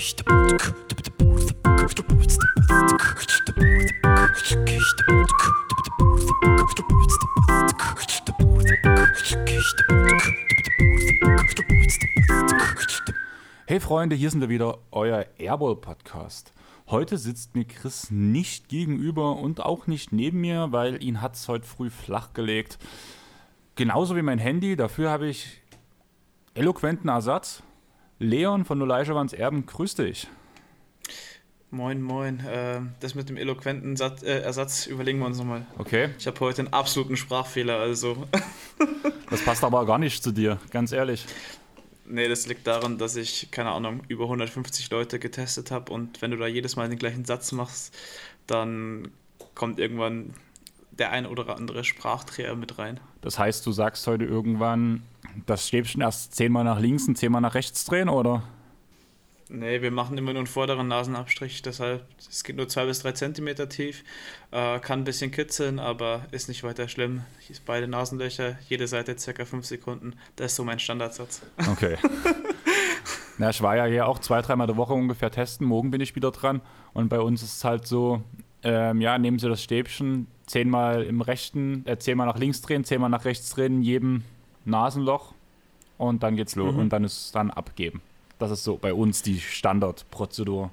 Hey Freunde, hier sind wir wieder, euer Airball Podcast. Heute sitzt mir Chris nicht gegenüber und auch nicht neben mir, weil ihn hat es heute früh flach gelegt. Genauso wie mein Handy, dafür habe ich eloquenten Ersatz. Leon von Nuleischewans Erben, grüß dich. Moin, moin. Äh, das mit dem eloquenten Sat äh, Ersatz überlegen wir uns nochmal. Okay. Ich habe heute einen absoluten Sprachfehler, also. das passt aber gar nicht zu dir, ganz ehrlich. Nee, das liegt daran, dass ich, keine Ahnung, über 150 Leute getestet habe und wenn du da jedes Mal den gleichen Satz machst, dann kommt irgendwann der ein oder andere Sprachdreher mit rein. Das heißt, du sagst heute irgendwann, das Stäbchen erst zehnmal nach links und zehnmal nach rechts drehen, oder? Nee, wir machen immer nur einen vorderen Nasenabstrich, deshalb, es geht nur zwei bis drei Zentimeter tief, äh, kann ein bisschen kitzeln, aber ist nicht weiter schlimm. Beide Nasenlöcher, jede Seite circa fünf Sekunden. Das ist so mein Standardsatz. Okay. Na, ich war ja hier auch zwei, dreimal die Woche ungefähr testen. Morgen bin ich wieder dran. Und bei uns ist es halt so, ähm, ja, nehmen Sie das Stäbchen, zehnmal im rechten, äh, zehnmal nach links drehen, zehnmal nach rechts drehen, jedem Nasenloch. Und dann geht's los. Mhm. Und dann ist es dann abgeben. Das ist so bei uns die Standardprozedur.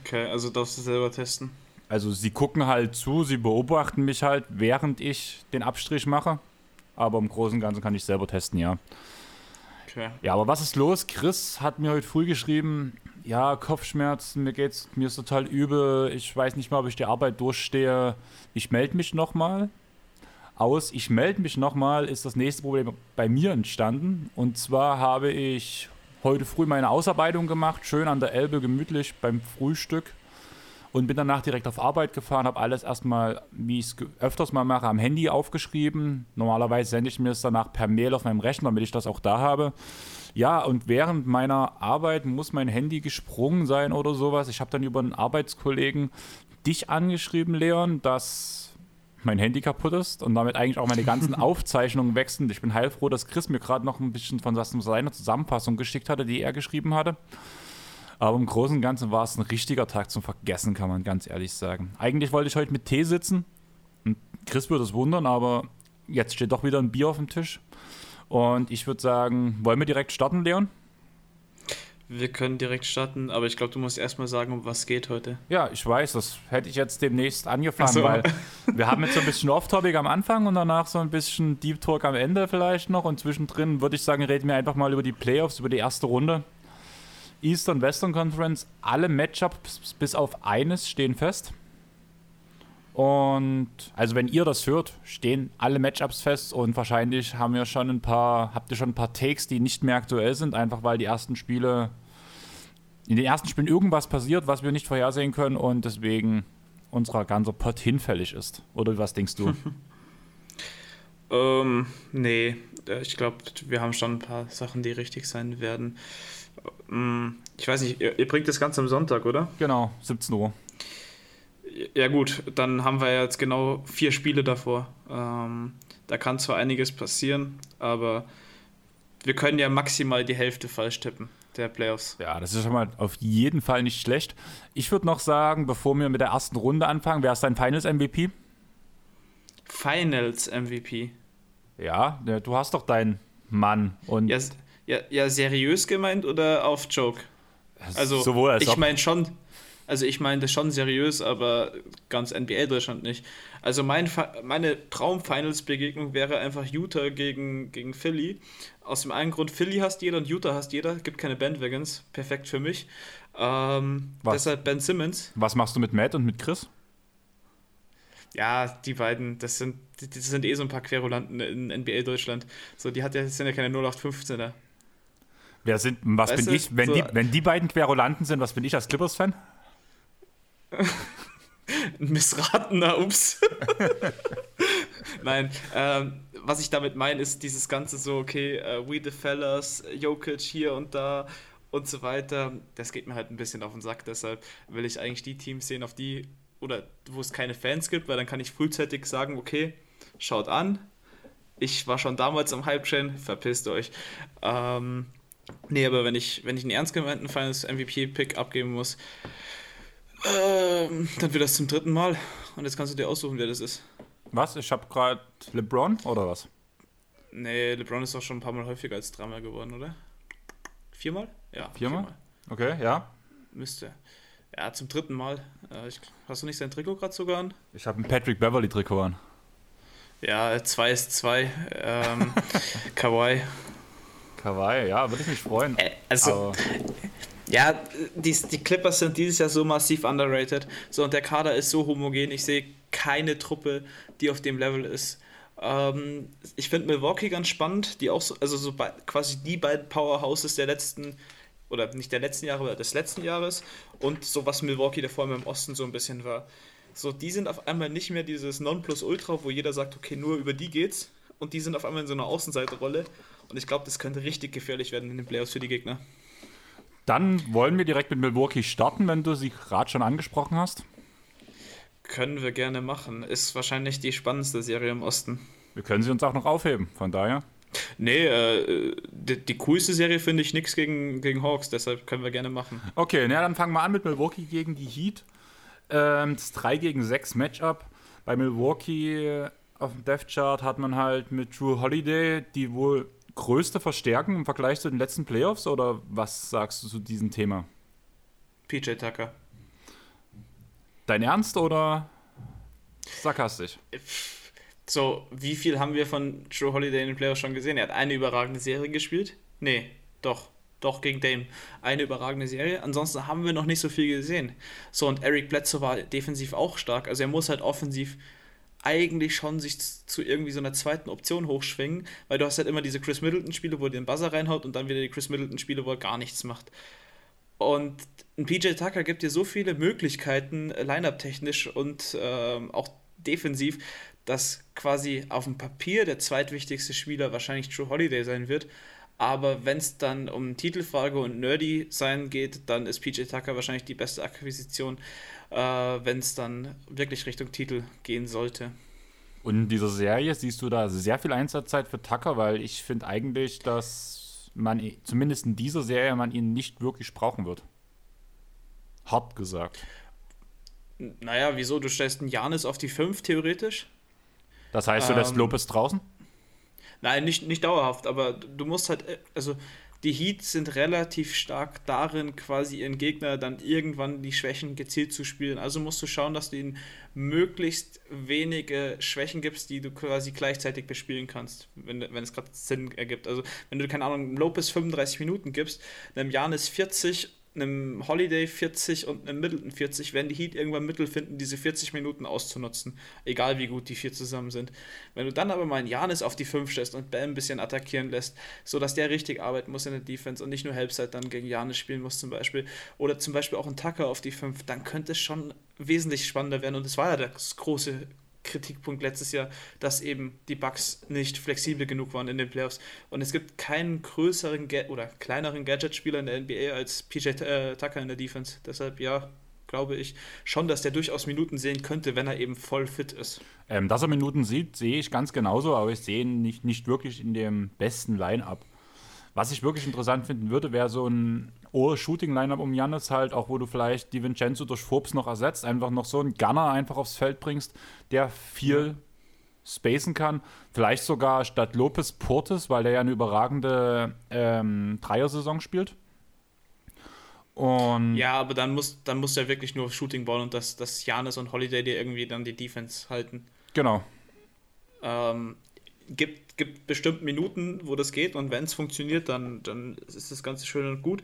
Okay, also darfst du selber testen. Also sie gucken halt zu, sie beobachten mich halt, während ich den Abstrich mache. Aber im Großen und Ganzen kann ich selber testen, ja. Okay. Ja, aber was ist los? Chris hat mir heute früh geschrieben, ja, Kopfschmerzen, mir geht's, mir ist total übel, ich weiß nicht mal, ob ich die Arbeit durchstehe. Ich melde mich nochmal. Aus, ich melde mich nochmal, ist das nächste Problem bei mir entstanden. Und zwar habe ich heute früh meine Ausarbeitung gemacht, schön an der Elbe, gemütlich beim Frühstück und bin danach direkt auf Arbeit gefahren, habe alles erstmal, wie ich es öfters mal mache, am Handy aufgeschrieben. Normalerweise sende ich mir es danach per Mail auf meinem Rechner, damit ich das auch da habe. Ja, und während meiner Arbeit muss mein Handy gesprungen sein oder sowas. Ich habe dann über einen Arbeitskollegen dich angeschrieben, Leon, dass mein Handy kaputt ist und damit eigentlich auch meine ganzen Aufzeichnungen wechseln. Ich bin heilfroh, dass Chris mir gerade noch ein bisschen von seiner Zusammenfassung geschickt hatte, die er geschrieben hatte. Aber im Großen und Ganzen war es ein richtiger Tag zum Vergessen, kann man ganz ehrlich sagen. Eigentlich wollte ich heute mit Tee sitzen und Chris würde es wundern, aber jetzt steht doch wieder ein Bier auf dem Tisch. Und ich würde sagen, wollen wir direkt starten, Leon? Wir können direkt starten, aber ich glaube, du musst erstmal sagen, um was geht heute. Ja, ich weiß, das hätte ich jetzt demnächst angefangen, so. weil wir haben jetzt so ein bisschen Off-Topic am Anfang und danach so ein bisschen Deep Talk am Ende vielleicht noch und zwischendrin würde ich sagen, reden wir einfach mal über die Playoffs, über die erste Runde. Eastern Western Conference, alle Matchups bis auf eines stehen fest. Und also wenn ihr das hört, stehen alle Matchups fest und wahrscheinlich haben wir schon ein paar, habt ihr schon ein paar Takes, die nicht mehr aktuell sind, einfach weil die ersten Spiele, in den ersten Spielen irgendwas passiert, was wir nicht vorhersehen können und deswegen unser ganzer Pot hinfällig ist. Oder was denkst du? ähm, nee, äh, ich glaube, wir haben schon ein paar Sachen, die richtig sein werden. Ähm, ich weiß nicht, ihr, ihr bringt das Ganze am Sonntag, oder? Genau, 17 Uhr. Ja gut, dann haben wir jetzt genau vier Spiele davor. Ähm, da kann zwar einiges passieren, aber wir können ja maximal die Hälfte falsch tippen der Playoffs. Ja, das ist schon mal auf jeden Fall nicht schlecht. Ich würde noch sagen, bevor wir mit der ersten Runde anfangen, wer ist dein Finals MVP? Finals MVP. Ja, du hast doch deinen Mann und ja, ja, ja seriös gemeint oder auf Joke? Also Sowohl als ich meine schon also ich meine das schon seriös, aber ganz NBA Deutschland nicht. Also mein, meine Traum-Finals-Begegnung wäre einfach Utah gegen, gegen Philly. Aus dem einen Grund, Philly hasst jeder und Utah hasst jeder. Gibt keine Bandwagons. Perfekt für mich. Ähm, deshalb Ben Simmons. Was machst du mit Matt und mit Chris? Ja, die beiden, das sind, das sind eh so ein paar Querulanten in NBA Deutschland. So, die hat ja, das sind ja keine 0815er. Wer sind, was weißt bin du? ich? Wenn, so, die, wenn die beiden Querulanten sind, was bin ich als Clippers-Fan? Missratener, ups. Nein, ähm, was ich damit meine, ist dieses ganze so, okay, uh, we the fellas, Jokic hier und da und so weiter. Das geht mir halt ein bisschen auf den Sack, deshalb will ich eigentlich die Teams sehen, auf die, oder wo es keine Fans gibt, weil dann kann ich frühzeitig sagen, okay, schaut an, ich war schon damals am Hype-Chain, verpisst euch. Ähm, Nee, aber wenn ich, wenn ich einen ernst gemeinten Finals MVP-Pick abgeben muss, ähm, dann wird das zum dritten Mal. Und jetzt kannst du dir aussuchen, wer das ist. Was? Ich habe gerade LeBron oder was? Nee, LeBron ist doch schon ein paar Mal häufiger als dreimal geworden, oder? Viermal? Ja. Viermal? viermal. Okay, ja. Müsste. Ja, zum dritten Mal. Äh, ich, hast du nicht sein Trikot gerade sogar an? Ich habe ein Patrick Beverly Trikot an. Ja, 2 ist 2. Ähm, Kawaii. Kawaii, ja, würde ich mich freuen. Äh, also, ja, die, die Clippers sind dieses Jahr so massiv underrated. So, und der Kader ist so homogen. Ich sehe keine Truppe, die auf dem Level ist. Ähm, ich finde Milwaukee ganz spannend, die auch so, also so quasi die beiden Powerhouses der letzten, oder nicht der letzten Jahre, aber des letzten Jahres. Und so was Milwaukee der vor allem im Osten so ein bisschen war. So, die sind auf einmal nicht mehr dieses Nonplusultra, wo jeder sagt, okay, nur über die geht's. Und die sind auf einmal in so einer Außenseiterrolle. Und ich glaube, das könnte richtig gefährlich werden in den Playoffs für die Gegner. Dann wollen wir direkt mit Milwaukee starten, wenn du sie gerade schon angesprochen hast. Können wir gerne machen. Ist wahrscheinlich die spannendste Serie im Osten. Wir können sie uns auch noch aufheben, von daher. Nee, äh, die, die, coolste Serie finde ich nichts gegen, gegen Hawks, deshalb können wir gerne machen. Okay, na, dann fangen wir an mit Milwaukee gegen die Heat. Ähm, das 3 gegen 6 Matchup. Bei Milwaukee auf dem Death Chart hat man halt mit Drew Holiday die wohl größte Verstärkung im Vergleich zu den letzten Playoffs oder was sagst du zu diesem Thema? PJ Tucker. Dein Ernst oder sarkastisch? So, wie viel haben wir von Drew Holiday in den Playoffs schon gesehen? Er hat eine überragende Serie gespielt. Nee, doch. Doch, gegen Dame. Eine überragende Serie. Ansonsten haben wir noch nicht so viel gesehen. So, und Eric Bledsoe war defensiv auch stark. Also er muss halt offensiv eigentlich schon sich zu irgendwie so einer zweiten Option hochschwingen, weil du hast halt immer diese Chris Middleton-Spiele, wo er den Buzzer reinhaut und dann wieder die Chris Middleton-Spiele, wo er gar nichts macht. Und ein PJ Tucker gibt dir so viele Möglichkeiten, Line-Up-technisch und ähm, auch defensiv, dass quasi auf dem Papier der zweitwichtigste Spieler wahrscheinlich True Holiday sein wird. Aber wenn es dann um Titelfrage und Nerdy sein geht, dann ist PJ Tucker wahrscheinlich die beste Akquisition, äh, wenn es dann wirklich Richtung Titel gehen sollte. Und in dieser Serie siehst du da sehr viel Einsatzzeit für Tucker, weil ich finde eigentlich, dass man zumindest in dieser Serie man ihn nicht wirklich brauchen wird. Hart gesagt. Naja, wieso? Du stellst einen Janis auf die 5 theoretisch. Das heißt, du lässt ähm, Lopez draußen? Nein, nicht, nicht dauerhaft, aber du musst halt, äh, also die Heats sind relativ stark darin, quasi ihren Gegner dann irgendwann die Schwächen gezielt zu spielen. Also musst du schauen, dass du ihnen möglichst wenige Schwächen gibst, die du quasi gleichzeitig bespielen kannst, wenn, wenn es gerade Sinn ergibt. Also wenn du, keine Ahnung, Lopez 35 Minuten gibst, einem Janis 40 einem Holiday 40 und einem Middleton 40 werden die Heat irgendwann Mittel finden, diese 40 Minuten auszunutzen. Egal wie gut die vier zusammen sind. Wenn du dann aber mal einen Janis auf die 5 stellst und Bam ein bisschen attackieren lässt, sodass der richtig arbeiten muss in der Defense und nicht nur Helpside dann gegen Janis spielen muss zum Beispiel. Oder zum Beispiel auch einen Tucker auf die 5, dann könnte es schon wesentlich spannender werden. Und das war ja das große Kritikpunkt letztes Jahr, dass eben die Bugs nicht flexibel genug waren in den Playoffs. Und es gibt keinen größeren Ga oder kleineren Gadget-Spieler in der NBA als PJ äh, Tucker in der Defense. Deshalb ja, glaube ich schon, dass der durchaus Minuten sehen könnte, wenn er eben voll fit ist. Ähm, dass er Minuten sieht, sehe ich ganz genauso, aber ich sehe ihn nicht, nicht wirklich in dem besten Line-Up. Was ich wirklich interessant finden würde, wäre so ein Shooting-Lineup um Janis halt, auch wo du vielleicht die Vincenzo durch Forbes noch ersetzt, einfach noch so einen Gunner einfach aufs Feld bringst, der viel ja. spacen kann. Vielleicht sogar statt Lopez Portes, weil der ja eine überragende ähm, Dreier-Saison spielt. Und ja, aber dann muss, dann muss er wirklich nur Shooting bauen und dass, dass Janis und Holiday dir irgendwie dann die Defense halten. Genau. Ähm, gibt, gibt bestimmt Minuten, wo das geht und wenn es funktioniert, dann, dann ist das Ganze schön und gut.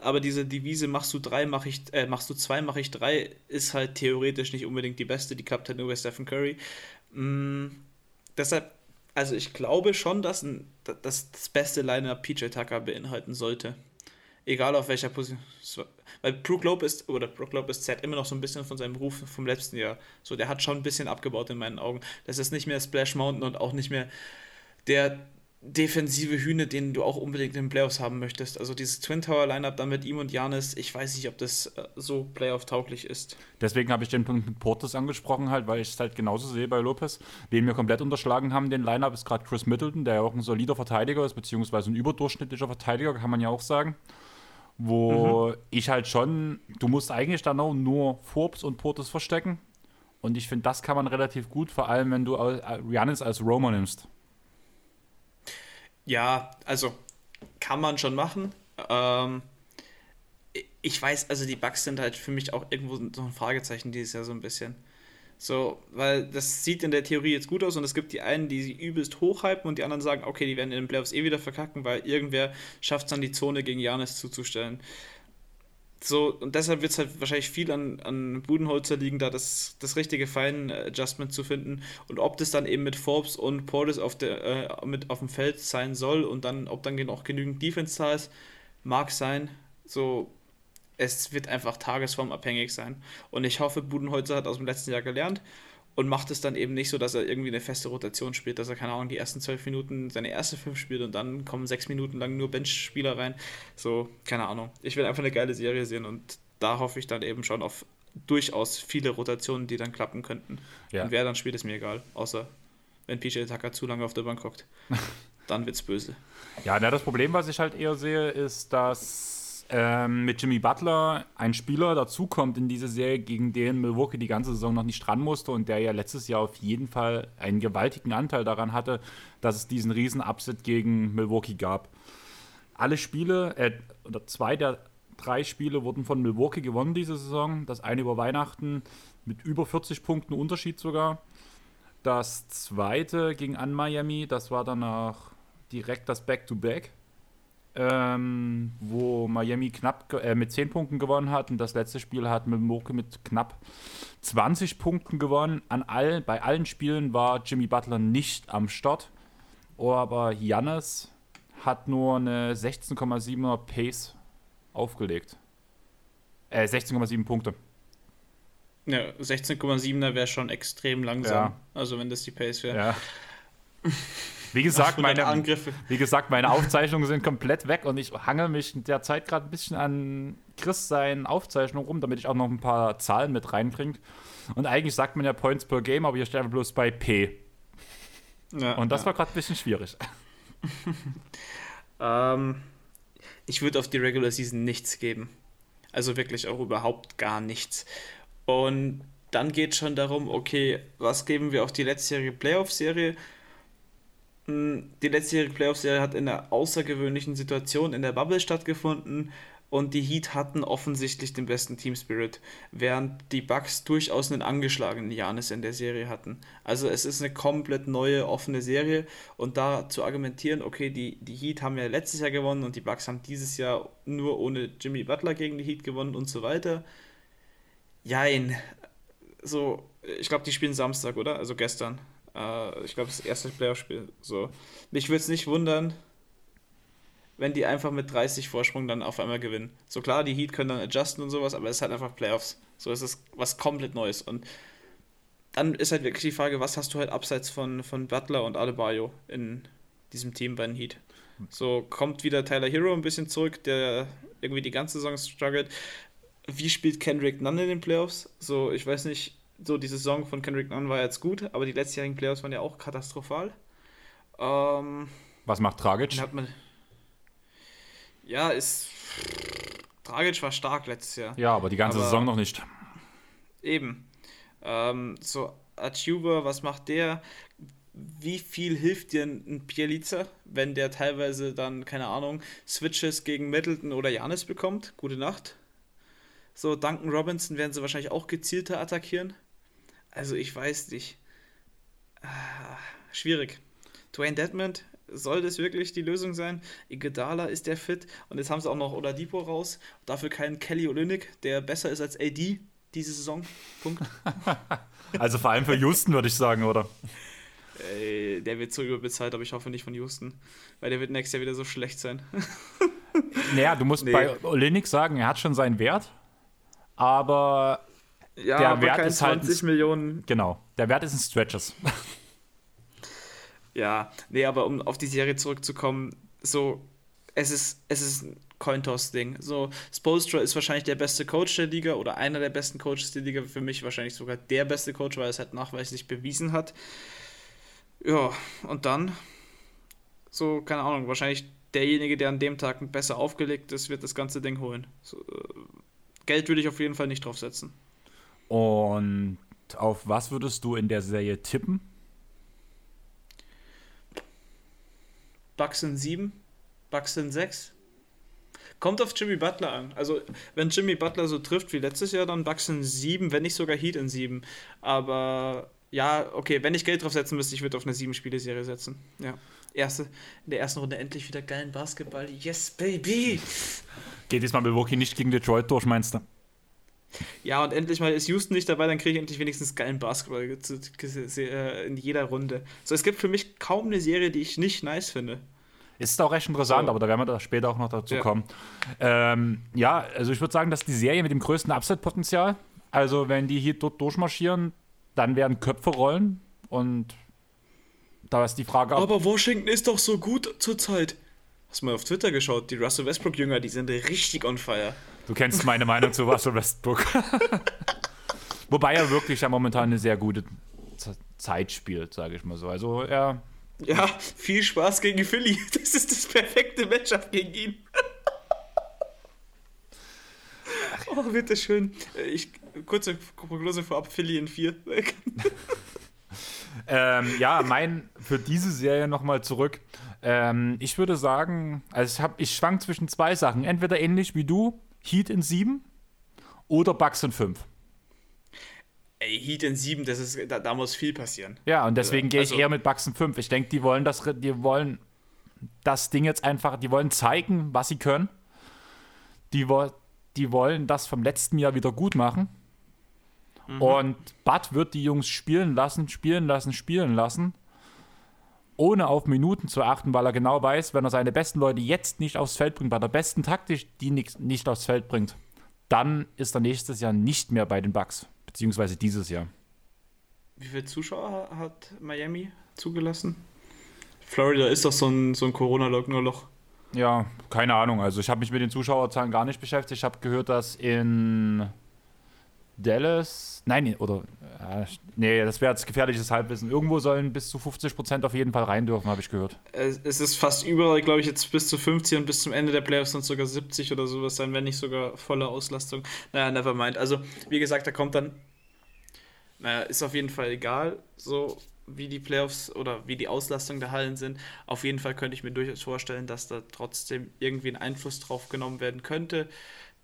Aber diese Devise machst du drei, mach ich, äh, machst du zwei, mache ich drei, ist halt theoretisch nicht unbedingt die beste. Die klappt halt nur bei Stephen Curry. Mm, deshalb, also ich glaube schon, dass, ein, dass das beste Liner PJ Tucker beinhalten sollte. Egal auf welcher Position. Weil Brook Lopez oder Brook Lopez zerrt immer noch so ein bisschen von seinem Ruf vom letzten Jahr. So, der hat schon ein bisschen abgebaut in meinen Augen. Das ist nicht mehr Splash Mountain und auch nicht mehr der defensive Hühne, den du auch unbedingt in den Playoffs haben möchtest. Also dieses Twin Tower Lineup dann mit ihm und Janis, ich weiß nicht, ob das äh, so Playoff-tauglich ist. Deswegen habe ich den Punkt mit Portis angesprochen, halt, weil ich es halt genauso sehe bei Lopez. Den wir komplett unterschlagen haben, den Lineup, ist gerade Chris Middleton, der ja auch ein solider Verteidiger ist, beziehungsweise ein überdurchschnittlicher Verteidiger, kann man ja auch sagen. Wo mhm. ich halt schon, du musst eigentlich dann auch nur Forbes und Portis verstecken. Und ich finde, das kann man relativ gut, vor allem wenn du Janis als Roamer nimmst. Ja, also kann man schon machen. Ähm, ich weiß, also die Bugs sind halt für mich auch irgendwo so ein Fragezeichen dieses Jahr so ein bisschen. So, weil das sieht in der Theorie jetzt gut aus und es gibt die einen, die sie übelst hochhypen und die anderen sagen, okay, die werden in den Playoffs eh wieder verkacken, weil irgendwer schafft es dann die Zone gegen Janis zuzustellen. So, und deshalb wird es halt wahrscheinlich viel an, an Budenholzer liegen, da das, das richtige Fein-Adjustment zu finden. Und ob das dann eben mit Forbes und Portis auf, der, äh, mit auf dem Feld sein soll und dann, ob dann auch genügend Defense da ist, mag sein. So, es wird einfach tagesformabhängig sein. Und ich hoffe, Budenholzer hat aus dem letzten Jahr gelernt und macht es dann eben nicht so, dass er irgendwie eine feste Rotation spielt, dass er, keine Ahnung, die ersten zwölf Minuten seine erste fünf spielt und dann kommen sechs Minuten lang nur Bench-Spieler rein. So, keine Ahnung. Ich will einfach eine geile Serie sehen und da hoffe ich dann eben schon auf durchaus viele Rotationen, die dann klappen könnten. Ja. Und wer dann spielt, ist mir egal, außer wenn PJ Tucker zu lange auf der Bank hockt. dann wird's böse. Ja, na, das Problem, was ich halt eher sehe, ist, dass ähm, mit Jimmy Butler ein Spieler dazukommt in diese Serie, gegen den Milwaukee die ganze Saison noch nicht ran musste und der ja letztes Jahr auf jeden Fall einen gewaltigen Anteil daran hatte, dass es diesen riesen Upset gegen Milwaukee gab. Alle Spiele, äh, oder zwei der drei Spiele wurden von Milwaukee gewonnen diese Saison. Das eine über Weihnachten mit über 40 Punkten Unterschied sogar. Das zweite gegen an Miami, das war danach direkt das Back-to-Back. back to back ähm, wo Miami knapp äh, mit 10 Punkten gewonnen hat und das letzte Spiel hat Milwaukee mit knapp 20 Punkten gewonnen. An all, bei allen Spielen war Jimmy Butler nicht am Start, aber Jannis hat nur eine 16,7er Pace aufgelegt. Äh, 16,7 Punkte. Ja, 16,7er wäre schon extrem langsam. Ja. Also wenn das die Pace wäre. Ja. Wie gesagt, meine, Angriffe. wie gesagt, meine Aufzeichnungen sind komplett weg und ich hange mich in der Zeit gerade ein bisschen an Chris seinen Aufzeichnungen rum, damit ich auch noch ein paar Zahlen mit reinbringe. Und eigentlich sagt man ja Points per Game, aber hier steht einfach bloß bei P. Ja, und das ja. war gerade ein bisschen schwierig. ähm, ich würde auf die Regular Season nichts geben. Also wirklich auch überhaupt gar nichts. Und dann geht es schon darum, okay, was geben wir auf die letztjährige Playoff-Serie? Hm, die letztjährige Playoff-Serie hat in einer außergewöhnlichen Situation in der Bubble stattgefunden und die Heat hatten offensichtlich den besten Team Spirit, während die Bucks durchaus einen angeschlagenen Janis in der Serie hatten. Also es ist eine komplett neue, offene Serie und da zu argumentieren, okay, die, die Heat haben ja letztes Jahr gewonnen und die Bucks haben dieses Jahr nur ohne Jimmy Butler gegen die Heat gewonnen und so weiter. Jein. So, ich glaube, die spielen Samstag, oder? Also gestern. Äh, ich glaube, das erste Playoff-Spiel. So. Mich würde es nicht wundern, wenn die einfach mit 30 Vorsprung dann auf einmal gewinnen. So klar, die Heat können dann adjusten und sowas, aber es ist halt einfach Playoffs. So ist es was komplett Neues. Und dann ist halt wirklich die Frage, was hast du halt abseits von, von Butler und Adebayo in diesem Team bei den Heat? So kommt wieder Tyler Hero ein bisschen zurück, der irgendwie die ganze Saison struggelt. Wie spielt Kendrick Nunn in den Playoffs? So, ich weiß nicht, so die Saison von Kendrick Nunn war jetzt gut, aber die letztjährigen Playoffs waren ja auch katastrophal. Ähm, Was macht Dragic? Man, ja, ist. Dragic war stark letztes Jahr. Ja, aber die ganze aber, Saison noch nicht. Eben. Ähm, so, Achuba, was macht der? Wie viel hilft dir ein Pielica, wenn der teilweise dann, keine Ahnung, Switches gegen Middleton oder Janis bekommt? Gute Nacht. So, Duncan Robinson werden sie wahrscheinlich auch gezielter attackieren. Also ich weiß nicht. Ah, schwierig. Dwayne Dedmond, soll das wirklich die Lösung sein? Iguodala ist der fit und jetzt haben sie auch noch Oladipo raus. Dafür keinen Kelly Olynyk, der besser ist als AD diese Saison. Punkt. also vor allem für Houston würde ich sagen, oder? Ey, der wird so überbezahlt, aber ich hoffe nicht von Houston, weil der wird nächstes Jahr wieder so schlecht sein. naja, du musst nee. bei Olynyk sagen, er hat schon seinen Wert, aber ja, der Wert ist halt 20 Millionen. Genau, der Wert ist ein Stretches. Ja, nee, aber um auf die Serie zurückzukommen, so, es ist, es ist ein Cointoss-Ding. So, Spolstra ist wahrscheinlich der beste Coach der Liga oder einer der besten Coaches der Liga. Für mich wahrscheinlich sogar der beste Coach, weil er es halt nachweislich bewiesen hat. Ja, und dann, so, keine Ahnung, wahrscheinlich derjenige, der an dem Tag besser aufgelegt ist, wird das ganze Ding holen. So, äh, Geld würde ich auf jeden Fall nicht draufsetzen. Und auf was würdest du in der Serie tippen? Bucks in 7, Bucks in 6. Kommt auf Jimmy Butler an. Also, wenn Jimmy Butler so trifft wie letztes Jahr, dann Bucks in 7, wenn nicht sogar Heat in 7. Aber ja, okay, wenn ich Geld draufsetzen müsste, ich würde auf eine 7-Spiele-Serie setzen. Ja. Erste, in der ersten Runde endlich wieder geilen Basketball. Yes, baby! Geht diesmal Milwaukee nicht gegen Detroit durch, meinst du? Ja, und endlich mal ist Houston nicht dabei, dann kriege ich endlich wenigstens geilen Basketball äh, in jeder Runde. So, es gibt für mich kaum eine Serie, die ich nicht nice finde. Ist auch recht interessant, so. aber da werden wir da später auch noch dazu ja. kommen. Ähm, ja, also ich würde sagen, dass die Serie mit dem größten Upset-Potenzial, also wenn die hier dort durchmarschieren, dann werden Köpfe rollen und da ist die Frage. Aber Washington ist doch so gut zurzeit. Hast du mal auf Twitter geschaut? Die Russell Westbrook-Jünger, die sind richtig on fire. Du kennst meine Meinung zu Russell Westbrook. Wobei er wirklich ja momentan eine sehr gute Zeit spielt, sage ich mal so. Also er. Ja, viel Spaß gegen Philly. Das ist das perfekte Matchup gegen ihn. oh, bitte schön. Ich, kurze Prognose vorab: Philly in 4. ähm, ja, mein für diese Serie nochmal zurück. Ähm, ich würde sagen, also ich, hab, ich schwank zwischen zwei Sachen. Entweder ähnlich wie du, Heat in 7 oder Bucks in 5. Ey, Heat in 7, das ist, da, da muss viel passieren. Ja, und deswegen gehe ich also, eher mit Bucks in 5. Ich denke, die wollen das, die wollen das Ding jetzt einfach, die wollen zeigen, was sie können. Die, die wollen das vom letzten Jahr wieder gut machen. Mhm. Und Bud wird die Jungs spielen lassen, spielen lassen, spielen lassen ohne auf Minuten zu achten, weil er genau weiß, wenn er seine besten Leute jetzt nicht aufs Feld bringt, bei der besten Taktik, die nicht, nicht aufs Feld bringt, dann ist er nächstes Jahr nicht mehr bei den Bucks, beziehungsweise dieses Jahr. Wie viele Zuschauer hat Miami zugelassen? Florida ist doch so ein, so ein Corona-Loch. Ja, keine Ahnung. Also ich habe mich mit den Zuschauerzahlen gar nicht beschäftigt. Ich habe gehört, dass in Dallas, nein, oder, äh, nee, das wäre jetzt gefährliches Halbwissen. Irgendwo sollen bis zu 50 Prozent auf jeden Fall rein dürfen, habe ich gehört. Es ist fast überall, glaube ich, jetzt bis zu 50 und bis zum Ende der Playoffs sind sogar 70 oder sowas sein, wenn nicht sogar volle Auslastung. Naja, never mind. Also, wie gesagt, da kommt dann, naja, ist auf jeden Fall egal, so wie die Playoffs oder wie die Auslastung der Hallen sind. Auf jeden Fall könnte ich mir durchaus vorstellen, dass da trotzdem irgendwie ein Einfluss drauf genommen werden könnte.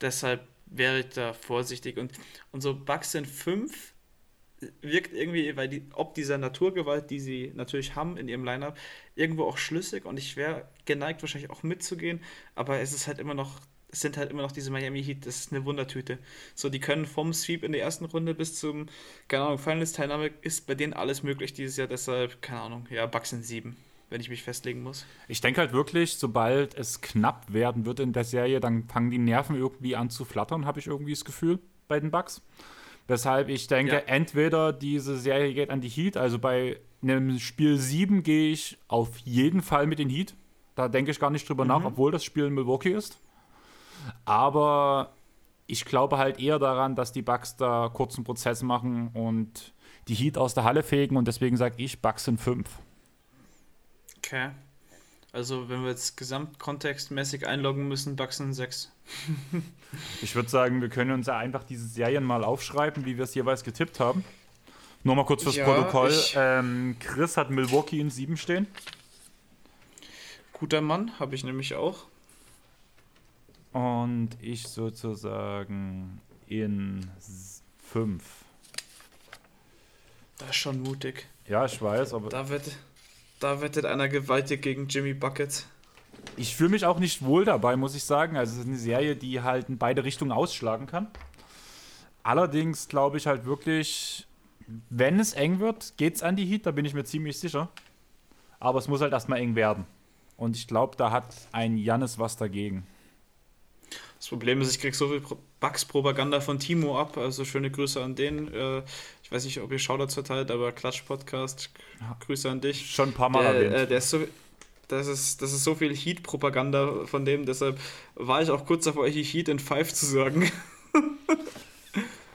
Deshalb wäre ich da vorsichtig. Und, und so Bugs in 5 wirkt irgendwie, weil die, ob dieser Naturgewalt, die sie natürlich haben in ihrem Lineup, irgendwo auch schlüssig. Und ich wäre geneigt, wahrscheinlich auch mitzugehen, aber es ist halt immer noch, es sind halt immer noch diese Miami Heat, das ist eine Wundertüte. So, die können vom Sweep in der ersten Runde bis zum, keine Ahnung, Finals-Teilnahme ist bei denen alles möglich dieses Jahr, deshalb, keine Ahnung, ja, Bugs in 7 wenn ich mich festlegen muss. Ich denke halt wirklich, sobald es knapp werden wird in der Serie, dann fangen die Nerven irgendwie an zu flattern, habe ich irgendwie das Gefühl bei den Bugs. Weshalb ich denke, ja. entweder diese Serie geht an die Heat, also bei einem Spiel 7 gehe ich auf jeden Fall mit den Heat. Da denke ich gar nicht drüber mhm. nach, obwohl das Spiel in Milwaukee ist. Aber ich glaube halt eher daran, dass die Bugs da kurzen Prozess machen und die Heat aus der Halle fegen und deswegen sage ich Bugs in 5. Okay. Also, wenn wir jetzt gesamtkontextmäßig einloggen müssen, Buxen 6. ich würde sagen, wir können uns ja einfach diese Serien mal aufschreiben, wie wir es jeweils getippt haben. Nur mal kurz fürs ja, Protokoll. Ähm, Chris hat Milwaukee in 7 stehen. Guter Mann, habe ich nämlich auch. Und ich sozusagen in 5. Das ist schon mutig. Ja, ich weiß, aber. Da wird, da wettet einer gewaltig gegen Jimmy Bucket. Ich fühle mich auch nicht wohl dabei, muss ich sagen. Also es ist eine Serie, die halt in beide Richtungen ausschlagen kann. Allerdings glaube ich halt wirklich, wenn es eng wird, geht es an die Heat, da bin ich mir ziemlich sicher. Aber es muss halt erstmal eng werden. Und ich glaube, da hat ein Jannis was dagegen. Das Problem ist, ich kriege so viel Bugs-Propaganda von Timo ab, also schöne Grüße an den. Äh, ich weiß nicht, ob ihr Shoutouts verteilt, aber Klatsch-Podcast, Grüße an dich. Schon ein paar Mal der, erwähnt. Äh, der ist so, das ist, das ist so viel Heat-Propaganda von dem, deshalb war ich auch kurz davor, Heat in Five zu sagen.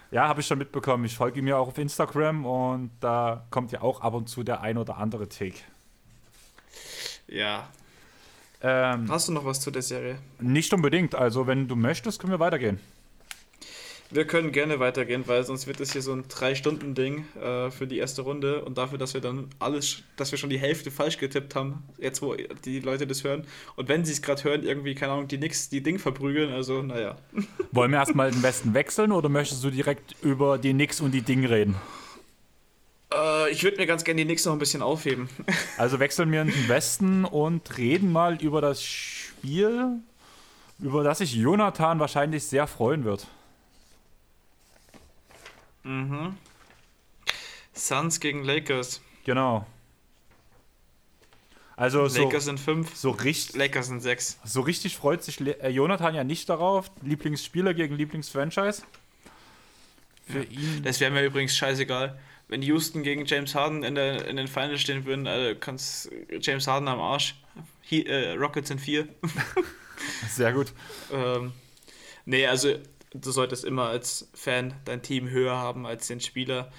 ja, habe ich schon mitbekommen. Ich folge ihm ja auch auf Instagram und da kommt ja auch ab und zu der ein oder andere Take. Ja. Ähm, Hast du noch was zu der Serie? Nicht unbedingt. Also, wenn du möchtest, können wir weitergehen. Wir können gerne weitergehen, weil sonst wird es hier so ein Drei-Stunden-Ding äh, für die erste Runde und dafür, dass wir dann alles, dass wir schon die Hälfte falsch getippt haben, jetzt wo die Leute das hören. Und wenn sie es gerade hören, irgendwie, keine Ahnung, die nix, die Ding verprügeln, also naja. Wollen wir erstmal den Westen wechseln oder möchtest du direkt über die Nix und die Ding reden? Äh, ich würde mir ganz gerne die Nix noch ein bisschen aufheben. Also wechseln wir in den Westen und reden mal über das Spiel, über das sich Jonathan wahrscheinlich sehr freuen wird. Mhm. Suns gegen Lakers. Genau. Also Lakers so, sind fünf. So richtig, Lakers sind sechs. So richtig freut sich äh, Jonathan ja nicht darauf. Lieblingsspieler gegen Lieblingsfranchise. Für ja. ihn. Das wäre mir übrigens scheißegal. Wenn Houston gegen James Harden in, der, in den Finals stehen würden, also kannst James Harden am Arsch. He, äh, Rockets in vier. Sehr gut. ähm, nee, also du solltest immer als Fan dein Team höher haben als den Spieler.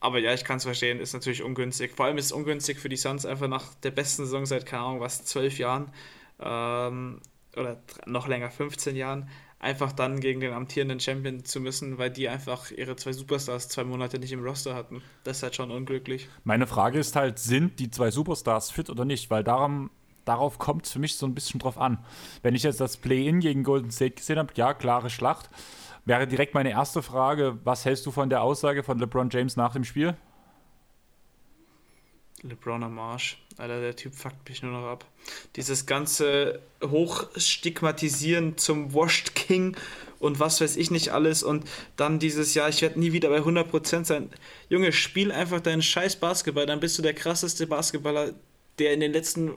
Aber ja, ich kann es verstehen, ist natürlich ungünstig. Vor allem ist es ungünstig für die Suns einfach nach der besten Saison seit, keine Ahnung, was, zwölf Jahren ähm, oder noch länger, 15 Jahren, einfach dann gegen den amtierenden Champion zu müssen, weil die einfach ihre zwei Superstars zwei Monate nicht im Roster hatten. Das ist halt schon unglücklich. Meine Frage ist halt, sind die zwei Superstars fit oder nicht? Weil darum darauf kommt es für mich so ein bisschen drauf an. Wenn ich jetzt das Play-In gegen Golden State gesehen habe, ja, klare Schlacht. Wäre direkt meine erste Frage, was hältst du von der Aussage von LeBron James nach dem Spiel? LeBron am Arsch. Alter, der Typ fuckt mich nur noch ab. Dieses ganze Hochstigmatisieren zum Washed King und was weiß ich nicht alles und dann dieses Jahr, ich werde nie wieder bei 100% sein. Junge, spiel einfach deinen scheiß Basketball, dann bist du der krasseste Basketballer, der in den letzten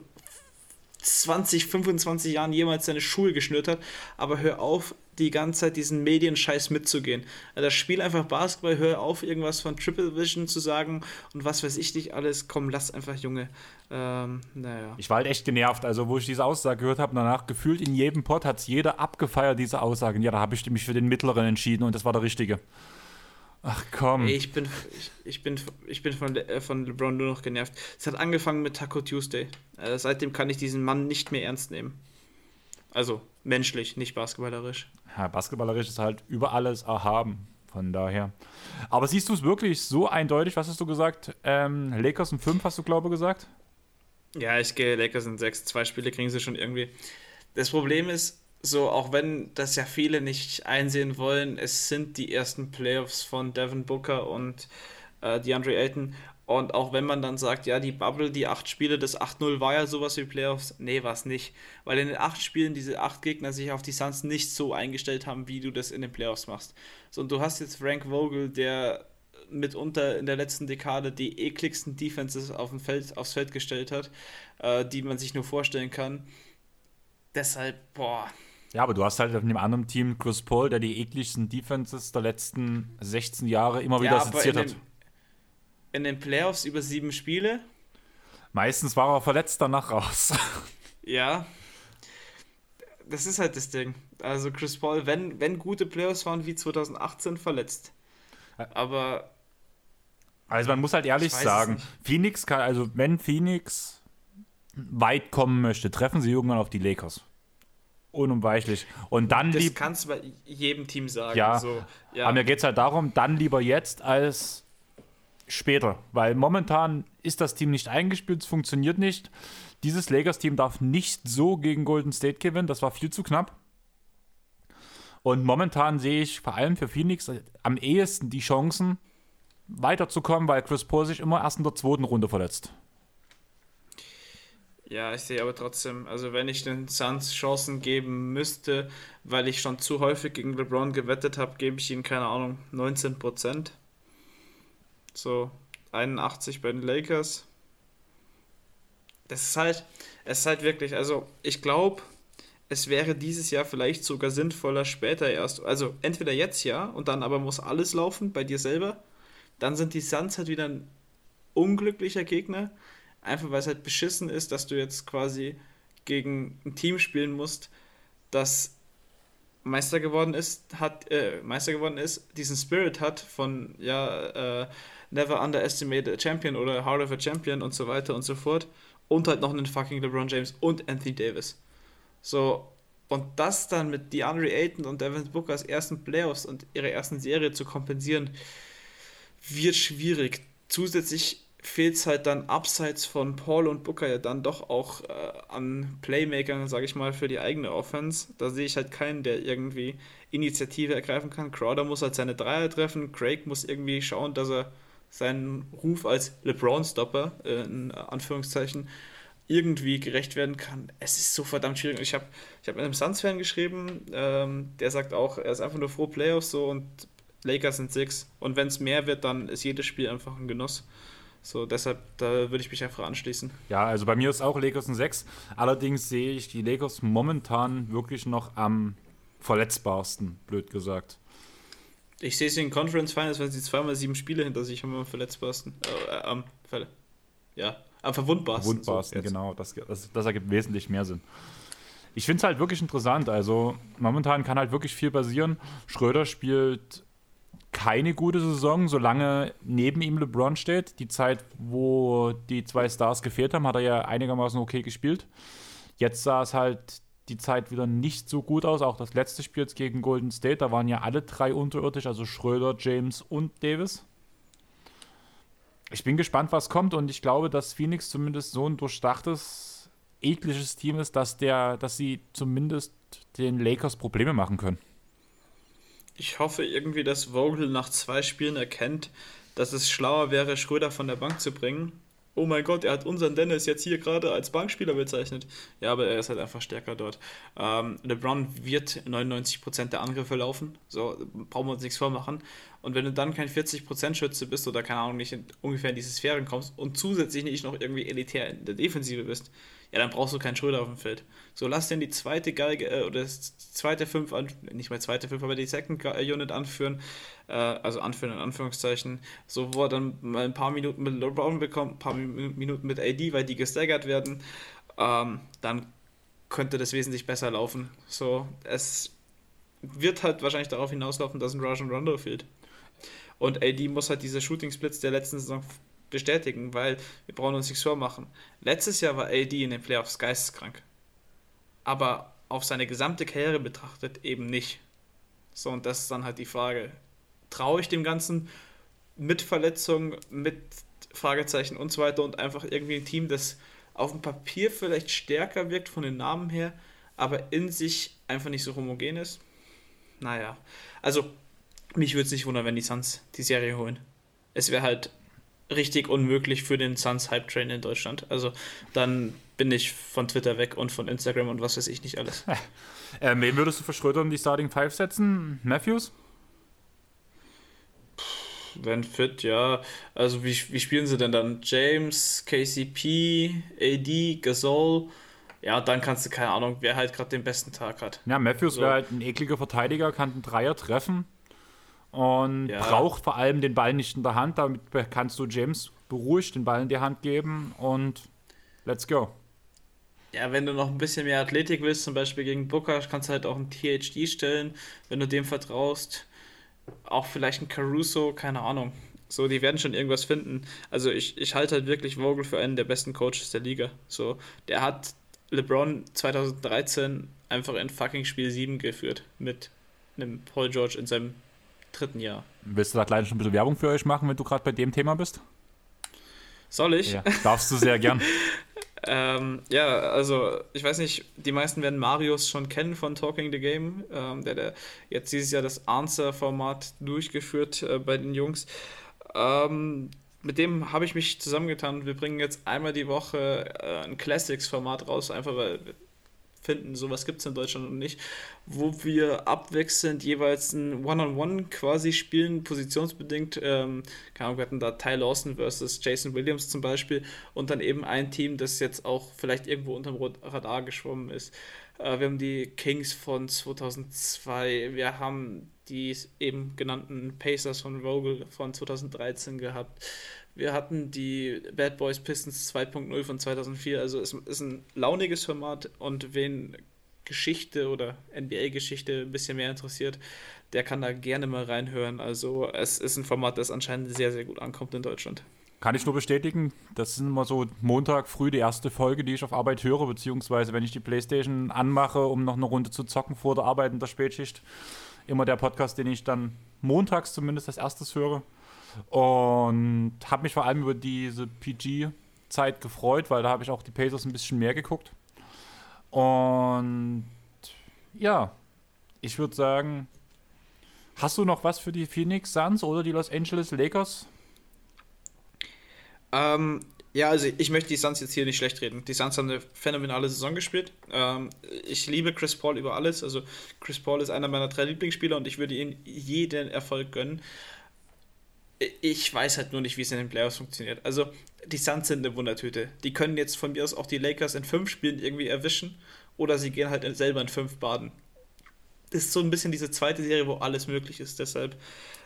20, 25 Jahren jemals seine Schuhe geschnürt hat, aber hör auf, die ganze Zeit diesen Medienscheiß mitzugehen. Also das Spiel einfach Basketball, hör auf, irgendwas von Triple Vision zu sagen und was weiß ich nicht alles. Komm, lass einfach, Junge. Ähm, naja. Ich war halt echt genervt. Also, wo ich diese Aussage gehört habe, danach gefühlt in jedem Pod hat es jeder abgefeiert, diese Aussagen. Ja, da habe ich mich für den mittleren entschieden und das war der richtige. Ach komm. Ich bin, ich, ich bin, ich bin von, äh, von LeBron nur noch genervt. Es hat angefangen mit Taco Tuesday. Äh, seitdem kann ich diesen Mann nicht mehr ernst nehmen. Also menschlich, nicht basketballerisch. Ja, basketballerisch ist halt über alles erhaben. Von daher. Aber siehst du es wirklich so eindeutig? Was hast du gesagt? Ähm, Lakers in 5 hast du, glaube ich, gesagt? Ja, ich gehe Lakers in 6. Zwei Spiele kriegen sie schon irgendwie. Das Problem ist, so, auch wenn das ja viele nicht einsehen wollen, es sind die ersten Playoffs von Devin Booker und äh, DeAndre Ayton. Und auch wenn man dann sagt, ja, die Bubble, die acht Spiele, das 8-0 war ja sowas wie Playoffs, nee, war es nicht. Weil in den acht Spielen diese acht Gegner sich auf die Suns nicht so eingestellt haben, wie du das in den Playoffs machst. So, und du hast jetzt Frank Vogel, der mitunter in der letzten Dekade die ekligsten Defenses auf dem Feld, aufs Feld gestellt hat, äh, die man sich nur vorstellen kann. Deshalb, boah, ja, aber du hast halt auf einem anderen Team Chris Paul, der die ekligsten Defenses der letzten 16 Jahre immer wieder ja, seziert hat. In den Playoffs über sieben Spiele. Meistens war er verletzt danach raus. Ja. Das ist halt das Ding. Also Chris Paul, wenn, wenn gute Playoffs waren wie 2018, verletzt. Aber. Also man muss halt ehrlich sagen, Phoenix kann, also wenn Phoenix weit kommen möchte, treffen sie irgendwann auf die Lakers unumweichlich. Und dann das kannst du bei jedem Team sagen. Ja, so, ja. aber mir geht es halt darum, dann lieber jetzt als später. Weil momentan ist das Team nicht eingespielt, es funktioniert nicht. Dieses Lakers-Team darf nicht so gegen Golden State gewinnen, das war viel zu knapp. Und momentan sehe ich vor allem für Phoenix am ehesten die Chancen, weiterzukommen, weil Chris Paul sich immer erst in der zweiten Runde verletzt. Ja, ich sehe aber trotzdem, also wenn ich den Suns Chancen geben müsste, weil ich schon zu häufig gegen LeBron gewettet habe, gebe ich ihnen, keine Ahnung, 19%. So 81 bei den Lakers. Das ist halt, es ist halt wirklich, also ich glaube, es wäre dieses Jahr vielleicht sogar sinnvoller später erst. Also entweder jetzt ja und dann aber muss alles laufen bei dir selber. Dann sind die Suns halt wieder ein unglücklicher Gegner. Einfach weil es halt beschissen ist, dass du jetzt quasi gegen ein Team spielen musst, das Meister geworden ist, hat, äh, Meister geworden ist, diesen Spirit hat von, ja, äh, Never Underestimate a Champion oder Heart of a Champion und so weiter und so fort. Und halt noch einen fucking LeBron James und Anthony Davis. So, und das dann mit DeAndre Ayton und Devin Bookers ersten Playoffs und ihrer ersten Serie zu kompensieren, wird schwierig. Zusätzlich fehlt es halt dann abseits von Paul und Booker ja dann doch auch äh, an Playmakern, sage ich mal, für die eigene Offense. Da sehe ich halt keinen, der irgendwie Initiative ergreifen kann. Crowder muss halt seine Dreier treffen, Craig muss irgendwie schauen, dass er seinen Ruf als LeBron-Stopper, äh, in Anführungszeichen, irgendwie gerecht werden kann. Es ist so verdammt schwierig. Ich habe ich hab mit einem Suns-Fan geschrieben, ähm, der sagt auch, er ist einfach nur froh Playoffs so und Lakers sind six. Und wenn es mehr wird, dann ist jedes Spiel einfach ein Genuss. So, deshalb, da würde ich mich einfach anschließen. Ja, also bei mir ist auch Lakers ein 6. Allerdings sehe ich die Lakers momentan wirklich noch am verletzbarsten, blöd gesagt. Ich sehe sie in Conference Finals, wenn sie zweimal sieben Spiele hinter sich haben, am verletzbarsten. Äh, äh, am, ja, am verwundbarsten. Verwundbarsten, so genau. Das, das, das ergibt wesentlich mehr Sinn. Ich finde es halt wirklich interessant. Also momentan kann halt wirklich viel passieren. Schröder spielt keine gute Saison, solange neben ihm LeBron steht. Die Zeit, wo die zwei Stars gefehlt haben, hat er ja einigermaßen okay gespielt. Jetzt sah es halt die Zeit wieder nicht so gut aus. Auch das letzte Spiel jetzt gegen Golden State, da waren ja alle drei unterirdisch, also Schröder, James und Davis. Ich bin gespannt, was kommt und ich glaube, dass Phoenix zumindest so ein durchdachtes, ekliges Team ist, dass, der, dass sie zumindest den Lakers Probleme machen können. Ich hoffe irgendwie, dass Vogel nach zwei Spielen erkennt, dass es schlauer wäre, Schröder von der Bank zu bringen. Oh mein Gott, er hat unseren Dennis jetzt hier gerade als Bankspieler bezeichnet. Ja, aber er ist halt einfach stärker dort. Ähm, LeBron wird 99% der Angriffe laufen. So, brauchen wir uns nichts vormachen. Und wenn du dann kein 40% Schütze bist oder keine Ahnung, nicht in, ungefähr in diese Sphären kommst und zusätzlich nicht noch irgendwie elitär in der Defensive bist, ja, dann brauchst du keinen Schröder auf dem Feld. So, lass den die zweite Geige, äh, oder das zweite Fünf, an, nicht mal zweite Fünf, aber die Second Unit anführen, äh, also anführen in Anführungszeichen, so, wo er dann mal ein paar Minuten mit LeBron bekommt, ein paar Minuten mit AD, weil die gestaggert werden, ähm, dann könnte das wesentlich besser laufen. So, es wird halt wahrscheinlich darauf hinauslaufen, dass ein Rajon Rondo fehlt. Und AD muss halt diese Shooting Splits der letzten Saison bestätigen, weil wir brauchen uns nichts vormachen. Letztes Jahr war AD in den Playoffs geisteskrank. Aber auf seine gesamte Karriere betrachtet eben nicht. So, und das ist dann halt die Frage. Traue ich dem Ganzen mit Verletzungen, mit Fragezeichen und so weiter und einfach irgendwie ein Team, das auf dem Papier vielleicht stärker wirkt von den Namen her, aber in sich einfach nicht so homogen ist? Naja, also mich würde es nicht wundern, wenn die Suns die Serie holen. Es wäre halt richtig unmöglich für den Suns Hype Train in Deutschland. Also dann bin ich von Twitter weg und von Instagram und was weiß ich nicht alles. ähm, wen würdest du für Schröder in die Starting Five setzen? Matthews? Wenn fit, ja. Also wie, wie spielen sie denn dann? James, KCP, AD, Gasol. Ja, dann kannst du, keine Ahnung, wer halt gerade den besten Tag hat. Ja, Matthews so. wäre halt ein ekliger Verteidiger, kann einen Dreier treffen und ja. braucht vor allem den Ball nicht in der Hand. Damit kannst du James beruhigt den Ball in die Hand geben und let's go. Ja, wenn du noch ein bisschen mehr Athletik willst, zum Beispiel gegen Booker, kannst du halt auch einen THD stellen, wenn du dem vertraust. Auch vielleicht ein Caruso, keine Ahnung. So, die werden schon irgendwas finden. Also ich, ich halte halt wirklich Vogel für einen der besten Coaches der Liga. So, der hat LeBron 2013 einfach in fucking Spiel 7 geführt mit einem Paul George in seinem dritten Jahr. Willst du da gleich schon ein bisschen Werbung für euch machen, wenn du gerade bei dem Thema bist? Soll ich? Ja, darfst du sehr gern. ähm, ja, also ich weiß nicht, die meisten werden Marius schon kennen von Talking the Game, ähm, der, der jetzt dieses Jahr das Answer-Format durchgeführt äh, bei den Jungs. Ähm, mit dem habe ich mich zusammengetan. Wir bringen jetzt einmal die Woche äh, ein Classics-Format raus, einfach weil finden. Sowas gibt es in Deutschland noch nicht, wo wir abwechselnd jeweils ein One-on-One -on -One quasi spielen, positionsbedingt. Ähm, keine Ahnung, wir hatten da Ty Lawson versus Jason Williams zum Beispiel und dann eben ein Team, das jetzt auch vielleicht irgendwo unterm Radar geschwommen ist. Äh, wir haben die Kings von 2002, wir haben die eben genannten Pacers von Vogel von 2013 gehabt. Wir hatten die Bad Boys Pistons 2.0 von 2004. Also es ist ein launiges Format und wen Geschichte oder NBA-Geschichte ein bisschen mehr interessiert, der kann da gerne mal reinhören. Also es ist ein Format, das anscheinend sehr, sehr gut ankommt in Deutschland. Kann ich nur bestätigen. Das ist immer so Montag früh die erste Folge, die ich auf Arbeit höre, beziehungsweise wenn ich die Playstation anmache, um noch eine Runde zu zocken vor der Arbeit in der Spätschicht. Immer der Podcast, den ich dann montags zumindest als erstes höre. Und habe mich vor allem über diese PG-Zeit gefreut, weil da habe ich auch die Pacers ein bisschen mehr geguckt. Und ja, ich würde sagen, hast du noch was für die Phoenix Suns oder die Los Angeles Lakers? Ähm, ja, also ich möchte die Suns jetzt hier nicht schlecht reden. Die Suns haben eine phänomenale Saison gespielt. Ähm, ich liebe Chris Paul über alles. Also Chris Paul ist einer meiner drei Lieblingsspieler und ich würde ihm jeden Erfolg gönnen. Ich weiß halt nur nicht, wie es in den Playoffs funktioniert. Also, die Suns sind eine Wundertüte. Die können jetzt von mir aus auch die Lakers in fünf Spielen irgendwie erwischen oder sie gehen halt selber in fünf baden. Das ist so ein bisschen diese zweite Serie, wo alles möglich ist. Deshalb,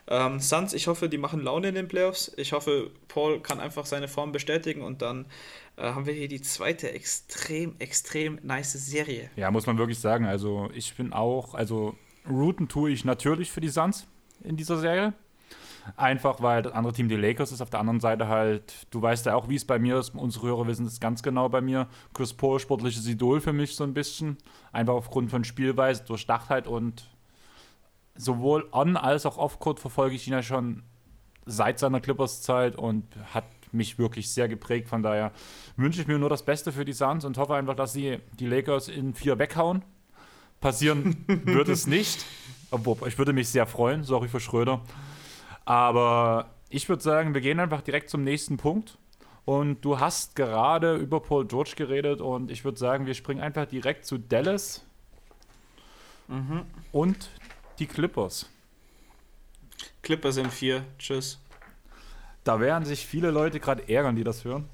ähm, Suns, ich hoffe, die machen Laune in den Playoffs. Ich hoffe, Paul kann einfach seine Form bestätigen und dann äh, haben wir hier die zweite extrem, extrem nice Serie. Ja, muss man wirklich sagen. Also, ich bin auch, also, routen tue ich natürlich für die Suns in dieser Serie. Einfach weil das andere Team die Lakers ist. Auf der anderen Seite halt, du weißt ja auch, wie es bei mir ist. Unsere Hörer wissen es ganz genau bei mir. Chris Paul, sportliches Idol für mich so ein bisschen. Einfach aufgrund von Spielweise, Durchdachtheit und sowohl on- als auch off-court verfolge ich ihn ja schon seit seiner Clippers-Zeit und hat mich wirklich sehr geprägt. Von daher wünsche ich mir nur das Beste für die Suns und hoffe einfach, dass sie die Lakers in vier weghauen. Passieren wird es nicht. Obwohl, ich würde mich sehr freuen. Sorry für Schröder. Aber ich würde sagen, wir gehen einfach direkt zum nächsten Punkt. Und du hast gerade über Paul George geredet und ich würde sagen, wir springen einfach direkt zu Dallas mhm. und die Clippers. Clippers sind vier. Tschüss. Da werden sich viele Leute gerade ärgern, die das hören.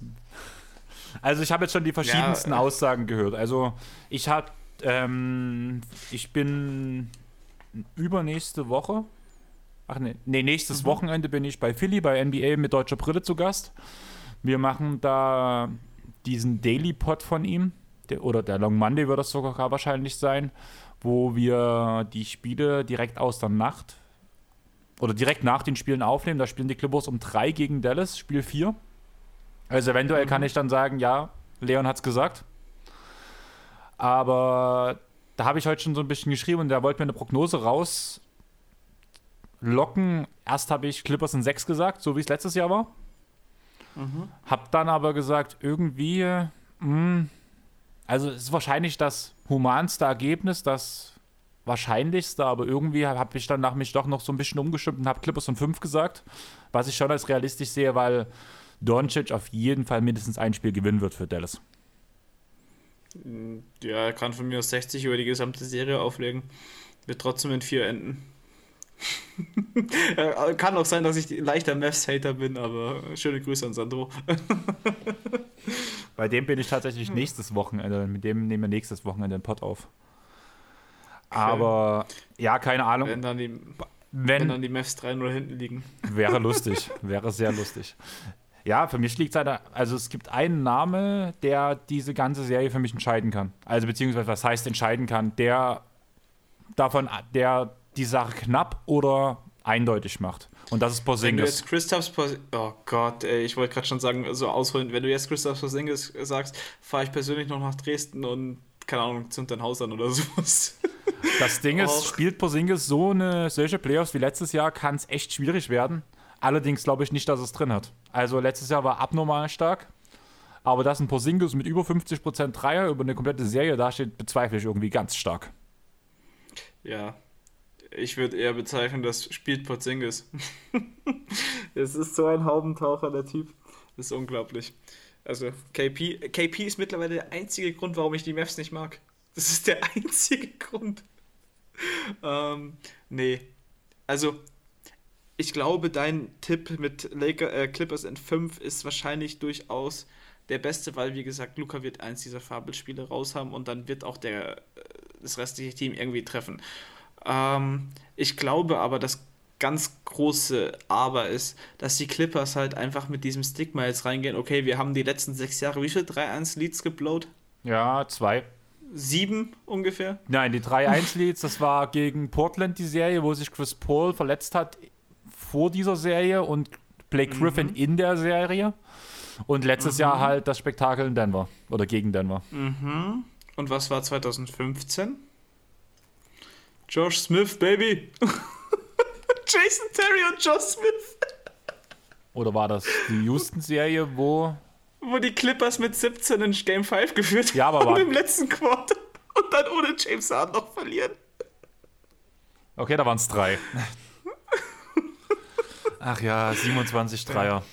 Also ich habe jetzt schon die verschiedensten ja. Aussagen gehört. Also ich habe, ähm, ich bin übernächste Woche Ach nee, nee nächstes mhm. Wochenende bin ich bei Philly bei NBA mit deutscher Brille zu Gast. Wir machen da diesen Daily Pod von ihm, der, oder der Long Monday wird das sogar wahrscheinlich sein, wo wir die Spiele direkt aus der Nacht oder direkt nach den Spielen aufnehmen. Da spielen die Clippers um drei gegen Dallas, Spiel 4. Also eventuell mhm. kann ich dann sagen, ja, Leon hat es gesagt. Aber da habe ich heute schon so ein bisschen geschrieben und der wollte mir eine Prognose raus locken. Erst habe ich Clippers in 6 gesagt, so wie es letztes Jahr war. Mhm. Hab dann aber gesagt, irgendwie, mh, hm, also es ist wahrscheinlich das humanste Ergebnis, das wahrscheinlichste, aber irgendwie habe ich dann nach mich doch noch so ein bisschen umgestimmt und habe Clippers in 5 gesagt, was ich schon als realistisch sehe, weil Doncic auf jeden Fall mindestens ein Spiel gewinnen wird für Dallas. Ja, er kann von mir aus 60 über die gesamte Serie auflegen. Wird trotzdem in 4 enden. Äh, kann auch sein, dass ich leichter Mavs-Hater bin, aber schöne Grüße an Sandro. Bei dem bin ich tatsächlich nächstes Wochenende, mit dem nehmen wir nächstes Wochenende den Pod auf. Aber ja, keine Ahnung. Wenn dann die, wenn, wenn dann die Mavs 3-0 hinten liegen. Wäre lustig, wäre sehr lustig. Ja, für mich liegt es halt, also es gibt einen Name, der diese ganze Serie für mich entscheiden kann. Also beziehungsweise was heißt entscheiden kann, der davon, der die Sache knapp oder eindeutig macht. Und das ist Porzingis. Wenn du jetzt Christophs Porzingis, oh Gott, ey, ich wollte gerade schon sagen, so ausholen, wenn du jetzt Christophs Porzingis sagst, fahre ich persönlich noch nach Dresden und, keine Ahnung, zünd dein Haus an oder sowas. Das Ding ist, Och. spielt Porzingis so eine solche Playoffs wie letztes Jahr, kann es echt schwierig werden. Allerdings glaube ich nicht, dass es drin hat. Also letztes Jahr war abnormal stark. Aber dass ein Porzingis mit über 50% Dreier über eine komplette Serie dasteht, bezweifle ich irgendwie ganz stark. Ja, ich würde eher bezeichnen, das spielt Porzingis. es ist so ein Haubentaucher, der Typ. Das ist unglaublich. Also, KP, KP ist mittlerweile der einzige Grund, warum ich die Mavs nicht mag. Das ist der einzige Grund. ähm, nee. Also, ich glaube, dein Tipp mit Laker, äh, Clippers in 5 ist wahrscheinlich durchaus der beste, weil, wie gesagt, Luca wird eins dieser Fabelspiele raus haben und dann wird auch der, äh, das restliche Team irgendwie treffen. Ähm, ich glaube aber, das ganz große Aber ist, dass die Clippers halt einfach mit diesem Stigma jetzt reingehen. Okay, wir haben die letzten sechs Jahre, wie viel 3-1-Leads geblowt? Ja, zwei. Sieben ungefähr? Nein, die 3-1-Leads, das war gegen Portland die Serie, wo sich Chris Paul verletzt hat vor dieser Serie und Blake Griffin mhm. in der Serie. Und letztes mhm. Jahr halt das Spektakel in Denver oder gegen Denver. Mhm. Und was war 2015? Josh Smith, Baby. Jason Terry und Josh Smith. Oder war das die Houston-Serie, wo. Wo die Clippers mit 17 in Game 5 geführt ja, aber haben im letzten Quarter und dann ohne James Harden noch verlieren. Okay, da waren es drei. Ach ja, 27 Dreier.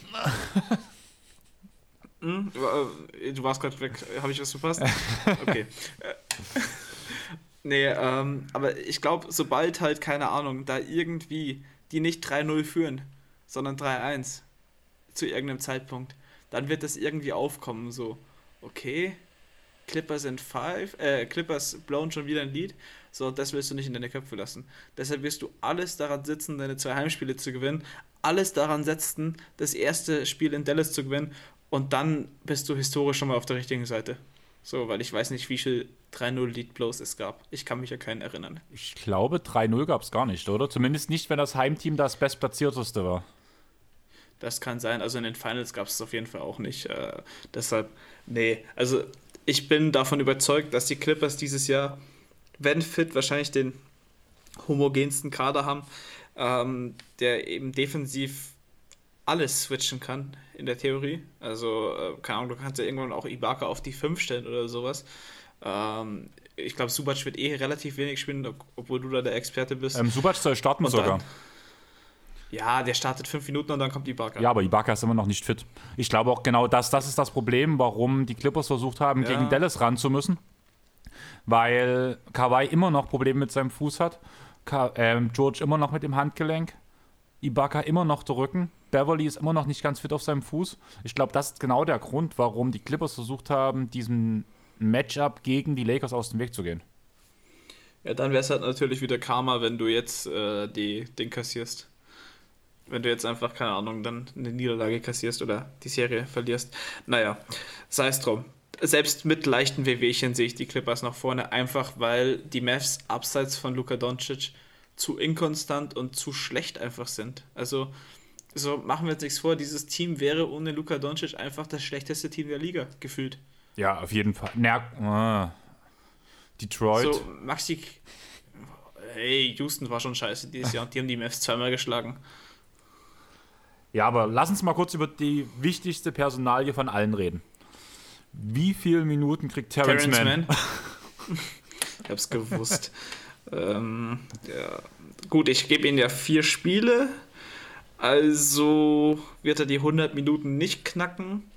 Hm? Äh, du warst gerade weg. Habe ich was verpasst? Okay. Nee, ähm, aber ich glaube, sobald halt, keine Ahnung, da irgendwie die nicht 3-0 führen, sondern 3-1 zu irgendeinem Zeitpunkt, dann wird das irgendwie aufkommen, so, okay, Clippers sind 5, äh, Clippers blown schon wieder ein Lied, so, das willst du nicht in deine Köpfe lassen. Deshalb wirst du alles daran sitzen, deine zwei Heimspiele zu gewinnen, alles daran setzen, das erste Spiel in Dallas zu gewinnen und dann bist du historisch schon mal auf der richtigen Seite. So, weil ich weiß nicht, wie viel 3-0 Lead Blows es gab. Ich kann mich ja keinen erinnern. Ich glaube, 3-0 gab es gar nicht, oder? Zumindest nicht, wenn das Heimteam das bestplatzierteste war. Das kann sein. Also in den Finals gab es auf jeden Fall auch nicht. Äh, deshalb, nee. Also ich bin davon überzeugt, dass die Clippers dieses Jahr, wenn fit, wahrscheinlich den homogensten Kader haben, ähm, der eben defensiv alles switchen kann, in der Theorie. Also, äh, keine Ahnung, du kannst ja irgendwann auch Ibaka auf die 5 stellen oder sowas. Ähm, ich glaube, Subac wird eh relativ wenig spielen, obwohl du da der Experte bist. Ähm, Subac soll starten und sogar. Dann, ja, der startet fünf Minuten und dann kommt Ibaka. Ja, aber Ibaka ist immer noch nicht fit. Ich glaube auch genau das, das ist das Problem, warum die Clippers versucht haben, ja. gegen Dallas ran zu müssen. Weil Kawhi immer noch Probleme mit seinem Fuß hat. Ka ähm, George immer noch mit dem Handgelenk. Ibaka immer noch der Rücken. Beverly ist immer noch nicht ganz fit auf seinem Fuß. Ich glaube, das ist genau der Grund, warum die Clippers versucht haben, diesem Matchup gegen die Lakers aus dem Weg zu gehen. Ja, dann wäre es halt natürlich wieder Karma, wenn du jetzt äh, die, den kassierst. Wenn du jetzt einfach, keine Ahnung, dann eine Niederlage kassierst oder die Serie verlierst. Naja, sei es drum. Selbst mit leichten Wehwehchen sehe ich die Clippers nach vorne, einfach weil die Mavs abseits von Luka Doncic zu inkonstant und zu schlecht einfach sind. Also, so machen wir uns nichts vor, dieses Team wäre ohne Luka Doncic einfach das schlechteste Team der Liga, gefühlt. Ja, auf jeden Fall. Na, äh, Detroit. So, Maxi. Hey, Houston war schon scheiße dieses Jahr und die haben die Mavs zweimal geschlagen. Ja, aber lass uns mal kurz über die wichtigste Personalie von allen reden. Wie viele Minuten kriegt Terrence, Terrence Mann? Man? ich hab's gewusst. Ähm, ja. Gut, ich gebe ihm ja vier Spiele. Also wird er die 100 Minuten nicht knacken.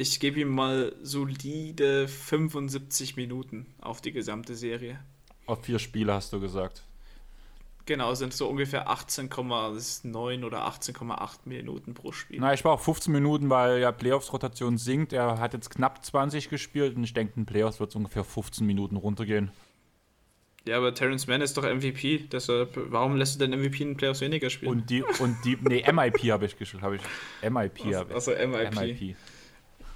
Ich gebe ihm mal solide 75 Minuten auf die gesamte Serie. Auf vier Spiele hast du gesagt. Genau, sind so ungefähr 18,9 oder 18,8 Minuten pro Spiel. Na, ich war auch 15 Minuten, weil ja Playoffs-Rotation sinkt. Er hat jetzt knapp 20 gespielt und ich denke, in Playoffs wird es ungefähr 15 Minuten runtergehen. Ja, aber Terrence Mann ist doch MVP, deshalb, warum lässt du denn MVP in den Playoffs weniger spielen? Und die, und die, nee, MIP habe ich gespielt, habe ich, MIP habe ich. Achso, MIP. MIP.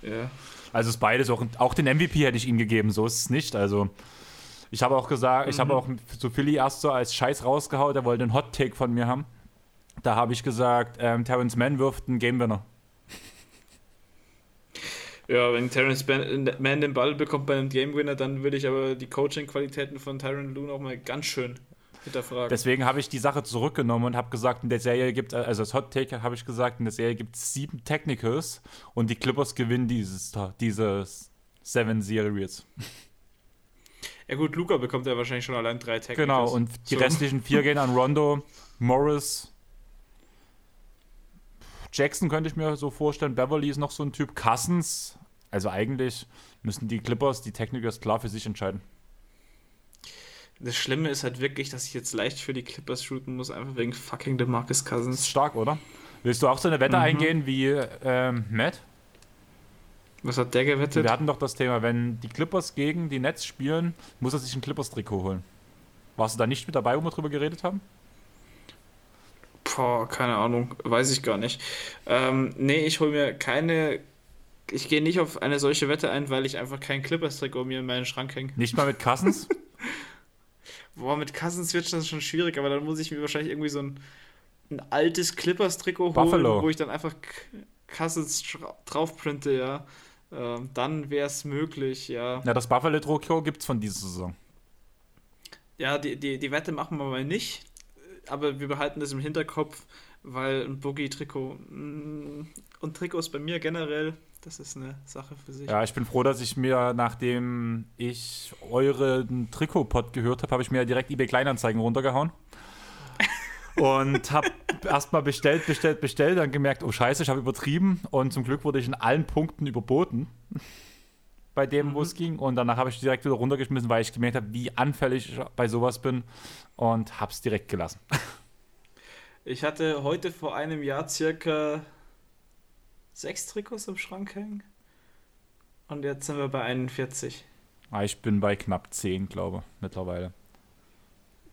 Ja. Also ist beides, auch, auch den MVP hätte ich ihm gegeben, so ist es nicht, also... Ich habe auch gesagt, mhm. ich habe auch zu Philly erst so als Scheiß rausgehauen, der wollte einen Hot Take von mir haben. Da habe ich gesagt, ähm, Terrence Mann wirft einen Game Winner. Ja, wenn Terrence Mann den Ball bekommt bei einem Game Winner, dann würde ich aber die Coaching-Qualitäten von Tyron Loon auch mal ganz schön hinterfragen. Deswegen habe ich die Sache zurückgenommen und habe gesagt, in der Serie gibt also als Hot Take habe ich gesagt, in der Serie gibt es sieben Technicals und die Clippers gewinnen dieses, dieses Seven Series. Ja gut, Luca bekommt ja wahrscheinlich schon allein drei Technicals. Genau, und die so. restlichen vier gehen an Rondo, Morris, Jackson könnte ich mir so vorstellen, Beverly ist noch so ein Typ, Cousins, also eigentlich müssen die Clippers, die Technikers klar für sich entscheiden. Das Schlimme ist halt wirklich, dass ich jetzt leicht für die Clippers shooten muss, einfach wegen fucking DeMarcus Cousins. Stark, oder? Willst du auch so eine Wette mhm. eingehen wie ähm, Matt? Was hat der gewettet? Wir hatten doch das Thema, wenn die Clippers gegen die Nets spielen, muss er sich ein Clippers-Trikot holen. Warst du da nicht mit dabei, wo wir drüber geredet haben? Boah, keine Ahnung, weiß ich gar nicht. Ähm, nee, ich hole mir keine. Ich gehe nicht auf eine solche Wette ein, weil ich einfach kein Clippers-Trikot mir in meinen Schrank hänge. Nicht mal mit Cousins? Boah, mit Cousins wird das schon schwierig, aber dann muss ich mir wahrscheinlich irgendwie so ein, ein altes Clippers-Trikot holen, wo ich dann einfach Cousins draufprinte, ja. Ähm, dann wäre es möglich, ja. Ja, das Buffalo-Trikot gibt es von dieser Saison. Ja, die, die, die Wette machen wir mal nicht, aber wir behalten das im Hinterkopf, weil ein Boogie-Trikot mm, und Trikots bei mir generell, das ist eine Sache für sich. Ja, ich bin froh, dass ich mir, nachdem ich euren Trikot-Pod gehört habe, habe ich mir direkt eBay Kleinanzeigen runtergehauen. und habe erstmal bestellt, bestellt, bestellt, dann gemerkt, oh Scheiße, ich habe übertrieben und zum Glück wurde ich in allen Punkten überboten bei dem, mhm. wo es ging und danach habe ich direkt wieder runtergeschmissen, weil ich gemerkt habe, wie anfällig ich bei sowas bin und habe es direkt gelassen. Ich hatte heute vor einem Jahr circa sechs Trikots im Schrank hängen und jetzt sind wir bei 41. Ah, ich bin bei knapp 10, glaube ich, mittlerweile.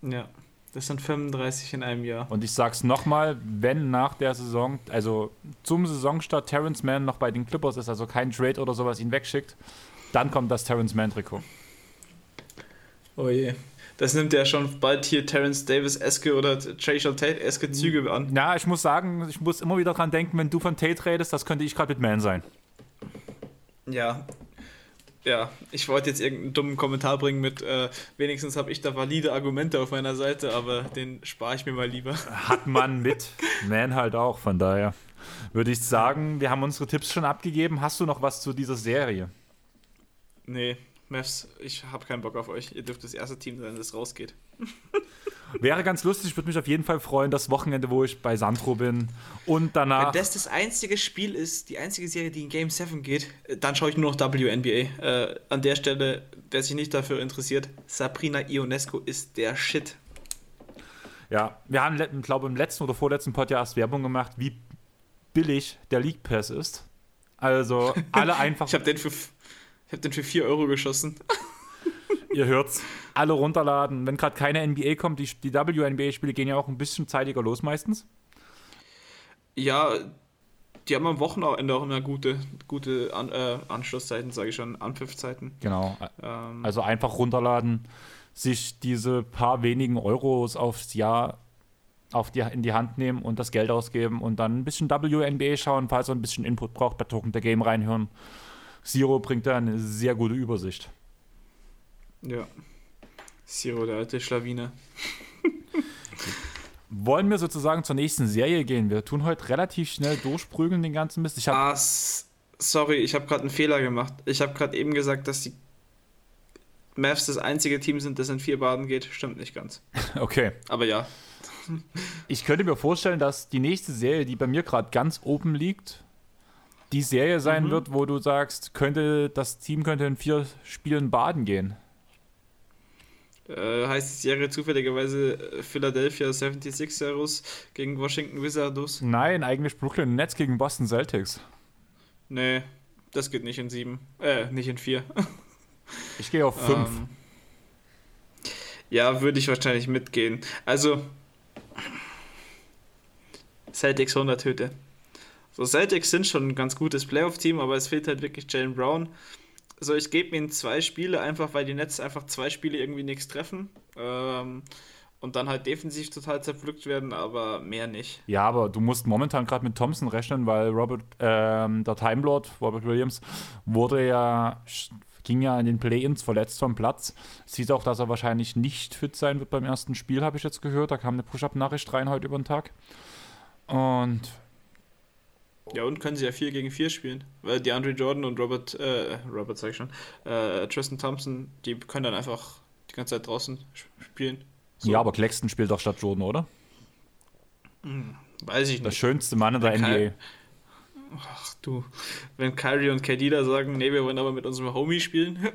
Ja. Das sind 35 in einem Jahr. Und ich sag's nochmal, wenn nach der Saison, also zum Saisonstart Terrence Mann noch bei den Clippers ist, also kein Trade oder sowas ihn wegschickt, dann kommt das Terrence Mann Trikot. Oh je. Das nimmt ja schon bald hier Terrence Davis Eske oder Tracial Tate Eske Züge an. Ja, ich muss sagen, ich muss immer wieder dran denken, wenn du von Tate redest, das könnte ich gerade mit Man sein. Ja, ja, ich wollte jetzt irgendeinen dummen Kommentar bringen mit, äh, wenigstens habe ich da valide Argumente auf meiner Seite, aber den spare ich mir mal lieber. Hat man mit Man halt auch, von daher würde ich sagen, wir haben unsere Tipps schon abgegeben. Hast du noch was zu dieser Serie? Nee, Mavs, ich habe keinen Bock auf euch. Ihr dürft das erste Team sein, das rausgeht. Wäre ganz lustig, ich würde mich auf jeden Fall freuen, das Wochenende, wo ich bei Sandro bin. Und danach. Wenn das das einzige Spiel ist, die einzige Serie, die in Game 7 geht, dann schaue ich nur noch WNBA. Äh, an der Stelle, wer sich nicht dafür interessiert, Sabrina Ionesco ist der Shit. Ja, wir haben, ich glaube, im letzten oder vorletzten Podcast Werbung gemacht, wie billig der League Pass ist. Also alle einfach. ich habe den, für, hab den für 4 Euro geschossen. Ihr hört's. Alle runterladen. Wenn gerade keine NBA kommt, die, die WNBA-Spiele gehen ja auch ein bisschen zeitiger los meistens. Ja, die haben am Wochenende auch immer gute, gute An äh, Anschlusszeiten, sage ich schon, Anpfiffzeiten. Genau. Ähm, also einfach runterladen, sich diese paar wenigen Euros aufs Jahr auf die, in die Hand nehmen und das Geld ausgeben und dann ein bisschen WNBA schauen, falls ihr ein bisschen Input braucht, bei Token der Game reinhören. Zero bringt da eine sehr gute Übersicht. Ja. Zero, der alte Schlawine. Wollen wir sozusagen zur nächsten Serie gehen? Wir tun heute relativ schnell durchprügeln den ganzen Mist. Ich ah, sorry, ich habe gerade einen Fehler gemacht. Ich habe gerade eben gesagt, dass die Mavs das einzige Team sind, das in vier Baden geht. Stimmt nicht ganz. Okay. Aber ja. Ich könnte mir vorstellen, dass die nächste Serie, die bei mir gerade ganz oben liegt, die Serie sein mhm. wird, wo du sagst, könnte das Team könnte in vier Spielen baden gehen. Äh, heißt die Serie zufälligerweise äh, Philadelphia 76ers gegen Washington Wizards? Nein, eigentlich Brooklyn Nets gegen Boston Celtics. Nee, das geht nicht in sieben. Äh, nicht in vier. ich gehe auf fünf. Ähm, ja, würde ich wahrscheinlich mitgehen. Also, Celtics 100 Hüte. So, Celtics sind schon ein ganz gutes Playoff-Team, aber es fehlt halt wirklich Jalen Brown so, ich gebe ihnen zwei Spiele, einfach weil die Nets einfach zwei Spiele irgendwie nichts treffen. Ähm, und dann halt defensiv total zerpflückt werden, aber mehr nicht. Ja, aber du musst momentan gerade mit Thompson rechnen, weil Robert, ähm, der Time Lord, Robert Williams, wurde ja, ging ja in den Play-Ins verletzt vom Platz. Sieht auch, dass er wahrscheinlich nicht fit sein wird beim ersten Spiel, habe ich jetzt gehört. Da kam eine Push-Up-Nachricht rein heute über den Tag. Und ja, und können sie ja 4 gegen 4 spielen. Weil die Andre Jordan und Robert, äh, Robert sag ich schon, äh, Tristan Thompson, die können dann einfach die ganze Zeit draußen spielen. So. Ja, aber Claxton spielt doch statt Jordan, oder? Hm, weiß ich nicht. Der schönste Mann in der NBA. Ach du, wenn Kyrie und KD da sagen, nee, wir wollen aber mit unserem Homie spielen.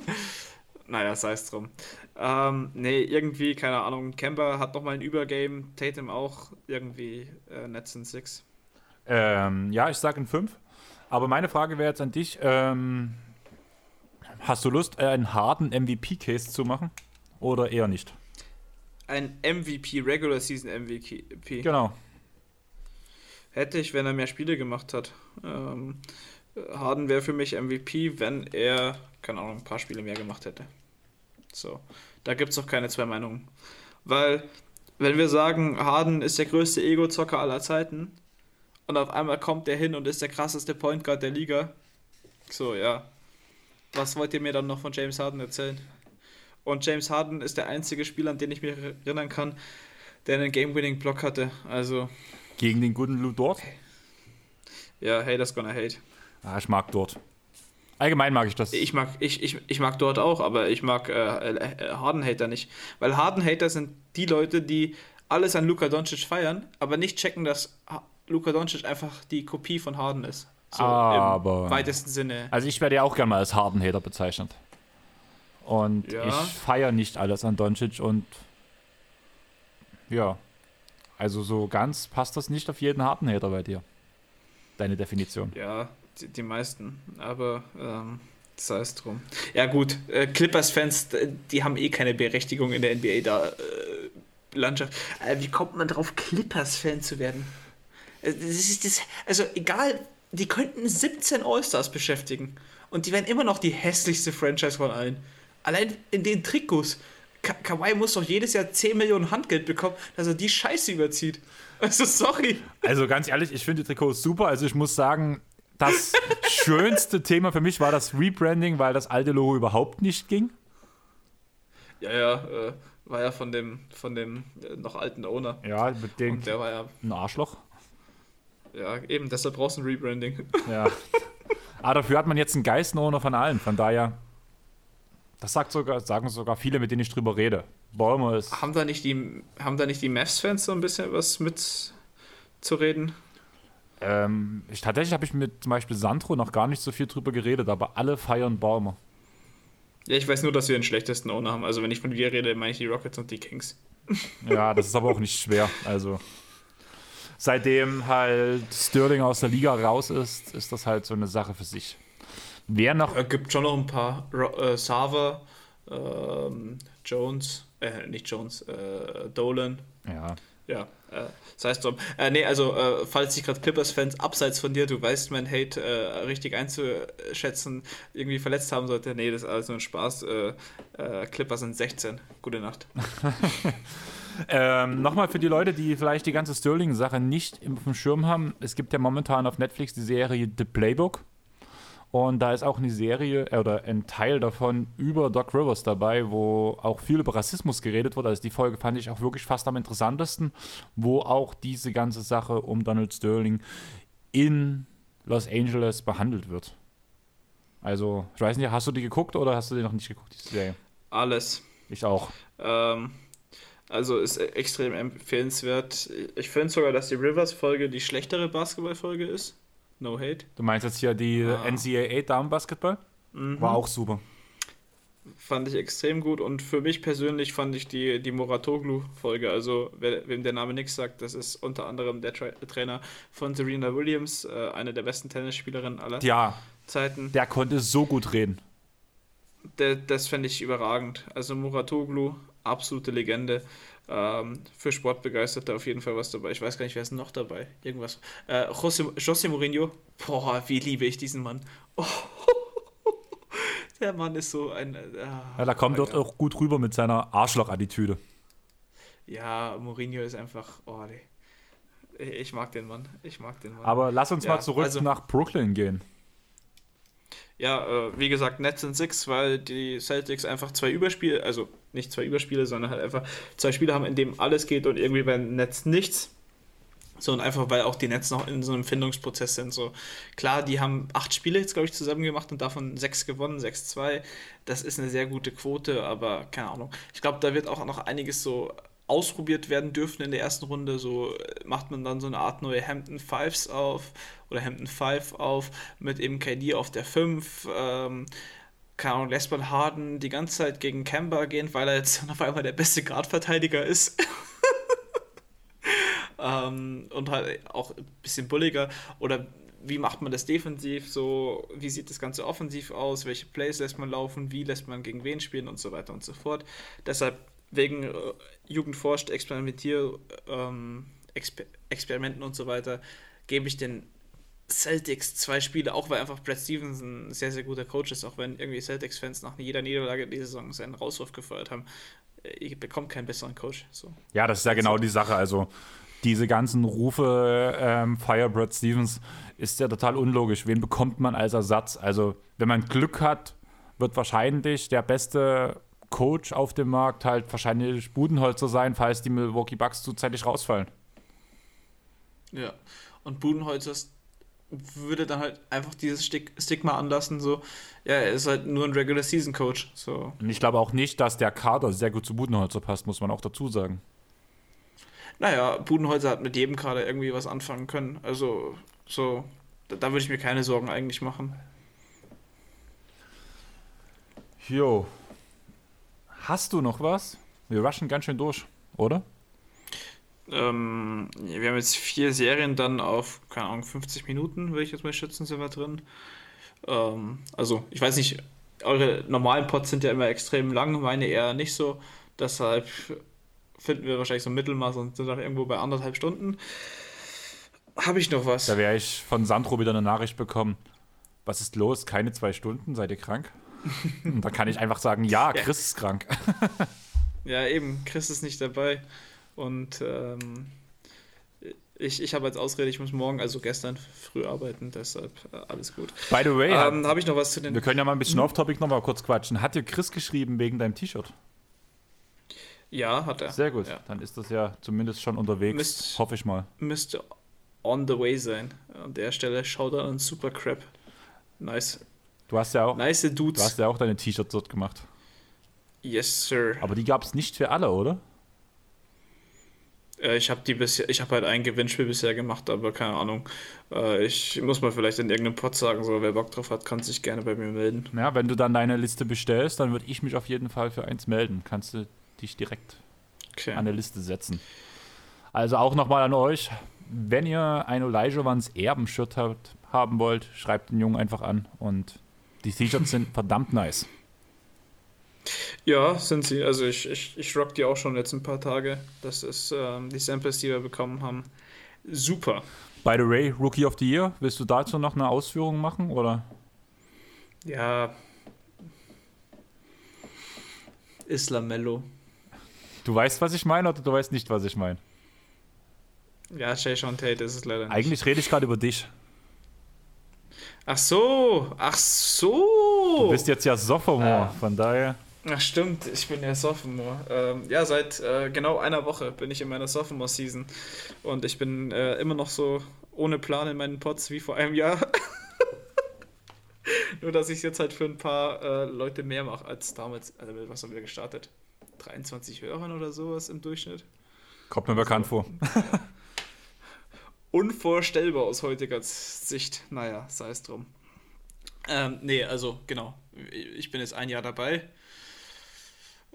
naja, sei es drum. Ähm, nee, irgendwie, keine Ahnung, Kemba hat nochmal ein Übergame, Tatum auch irgendwie äh, Nets in 6. Ähm, ja, ich sage in 5. Aber meine Frage wäre jetzt an dich, ähm, hast du Lust, einen harten MVP-Case zu machen oder eher nicht? Ein MVP, Regular Season MVP? Genau. Hätte ich, wenn er mehr Spiele gemacht hat. Ähm, Harden wäre für mich MVP, wenn er, keine Ahnung, ein paar Spiele mehr gemacht hätte. So, da gibt es auch keine zwei Meinungen. Weil, wenn wir sagen, Harden ist der größte Ego-Zocker aller Zeiten und auf einmal kommt der hin und ist der krasseste Point Guard der Liga, so, ja. Was wollt ihr mir dann noch von James Harden erzählen? Und James Harden ist der einzige Spieler, an den ich mich erinnern kann, der einen Game-Winning-Block hatte. Also, gegen den guten Lou Dort? Ja, Haters gonna hate. Ah, ich mag dort. Allgemein mag ich das. Ich mag, ich, ich, ich mag dort auch, aber ich mag äh, äh, Harden-Hater nicht. Weil Harden-Hater sind die Leute, die alles an Luka Doncic feiern, aber nicht checken, dass Luka Doncic einfach die Kopie von Harden ist. So aber, im weitesten Sinne. Also ich werde ja auch gerne mal als Harden-Hater bezeichnet. Und ja. ich feiere nicht alles an Doncic und ja, also so ganz passt das nicht auf jeden harten Hater bei dir. Deine Definition. Ja, die, die meisten. Aber ähm, sei es drum. Ja gut, äh, Clippers-Fans, die haben eh keine Berechtigung in der NBA da äh, Landschaft. Äh, wie kommt man drauf, Clippers-Fan zu werden? Äh, das ist das, also egal, die könnten 17 All-Stars beschäftigen. Und die wären immer noch die hässlichste Franchise von allen. Allein in den Trikots. Ka Kawhi muss doch jedes Jahr 10 Millionen Handgeld bekommen, dass er die Scheiße überzieht. Also, sorry. Also, ganz ehrlich, ich finde die Trikots super. Also, ich muss sagen, das schönste Thema für mich war das Rebranding, weil das alte Logo überhaupt nicht ging. Ja, ja, äh, war ja von dem, von dem äh, noch alten Owner. Ja, mit dem. Und der war ja. Ein Arschloch. Ja, eben, deshalb brauchst du ein Rebranding. Ja. Aber dafür hat man jetzt einen Geisten-Owner von allen, von daher. Das sagt sogar, sagen sogar viele, mit denen ich drüber rede. Bäume ist. Haben da nicht die, haben da nicht die Mavs-Fans so ein bisschen was mit zu reden? Ähm, ich, tatsächlich habe ich mit zum Beispiel Sandro noch gar nicht so viel drüber geredet, aber alle feiern Bäume. Ja, ich weiß nur, dass wir den schlechtesten Owner haben. Also wenn ich von wir rede, meine ich die Rockets und die Kings. Ja, das ist aber auch nicht schwer. Also seitdem halt Sterling aus der Liga raus ist, ist das halt so eine Sache für sich. Wer noch? Es gibt schon noch ein paar. Äh, Sava, ähm, Jones, äh, nicht Jones, äh, Dolan. Ja. Ja, äh, das heißt so. Äh, nee, also, äh, falls sich gerade Clippers-Fans abseits von dir, du weißt mein Hate äh, richtig einzuschätzen, irgendwie verletzt haben sollte, nee, das ist alles nur ein Spaß. Äh, äh, Clippers sind 16. Gute Nacht. ähm, Nochmal für die Leute, die vielleicht die ganze Sterling-Sache nicht im, auf dem Schirm haben: Es gibt ja momentan auf Netflix die Serie The Playbook. Und da ist auch eine Serie äh, oder ein Teil davon über Doc Rivers dabei, wo auch viel über Rassismus geredet wird. Also die Folge fand ich auch wirklich fast am interessantesten, wo auch diese ganze Sache um Donald Sterling in Los Angeles behandelt wird. Also, ich weiß nicht, hast du die geguckt oder hast du die noch nicht geguckt, diese Serie? Alles. Ich auch. Ähm, also ist extrem empfehlenswert. Ich finde sogar, dass die Rivers-Folge die schlechtere Basketball-Folge ist. No hate. Du meinst jetzt hier die ah. NCAA Damenbasketball? Mhm. War auch super. Fand ich extrem gut und für mich persönlich fand ich die, die Moratoglu-Folge, also wer, wem der Name nichts sagt, das ist unter anderem der Tra Trainer von Serena Williams, äh, eine der besten Tennisspielerinnen aller ja, Zeiten. Der konnte so gut reden. Der, das fände ich überragend. Also Moratoglu, absolute Legende. Ähm, für Sportbegeisterte auf jeden Fall was dabei. Ich weiß gar nicht, wer ist noch dabei? Irgendwas. Äh, José, José Mourinho. Boah, wie liebe ich diesen Mann. Oh. Der Mann ist so ein. Äh, ja, da kommt dort auch gut rüber mit seiner Arschloch-Attitüde. Ja, Mourinho ist einfach. Oh, nee. Ich mag den Mann. Ich mag den Mann. Aber lass uns ja, mal zurück also, nach Brooklyn gehen. Ja, äh, wie gesagt, Nets sind six, weil die Celtics einfach zwei Überspiele, also nicht zwei Überspiele, sondern halt einfach zwei Spiele haben, in denen alles geht und irgendwie beim Netz nichts. So, und einfach, weil auch die Nets noch in so einem Findungsprozess sind. So, klar, die haben acht Spiele jetzt, glaube ich, zusammen gemacht und davon sechs gewonnen, sechs, zwei. Das ist eine sehr gute Quote, aber keine Ahnung. Ich glaube, da wird auch noch einiges so ausprobiert werden dürfen in der ersten Runde. So äh, macht man dann so eine Art neue Hampton Fives auf oder Hampton Five auf mit eben KD auf der 5. Ähm, keine Ahnung, lässt man Harden die ganze Zeit gegen Kemba gehen, weil er jetzt auf einmal der beste Guardverteidiger ist. ähm, und halt auch ein bisschen bulliger. Oder wie macht man das defensiv? So, wie sieht das Ganze offensiv aus? Welche Plays lässt man laufen? Wie lässt man gegen wen spielen und so weiter und so fort. Deshalb wegen äh, Jugend forscht, Experimentier, ähm, Exper Experimenten und so weiter, gebe ich den Celtics zwei Spiele, auch weil einfach Brad Stevens ein sehr, sehr guter Coach ist, auch wenn irgendwie Celtics-Fans nach jeder Niederlage dieser Saison seinen Rauswurf gefeuert haben. Äh, ihr bekommt keinen besseren Coach. So. Ja, das ist ja genau die Sache. Also diese ganzen Rufe ähm, Fire Brad Stevens ist ja total unlogisch. Wen bekommt man als Ersatz? Also wenn man Glück hat, wird wahrscheinlich der beste Coach auf dem Markt halt wahrscheinlich Budenholzer sein, falls die Milwaukee Bucks zuzeitig rausfallen. Ja, und Budenholzer würde dann halt einfach dieses Stigma anlassen, so, ja, er ist halt nur ein Regular Season Coach. So. Und ich glaube auch nicht, dass der Kader sehr gut zu Budenholzer passt, muss man auch dazu sagen. Naja, Budenholzer hat mit jedem Kader irgendwie was anfangen können. Also, so, da, da würde ich mir keine Sorgen eigentlich machen. Jo. Hast du noch was? Wir rushen ganz schön durch, oder? Ähm, wir haben jetzt vier Serien dann auf, keine Ahnung, 50 Minuten, würde ich jetzt mal schätzen, sind wir drin. Ähm, also, ich weiß nicht, eure normalen Pots sind ja immer extrem lang, meine eher nicht so. Deshalb finden wir wahrscheinlich so ein Mittelmaß und sind dann irgendwo bei anderthalb Stunden. Habe ich noch was? Da wäre ich von Sandro wieder eine Nachricht bekommen. Was ist los? Keine zwei Stunden? Seid ihr krank? und da kann ich einfach sagen, ja, Chris ja. ist krank. ja, eben, Chris ist nicht dabei. Und ähm, ich, ich habe als Ausrede, ich muss morgen, also gestern früh arbeiten, deshalb äh, alles gut. By the way, ähm, habe ich noch was zu den. Wir können ja mal ein bisschen hm? off-topic nochmal kurz quatschen. Hat dir Chris geschrieben wegen deinem T-Shirt? Ja, hat er. Sehr gut. Ja. Dann ist das ja zumindest schon unterwegs. Müsst, hoffe ich mal. Müsste on the way sein. An der Stelle er an Super Crap. Nice. Du hast ja auch. Nice Dudes. Du hast ja auch deine T-Shirts dort gemacht. Yes, sir. Aber die gab es nicht für alle, oder? Äh, ich habe die bisher, ich habe halt ein Gewinnspiel bisher gemacht, aber keine Ahnung. Äh, ich muss mal vielleicht in irgendeinem Pod sagen, so wer Bock drauf hat, kann sich gerne bei mir melden. Ja, wenn du dann deine Liste bestellst, dann würde ich mich auf jeden Fall für eins melden. Kannst du dich direkt okay. an der Liste setzen. Also auch nochmal an euch, wenn ihr ein Elijah Vans Erbenshirt habt, haben wollt, schreibt den Jungen einfach an und die T-Shirts sind verdammt nice. Ja, sind sie. Also ich, ich, ich rock die auch schon jetzt ein paar Tage. Das ist ähm, die Samples, die wir bekommen haben. Super. By the way, Rookie of the Year, willst du dazu noch eine Ausführung machen oder? Ja. Islamello. Du weißt, was ich meine oder du weißt nicht, was ich meine? Ja, Shay Sean Tate ist es leider nicht. Eigentlich rede ich gerade über dich. Ach so, ach so. Du bist jetzt ja Sophomore, ah. von daher. Ach stimmt, ich bin ja Sophomore. Ähm, ja, seit äh, genau einer Woche bin ich in meiner Sophomore-Season und ich bin äh, immer noch so ohne Plan in meinen Pots wie vor einem Jahr. Nur, dass ich es jetzt halt für ein paar äh, Leute mehr mache als damals. Also, was haben wir gestartet? 23 Hörern oder sowas im Durchschnitt? Kommt mir bekannt vor. Unvorstellbar aus heutiger Sicht. Naja, sei es drum. Ähm, nee, also genau. Ich bin jetzt ein Jahr dabei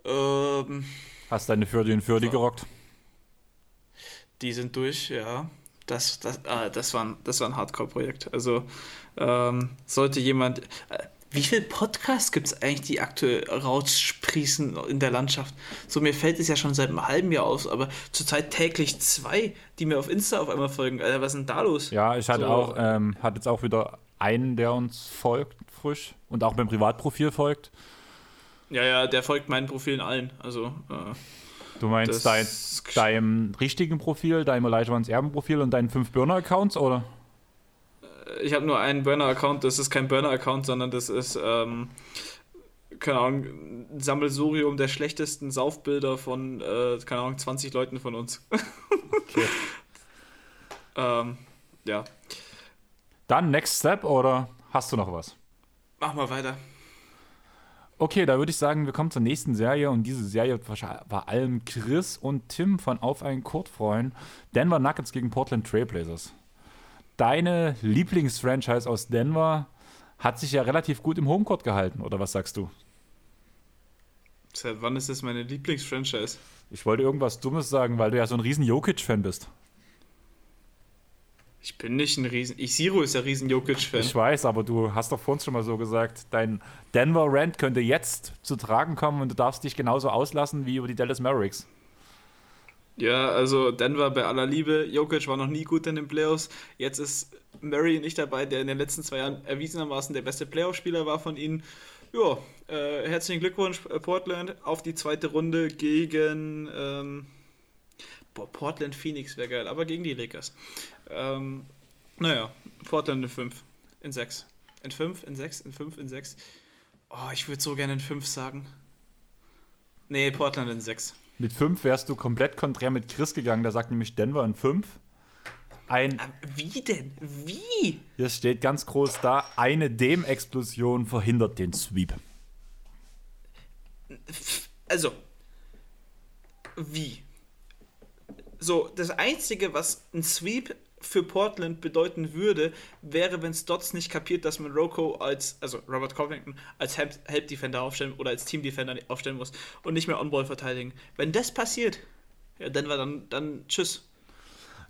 ähm, Hast deine Fürdi und Fürdi gerockt? Die sind durch, ja. Das, das, äh, das, war ein, das war ein Hardcore-Projekt. Also ähm, sollte jemand. Äh, wie viele Podcasts gibt es eigentlich, die aktuell raussprießen in der Landschaft? So, mir fällt es ja schon seit einem halben Jahr aus, aber zurzeit täglich zwei, die mir auf Insta auf einmal folgen. Alter, was ist denn da los? Ja, ich hatte so. auch, ähm, hatte jetzt auch wieder einen, der uns folgt, frisch und auch beim Privatprofil folgt. Ja, ja, der folgt meinen Profilen allen. Also. Äh, du meinst dein, deinem richtigen Profil, deinem Elijah Erbenprofil und deinen fünf Burner-Accounts, oder? Ich habe nur einen Burner-Account, das ist kein Burner-Account, sondern das ist, ähm, keine Ahnung, ein Sammelsurium der schlechtesten Saufbilder von, äh, keine Ahnung, 20 Leuten von uns. okay. ähm, ja. Dann Next Step oder hast du noch was? Mach mal weiter. Okay, da würde ich sagen, wir kommen zur nächsten Serie und diese Serie wird vor allem Chris und Tim von Auf einen Kurt freuen. Denver Nuggets gegen Portland Trailblazers. Deine Lieblingsfranchise aus Denver hat sich ja relativ gut im Homecourt gehalten, oder was sagst du? Seit wann ist das meine Lieblingsfranchise? Ich wollte irgendwas Dummes sagen, weil du ja so ein riesen Jokic-Fan bist. Ich bin nicht ein riesen. Ich Siro ist ja riesen Jokic-Fan. Ich weiß, aber du hast doch vorhin schon mal so gesagt, dein Denver Rant könnte jetzt zu tragen kommen und du darfst dich genauso auslassen wie über die Dallas Mavericks. Ja, also Denver bei aller Liebe. Jokic war noch nie gut in den Playoffs. Jetzt ist Murray nicht dabei, der in den letzten zwei Jahren erwiesenermaßen der beste Playoff-Spieler war von ihnen. Ja, äh, herzlichen Glückwunsch, äh, Portland, auf die zweite Runde gegen. Ähm, boah, Portland Phoenix wäre geil, aber gegen die Lakers. Ähm, naja, Portland in 5, in 6. In 5, in 6, in 5, in 6. Oh, ich würde so gerne in 5 sagen. Nee, Portland in 6. Mit 5 wärst du komplett konträr mit Chris gegangen, der sagt nämlich Denver in 5. Ein, Wie denn? Wie? Hier steht ganz groß da, eine Dem-Explosion verhindert den Sweep. Also, wie? So, das Einzige, was ein Sweep für Portland bedeuten würde, wäre, wenn Stotts nicht kapiert, dass man Rocco als, also Robert Covington, als Help-Defender aufstellen oder als Team-Defender aufstellen muss und nicht mehr On-Ball verteidigen. Wenn das passiert, ja, dann war dann, dann tschüss.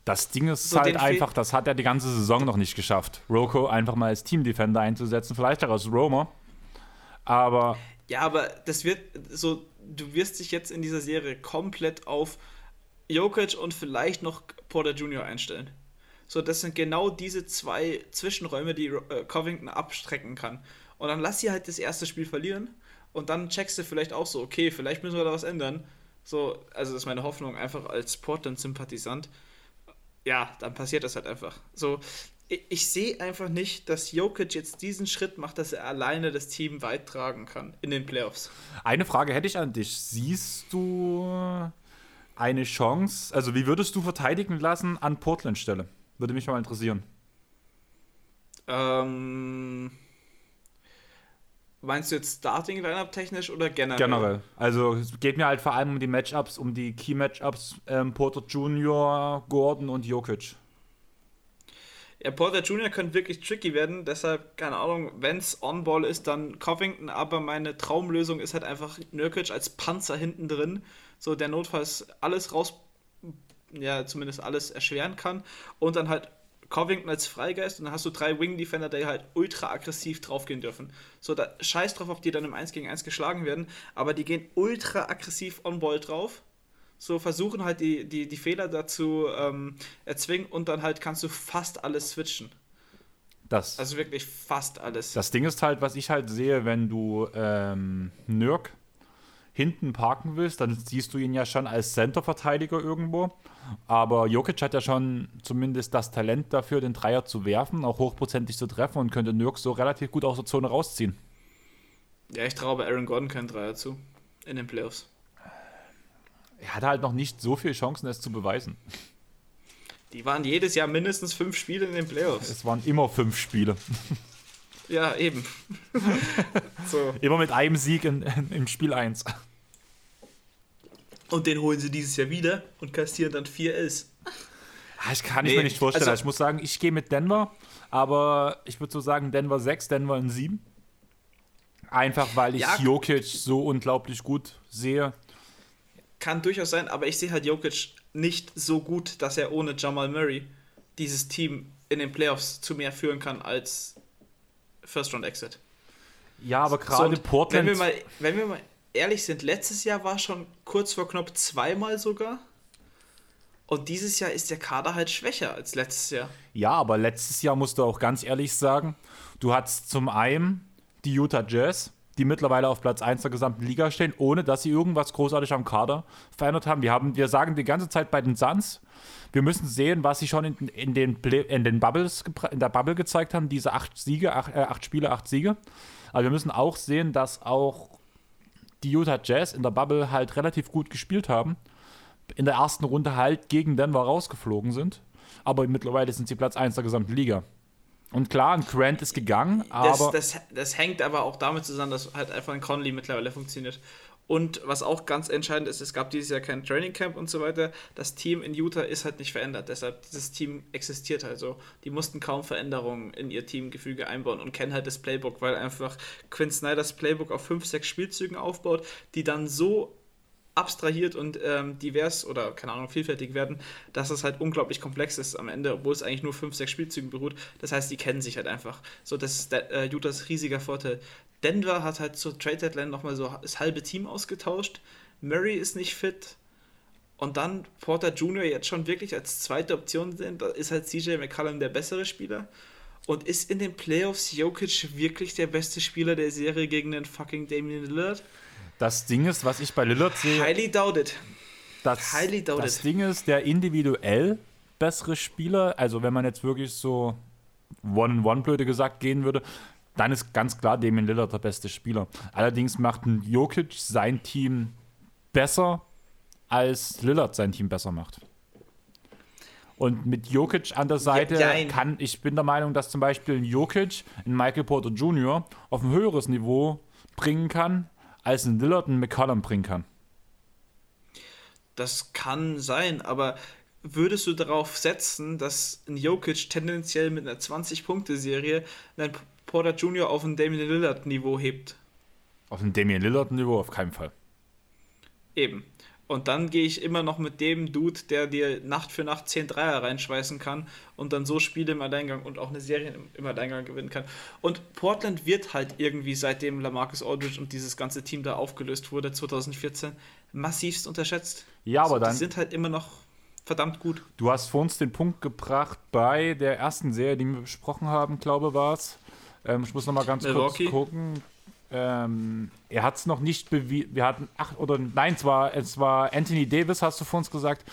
Das Ding ist so halt einfach, das hat er die ganze Saison noch nicht geschafft. Roko einfach mal als Team-Defender einzusetzen, vielleicht auch als Roamer. Aber. Ja, aber das wird so, du wirst dich jetzt in dieser Serie komplett auf Jokic und vielleicht noch Porter Jr. einstellen. So, das sind genau diese zwei Zwischenräume, die äh, Covington abstrecken kann. Und dann lass sie halt das erste Spiel verlieren und dann checkst du vielleicht auch so, okay, vielleicht müssen wir da was ändern. So, also das ist meine Hoffnung, einfach als Portland-Sympathisant ja, dann passiert das halt einfach. So, ich, ich sehe einfach nicht, dass Jokic jetzt diesen Schritt macht, dass er alleine das Team weit tragen kann in den Playoffs. Eine Frage hätte ich an dich. Siehst du eine Chance, also wie würdest du verteidigen lassen an Portland Stelle? Würde mich mal interessieren. Ähm Meinst du jetzt Starting Lineup technisch oder generell? Generell. Also es geht mir halt vor allem um die Matchups, um die Key Matchups ähm, Porter Jr., Gordon und Jokic. Ja, Porter Jr. könnte wirklich tricky werden, deshalb, keine Ahnung, wenn es On-Ball ist, dann Covington, aber meine Traumlösung ist halt einfach Nurkic als Panzer hinten drin, so der notfalls alles raus, ja, zumindest alles erschweren kann und dann halt Covington als Freigeist und dann hast du drei Wing-Defender, die halt ultra aggressiv draufgehen dürfen. So, da scheiß drauf, ob die dann im 1 gegen 1 geschlagen werden, aber die gehen ultra aggressiv on-ball drauf. So versuchen halt die, die, die Fehler dazu ähm, erzwingen und dann halt kannst du fast alles switchen. Das, also wirklich fast alles. Das Ding ist halt, was ich halt sehe, wenn du ähm, Nürk hinten parken willst, dann siehst du ihn ja schon als Center-Verteidiger irgendwo. Aber Jokic hat ja schon zumindest das Talent dafür, den Dreier zu werfen, auch hochprozentig zu treffen und könnte Nürk so relativ gut aus der Zone rausziehen. Ja, ich traue Aaron Gordon keinen Dreier zu in den Playoffs. Er hatte halt noch nicht so viele Chancen, es zu beweisen. Die waren jedes Jahr mindestens fünf Spiele in den Playoffs. Es waren immer fünf Spiele. Ja, eben. so. Immer mit einem Sieg in, in, im Spiel 1. Und den holen sie dieses Jahr wieder und kassieren dann 4 Ls. Ah, ich kann nee, mir nicht vorstellen. Also, ich muss sagen, ich gehe mit Denver, aber ich würde so sagen, Denver 6, Denver in 7. Einfach weil ich ja, Jokic so unglaublich gut sehe. Kann durchaus sein, aber ich sehe halt Jokic nicht so gut, dass er ohne Jamal Murray dieses Team in den Playoffs zu mehr führen kann als First Round Exit. Ja, aber gerade so, Portland. Wenn wir, mal, wenn wir mal ehrlich sind, letztes Jahr war schon kurz vor knapp zweimal sogar. Und dieses Jahr ist der Kader halt schwächer als letztes Jahr. Ja, aber letztes Jahr musst du auch ganz ehrlich sagen, du hattest zum einen die Utah Jazz, die mittlerweile auf Platz 1 der gesamten Liga stehen, ohne dass sie irgendwas großartig am Kader verändert haben. Wir, haben, wir sagen die ganze Zeit bei den Suns, wir müssen sehen, was sie schon in, in, den, in, den Bubbles, in der Bubble gezeigt haben, diese acht Siege, acht, äh, acht Spiele, acht Siege. Aber wir müssen auch sehen, dass auch die Utah Jazz in der Bubble halt relativ gut gespielt haben. In der ersten Runde halt gegen Denver rausgeflogen sind. Aber mittlerweile sind sie Platz 1 der gesamten Liga. Und klar, ein Grant ist gegangen, aber. Das, das, das hängt aber auch damit zusammen, dass halt einfach ein Conley mittlerweile funktioniert. Und was auch ganz entscheidend ist, es gab dieses Jahr kein Training Camp und so weiter. Das Team in Utah ist halt nicht verändert. Deshalb, dieses Team existiert halt so. Die mussten kaum Veränderungen in ihr Teamgefüge einbauen und kennen halt das Playbook, weil einfach Quinn Snyders Playbook auf fünf, sechs Spielzügen aufbaut, die dann so abstrahiert und ähm, divers oder keine Ahnung, vielfältig werden, dass es halt unglaublich komplex ist am Ende, obwohl es eigentlich nur fünf, sechs Spielzügen beruht. Das heißt, die kennen sich halt einfach. So, das ist der, äh, Utahs riesiger Vorteil. Denver hat halt zur Trade Deadline nochmal so das halbe Team ausgetauscht. Murray ist nicht fit. Und dann Porter Jr. jetzt schon wirklich als zweite Option sind. Da ist halt CJ McCallum der bessere Spieler. Und ist in den Playoffs Jokic wirklich der beste Spieler der Serie gegen den fucking Damian Lillard? Das Ding ist, was ich bei Lillard sehe. Highly doubted. Das, Highly doubted. Das Ding ist, der individuell bessere Spieler, also wenn man jetzt wirklich so One-on-One-Blöde gesagt gehen würde, dann ist ganz klar Damien Lillard der beste Spieler. Allerdings macht ein Jokic sein Team besser, als Lillard sein Team besser macht. Und mit Jokic an der Seite ja, kann, ich bin der Meinung, dass zum Beispiel ein Jokic ein Michael Porter Jr. auf ein höheres Niveau bringen kann, als ein Lillard einen McCollum bringen kann. Das kann sein, aber würdest du darauf setzen, dass ein Jokic tendenziell mit einer 20-Punkte-Serie einen Porter Jr. auf ein Damian Lillard-Niveau hebt. Auf ein Damian Lillard-Niveau auf keinen Fall. Eben. Und dann gehe ich immer noch mit dem Dude, der dir Nacht für Nacht 10 Dreier reinschweißen kann und dann so Spiele im Alleingang und auch eine Serie im Alleingang gewinnen kann. Und Portland wird halt irgendwie, seitdem Lamarcus Aldridge und dieses ganze Team da aufgelöst wurde, 2014, massivst unterschätzt. Ja, aber also, dann. Die sind halt immer noch verdammt gut. Du hast vor uns den Punkt gebracht bei der ersten Serie, die wir besprochen haben, glaube ich, war es. Ähm, ich muss noch mal ganz Milwaukee. kurz gucken. Ähm, er hat es noch nicht bewiesen. Wir hatten acht oder nein, es war, es war Anthony Davis, hast du vor uns gesagt.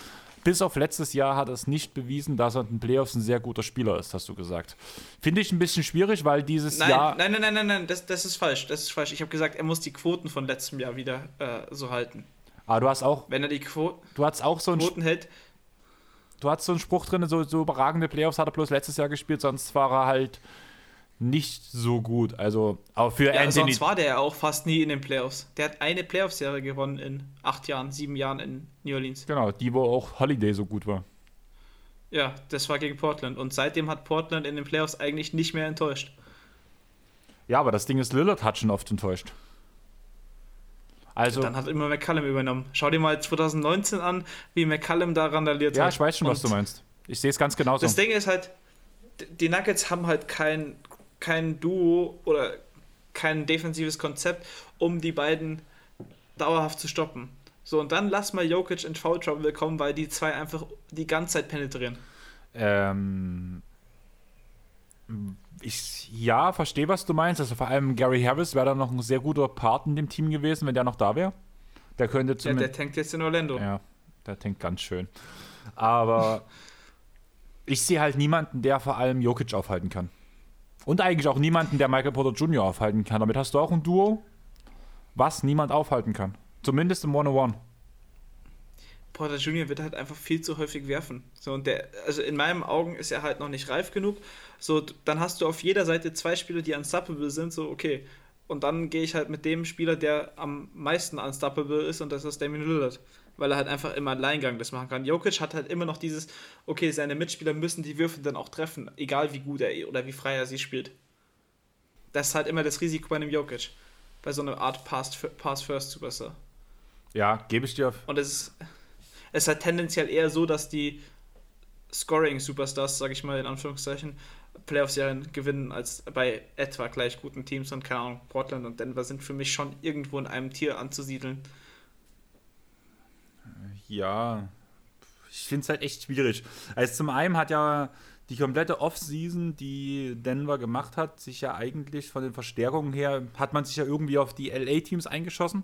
Bis auf letztes Jahr hat er es nicht bewiesen, dass er in den Playoffs ein sehr guter Spieler ist, hast du gesagt. Finde ich ein bisschen schwierig, weil dieses nein, Jahr. Nein, nein, nein, nein, nein, das, das ist falsch. Das ist falsch. Ich habe gesagt, er muss die Quoten von letztem Jahr wieder äh, so halten. Aber du hast auch. Wenn er die Quo du hast auch so Quoten hält. Du hast so einen Spruch drin, so, so überragende Playoffs hat er bloß letztes Jahr gespielt, sonst war er halt nicht so gut. Also auch für ja, Anthony. Sonst war der ja auch fast nie in den Playoffs. Der hat eine Playoff-Serie gewonnen in acht Jahren, sieben Jahren in New Orleans. Genau, die wo auch Holiday so gut war. Ja, das war gegen Portland. Und seitdem hat Portland in den Playoffs eigentlich nicht mehr enttäuscht. Ja, aber das Ding ist, Lillard hat schon oft enttäuscht. Also, dann hat immer McCallum übernommen. Schau dir mal 2019 an, wie McCallum da randaliert ja, hat. Ja, ich weiß schon, Und was du meinst. Ich sehe es ganz genauso. Das Ding ist halt, die Nuggets haben halt kein kein Duo oder kein defensives Konzept, um die beiden dauerhaft zu stoppen. So, und dann lass mal Jokic in Foul Trouble kommen, weil die zwei einfach die ganze Zeit penetrieren. Ähm, ich ja, verstehe, was du meinst. Also vor allem Gary Harris wäre da noch ein sehr guter Part in dem Team gewesen, wenn der noch da wäre. Der könnte zumindest. Ja, der tankt jetzt in Orlando. Ja, der tankt ganz schön. Aber ich sehe halt niemanden, der vor allem Jokic aufhalten kann. Und eigentlich auch niemanden, der Michael Porter Jr. aufhalten kann. Damit hast du auch ein Duo, was niemand aufhalten kann. Zumindest im One-on-One. Porter Jr. wird halt einfach viel zu häufig werfen. So, und der, also in meinen Augen ist er halt noch nicht reif genug. So, dann hast du auf jeder Seite zwei Spieler, die unstoppable sind, so, okay. Und dann gehe ich halt mit dem Spieler, der am meisten unstoppable ist, und das ist Damien Lillard weil er halt einfach im Alleingang das machen kann. Jokic hat halt immer noch dieses, okay, seine Mitspieler müssen die Würfe dann auch treffen, egal wie gut er oder wie frei er sie spielt. Das ist halt immer das Risiko bei einem Jokic. Bei so einer Art Pass-First-Superstar. Ja, gebe ich dir auf. Und es ist, es ist halt tendenziell eher so, dass die Scoring-Superstars, sage ich mal in Anführungszeichen, Playoff-Serien gewinnen als bei etwa gleich guten Teams und keine Ahnung, Portland und Denver sind für mich schon irgendwo in einem Tier anzusiedeln ja, ich finde es halt echt schwierig. Also zum einen hat ja die komplette Off-Season, die Denver gemacht hat, sich ja eigentlich von den Verstärkungen her, hat man sich ja irgendwie auf die LA-Teams eingeschossen.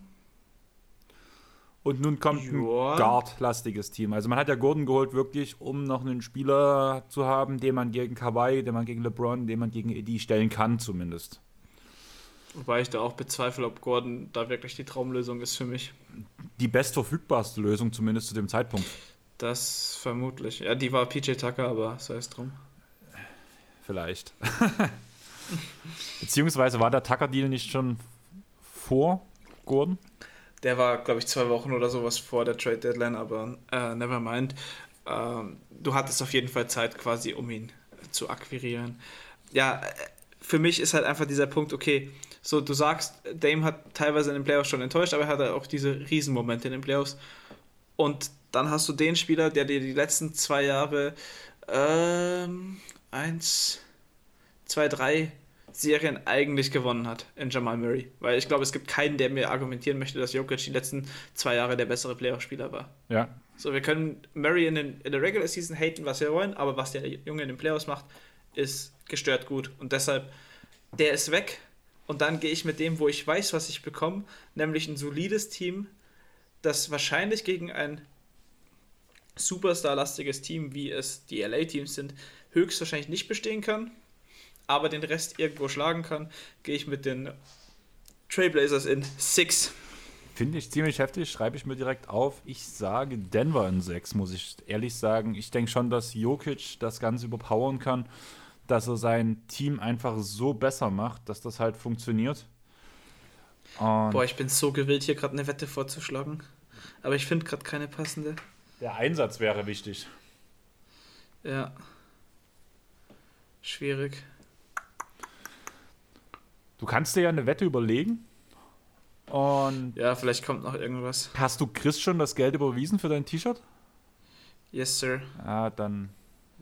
Und nun kommt ein Guard-lastiges Team. Also man hat ja Gordon geholt, wirklich, um noch einen Spieler zu haben, den man gegen Kawhi, den man gegen LeBron, den man gegen Eddie stellen kann, zumindest. Wobei ich da auch bezweifle, ob Gordon da wirklich die Traumlösung ist für mich. Die bestverfügbarste Lösung, zumindest zu dem Zeitpunkt. Das vermutlich. Ja, die war PJ Tucker, aber sei es drum. vielleicht. Beziehungsweise war der Tucker-Deal nicht schon vor Gordon? Der war, glaube ich, zwei Wochen oder sowas vor der Trade Deadline, aber äh, never mind. Ähm, du hattest auf jeden Fall Zeit quasi, um ihn zu akquirieren. Ja, für mich ist halt einfach dieser Punkt, okay, so du sagst, Dame hat teilweise in den Playoffs schon enttäuscht, aber er hat auch diese Riesenmomente in den Playoffs. Und dann hast du den Spieler, der dir die letzten zwei Jahre ähm, eins, zwei, drei Serien eigentlich gewonnen hat in Jamal Murray. Weil ich glaube, es gibt keinen, der mir argumentieren möchte, dass Jokic die letzten zwei Jahre der bessere Playoff-Spieler war. Ja. So, wir können Murray in, den, in der Regular Season haten, was wir wollen, aber was der Junge in den Playoffs macht, ist gestört gut. Und deshalb, der ist weg. Und dann gehe ich mit dem, wo ich weiß, was ich bekomme, nämlich ein solides Team, das wahrscheinlich gegen ein Superstar-lastiges Team, wie es die LA-Teams sind, höchstwahrscheinlich nicht bestehen kann, aber den Rest irgendwo schlagen kann, gehe ich mit den Trailblazers in 6. Finde ich ziemlich heftig, schreibe ich mir direkt auf. Ich sage Denver in 6, muss ich ehrlich sagen. Ich denke schon, dass Jokic das Ganze überpowern kann, dass er sein Team einfach so besser macht, dass das halt funktioniert. Und Boah, ich bin so gewillt, hier gerade eine Wette vorzuschlagen. Aber ich finde gerade keine passende. Der Einsatz wäre wichtig. Ja. Schwierig. Du kannst dir ja eine Wette überlegen. Und ja, vielleicht kommt noch irgendwas. Hast du Chris schon das Geld überwiesen für dein T-Shirt? Yes, sir. Ja, dann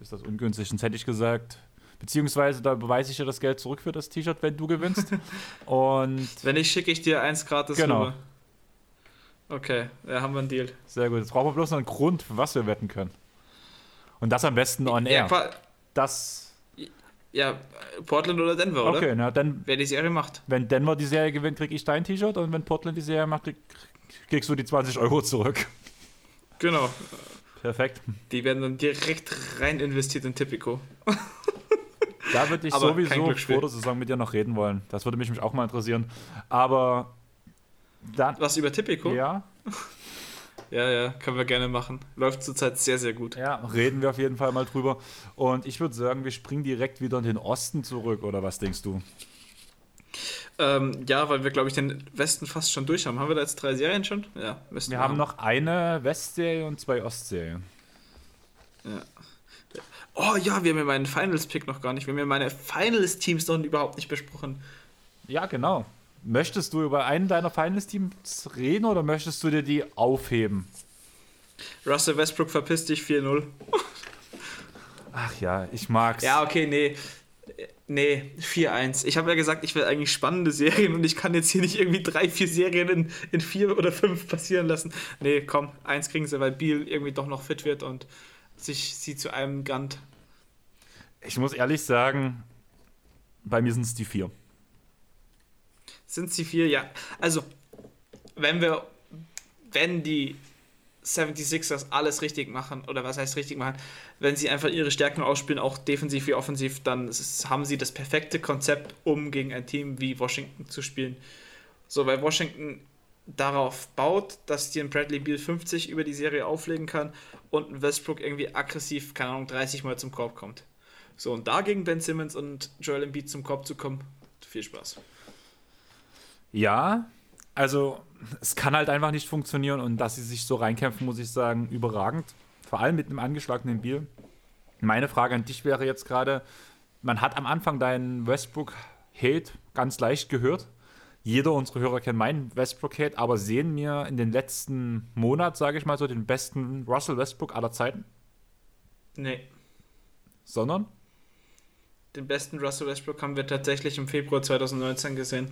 ist das ungünstig. Sonst hätte ich gesagt, beziehungsweise da beweise ich dir das Geld zurück für das T-Shirt, wenn du gewinnst. Und wenn ich schicke ich dir eins gratis genau. rüber. Okay, ja, haben wir einen Deal. Sehr gut. Jetzt brauchen wir bloß noch einen Grund, für was wir wetten können. Und das am besten on air. Ja, das. Ja, Portland oder Denver, oder? Okay, na dann. Wer die Serie macht. Wenn Denver die Serie gewinnt, krieg ich dein T-Shirt und wenn Portland die Serie macht, kriegst du die 20 Euro zurück. Genau. Perfekt. Die werden dann direkt rein investiert in Tipico. Da würde ich Aber sowieso vor der Saison mit dir noch reden wollen. Das würde mich auch mal interessieren. Aber dann, Was über Tipico? Ja. Ja, ja, können wir gerne machen. Läuft zurzeit sehr, sehr gut. Ja, reden wir auf jeden Fall mal drüber. Und ich würde sagen, wir springen direkt wieder in den Osten zurück, oder was denkst du? Ähm, ja, weil wir, glaube ich, den Westen fast schon durch haben. Haben wir da jetzt drei Serien schon? Ja, wir, wir haben, haben noch eine Westserie und zwei Ostserien. Ja. Oh ja, wir haben ja meinen Finals-Pick noch gar nicht. Wir haben ja meine Finals-Teams noch überhaupt nicht besprochen. Ja, genau. Möchtest du über einen deiner Finals-Teams reden oder möchtest du dir die aufheben? Russell Westbrook verpiss dich 4-0. Ach ja, ich mag's. Ja, okay, nee. Nee, 4-1. Ich habe ja gesagt, ich will eigentlich spannende Serien und ich kann jetzt hier nicht irgendwie drei, vier Serien in, in vier oder fünf passieren lassen. Nee, komm, eins kriegen sie, weil Beal irgendwie doch noch fit wird und sich sie zu einem Gant. Ich muss ehrlich sagen, bei mir sind es die vier. Sind sie vier? Ja. Also, wenn wir, wenn die 76ers alles richtig machen, oder was heißt richtig machen, wenn sie einfach ihre Stärken ausspielen, auch defensiv wie offensiv, dann haben sie das perfekte Konzept, um gegen ein Team wie Washington zu spielen. So, weil Washington darauf baut, dass dir ein Bradley Beal 50 über die Serie auflegen kann und ein Westbrook irgendwie aggressiv, keine Ahnung, 30 Mal zum Korb kommt. So, und da gegen Ben Simmons und Joel Embiid zum Korb zu kommen, viel Spaß. Ja, also es kann halt einfach nicht funktionieren und dass sie sich so reinkämpfen, muss ich sagen, überragend. Vor allem mit einem angeschlagenen Biel. Meine Frage an dich wäre jetzt gerade, man hat am Anfang deinen Westbrook-Hate ganz leicht gehört. Jeder unserer Hörer kennt meinen Westbrook-Hate, aber sehen wir in den letzten Monat, sage ich mal so, den besten Russell Westbrook aller Zeiten? Nee. Sondern? Den besten Russell Westbrook haben wir tatsächlich im Februar 2019 gesehen.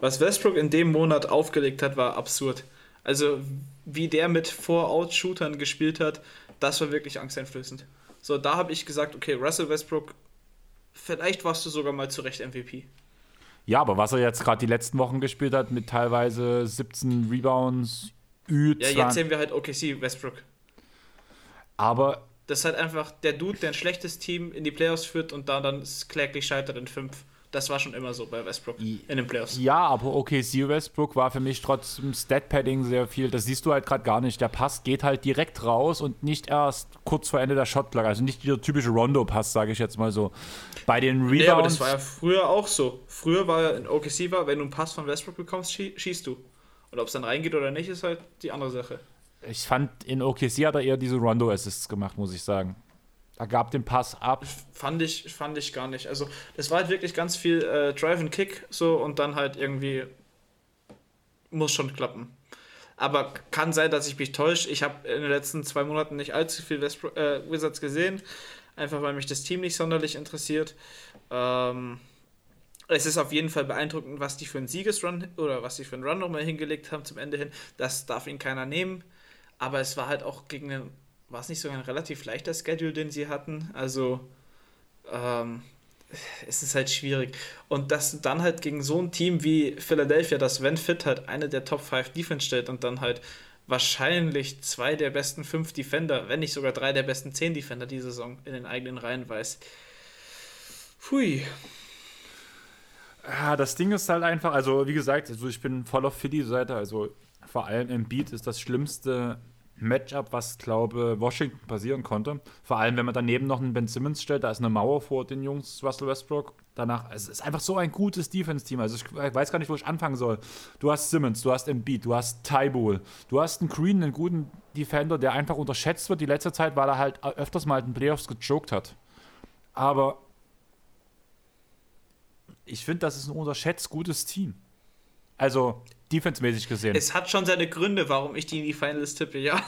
Was Westbrook in dem Monat aufgelegt hat, war absurd. Also, wie der mit Four-Out-Shootern gespielt hat, das war wirklich angsteinflößend. So, da habe ich gesagt, okay, Russell Westbrook, vielleicht warst du sogar mal zu Recht MVP. Ja, aber was er jetzt gerade die letzten Wochen gespielt hat, mit teilweise 17 Rebounds, Ü Ja, jetzt sehen wir halt OKC Westbrook. Aber das ist halt einfach der Dude, der ein schlechtes Team in die Playoffs führt und da dann kläglich scheitert in fünf. Das war schon immer so bei Westbrook in den Playoffs. Ja, aber okay, OKC Westbrook war für mich trotzdem Stat-Padding sehr viel. Das siehst du halt gerade gar nicht. Der Pass geht halt direkt raus und nicht erst kurz vor Ende der Shotclock. Also nicht der typische Rondo-Pass, sage ich jetzt mal so. Bei den Rebounds. Nee, aber das war ja früher auch so. Früher war ja in OKC war, wenn du einen Pass von Westbrook bekommst, schießt du. Und ob es dann reingeht oder nicht, ist halt die andere Sache. Ich fand, in OKC hat er eher diese Rondo-Assists gemacht, muss ich sagen. Er gab den Pass ab. Fand ich, fand ich gar nicht. Also, das war halt wirklich ganz viel äh, Drive and Kick so und dann halt irgendwie muss schon klappen. Aber kann sein, dass ich mich täusche. Ich habe in den letzten zwei Monaten nicht allzu viel West äh, Wizards gesehen, einfach weil mich das Team nicht sonderlich interessiert. Ähm, es ist auf jeden Fall beeindruckend, was die für einen Siegesrun oder was die für einen Run nochmal hingelegt haben zum Ende hin. Das darf ihn keiner nehmen. Aber es war halt auch gegen einen war es nicht sogar ein relativ leichter Schedule, den sie hatten. Also ähm, es ist halt schwierig. Und das dann halt gegen so ein Team wie Philadelphia, das wenn fit halt eine der Top 5 Defense stellt und dann halt wahrscheinlich zwei der besten fünf Defender, wenn nicht sogar drei der besten zehn Defender die Saison in den eigenen Reihen weiß. Hui. Ja, das Ding ist halt einfach, also wie gesagt, also ich bin voll auf Philly-Seite, also vor allem im Beat ist das Schlimmste Matchup, was, glaube Washington passieren konnte. Vor allem, wenn man daneben noch einen Ben Simmons stellt, da ist eine Mauer vor den Jungs Russell Westbrook. Danach, es ist einfach so ein gutes Defense-Team. Also ich weiß gar nicht, wo ich anfangen soll. Du hast Simmons, du hast Embiid, du hast Tybull, du hast einen Green, einen guten Defender, der einfach unterschätzt wird die letzte Zeit, weil er halt öfters mal den Playoffs gejoked hat. Aber ich finde, das ist ein unterschätzt gutes Team. Also, defensemäßig gesehen. Es hat schon seine Gründe, warum ich die in die Finals tippe, ja.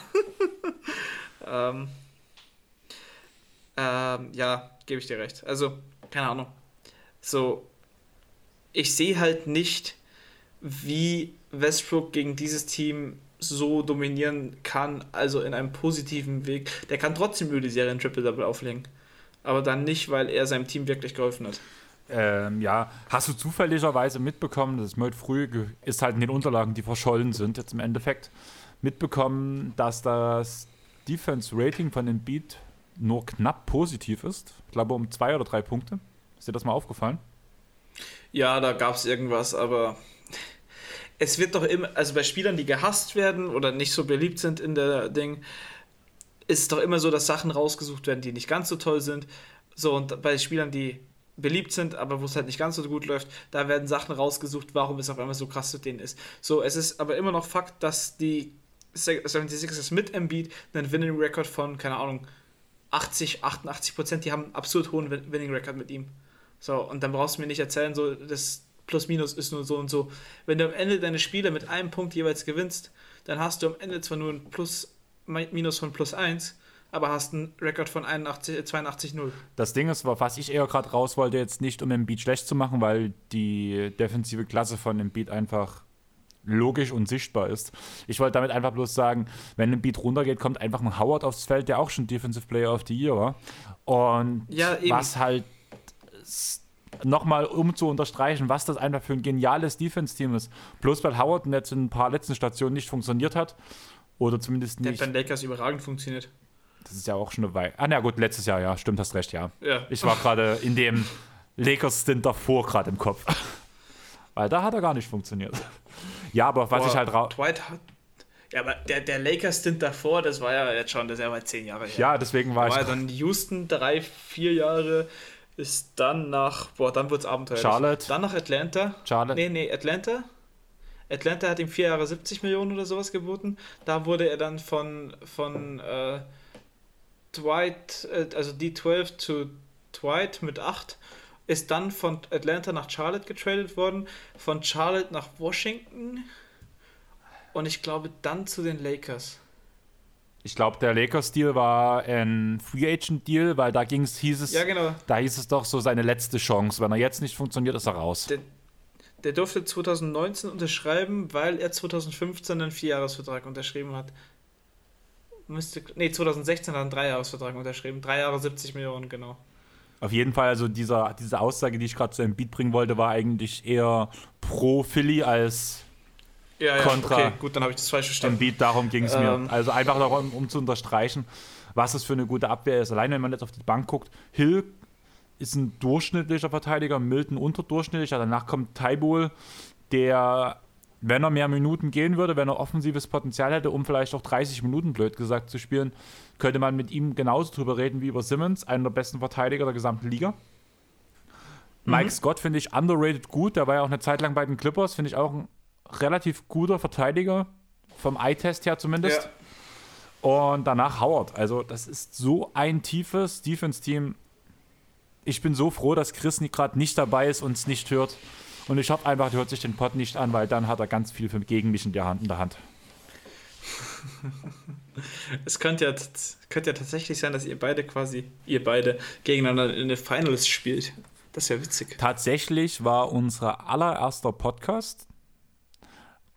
ähm, ähm, ja, gebe ich dir recht. Also, keine Ahnung. So, ich sehe halt nicht, wie Westbrook gegen dieses Team so dominieren kann, also in einem positiven Weg. Der kann trotzdem über die Serie ein Triple-Double auflegen. Aber dann nicht, weil er seinem Team wirklich geholfen hat. Ähm, ja, hast du zufälligerweise mitbekommen, das ist heute früh, ist halt in den Unterlagen, die verschollen sind, jetzt im Endeffekt, mitbekommen, dass das Defense-Rating von dem Beat nur knapp positiv ist. Ich glaube um zwei oder drei Punkte. Ist dir das mal aufgefallen? Ja, da gab es irgendwas, aber es wird doch immer, also bei Spielern, die gehasst werden oder nicht so beliebt sind in der Ding, ist es doch immer so, dass Sachen rausgesucht werden, die nicht ganz so toll sind. So, und bei Spielern, die beliebt sind, aber wo es halt nicht ganz so gut läuft, da werden Sachen rausgesucht, warum es auf einmal so krass zu denen ist. So, es ist aber immer noch Fakt, dass die 76ers mit Embiid einen Winning Record von, keine Ahnung, 80, 88 Prozent, die haben einen absurd hohen Winning Record mit ihm. So, und dann brauchst du mir nicht erzählen, so, das Plus-Minus ist nur so und so. Wenn du am Ende deine Spiele mit einem Punkt jeweils gewinnst, dann hast du am Ende zwar nur ein Plus-Minus von plus 1, aber hast einen Rekord von 82-0. Das Ding ist, was ich eher gerade raus wollte, jetzt nicht um Embiid schlecht zu machen, weil die defensive Klasse von Embiid einfach logisch und sichtbar ist. Ich wollte damit einfach bloß sagen, wenn ein Beat runtergeht, kommt einfach ein Howard aufs Feld, der auch schon Defensive Player of the Year war. Und ja, was halt nochmal um zu unterstreichen, was das einfach für ein geniales Defense-Team ist. Bloß weil Howard jetzt in ein paar letzten Stationen nicht funktioniert hat. Oder zumindest nicht. Der hat bei Lakers überragend funktioniert. Das ist ja auch schon eine Weile. Ah, na gut, letztes Jahr, ja, stimmt, hast recht, ja. ja. Ich war gerade in dem Lakers-Stint davor gerade im Kopf. Weil da hat er gar nicht funktioniert. Ja, aber was Boah, ich halt raus. Ja, aber der, der Lakers-Stint davor, das war ja jetzt schon, das war zehn Jahre her. Ja, deswegen war da ich. War dann Houston drei, vier Jahre, ist dann nach. Boah, dann wird es abenteuerlich. Charlotte. Dann nach Atlanta. Charlotte. Nee, nee, Atlanta. Atlanta hat ihm vier Jahre 70 Millionen oder sowas geboten. Da wurde er dann von, von äh, Dwight, äh, also D12 zu Dwight mit 8, ist dann von Atlanta nach Charlotte getradet worden, von Charlotte nach Washington und ich glaube dann zu den Lakers. Ich glaube, der Lakers-Deal war ein Free Agent-Deal, weil da ging's, hieß es, ja, genau. da hieß es doch so seine letzte Chance. Wenn er jetzt nicht funktioniert, ist er raus. Der, der durfte 2019 unterschreiben, weil er 2015 einen Vierjahresvertrag unterschrieben hat müsste, nee, 2016 hat er einen Dreijahresvertrag unterschrieben. Drei Jahre 70 Millionen, genau. Auf jeden Fall, also dieser, diese Aussage, die ich gerade zu einem Beat bringen wollte, war eigentlich eher pro Philly als ja, ja, kontra. Okay, gut, dann habe ich das falsch verstanden. Beat, darum ging es ähm, mir. Also einfach darum, um zu unterstreichen, was es für eine gute Abwehr ist. Allein wenn man jetzt auf die Bank guckt, Hill ist ein durchschnittlicher Verteidiger, Milton unterdurchschnittlicher. Danach kommt Taibol, der, wenn er mehr Minuten gehen würde, wenn er offensives Potenzial hätte, um vielleicht auch 30 Minuten, blöd gesagt, zu spielen, könnte man mit ihm genauso drüber reden wie über Simmons, einer der besten Verteidiger der gesamten Liga. Mike mhm. Scott finde ich underrated gut. Der war ja auch eine Zeit lang bei den Clippers. Finde ich auch ein relativ guter Verteidiger. Vom Eye-Test her zumindest. Ja. Und danach Howard. Also, das ist so ein tiefes Defense-Team. Ich bin so froh, dass Chris gerade nicht dabei ist und es nicht hört. Und ich hoffe einfach, der hört sich den Pod nicht an, weil dann hat er ganz viel für, gegen mich in der Hand. In der Hand. es könnte ja, könnte ja tatsächlich sein, dass ihr beide quasi, ihr beide gegeneinander in den Finals spielt. Das ja witzig. Tatsächlich war unser allererster Podcast,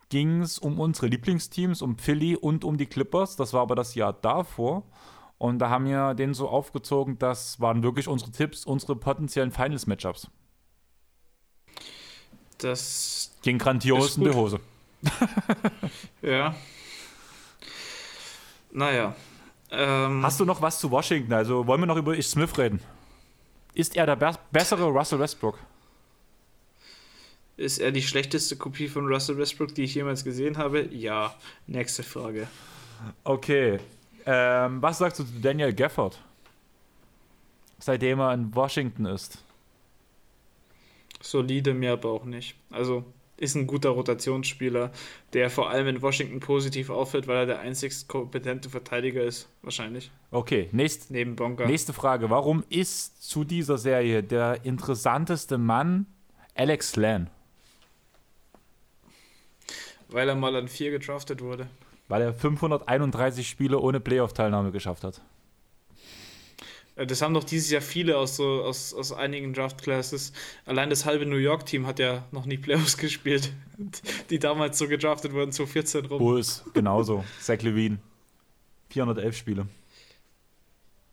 ging es um unsere Lieblingsteams, um Philly und um die Clippers. Das war aber das Jahr davor. Und da haben wir den so aufgezogen, das waren wirklich unsere Tipps, unsere potenziellen Finals-Matchups. Das ging grandios in die Hose. ja. Naja. Ähm, Hast du noch was zu Washington? Also wollen wir noch über Ish Smith reden? Ist er der be bessere Russell Westbrook? Ist er die schlechteste Kopie von Russell Westbrook, die ich jemals gesehen habe? Ja. Nächste Frage. Okay. Ähm, was sagst du zu Daniel Gafford? Seitdem er in Washington ist. Solide, mir aber auch nicht. Also ist ein guter Rotationsspieler, der vor allem in Washington positiv auffällt, weil er der einzigst kompetente Verteidiger ist, wahrscheinlich. Okay, nächst, neben Bonker. Nächste Frage. Warum ist zu dieser Serie der interessanteste Mann Alex Lan? Weil er mal an vier gedraftet wurde. Weil er 531 Spiele ohne Playoff-Teilnahme geschafft hat. Äh, das haben doch dieses Jahr viele aus, so, aus, aus einigen Draft-Classes. Allein das halbe New York-Team hat ja noch nie Playoffs gespielt, die damals so gedraftet wurden, 2014 rum. Bulls, genauso. Zach Levine. 411 Spiele.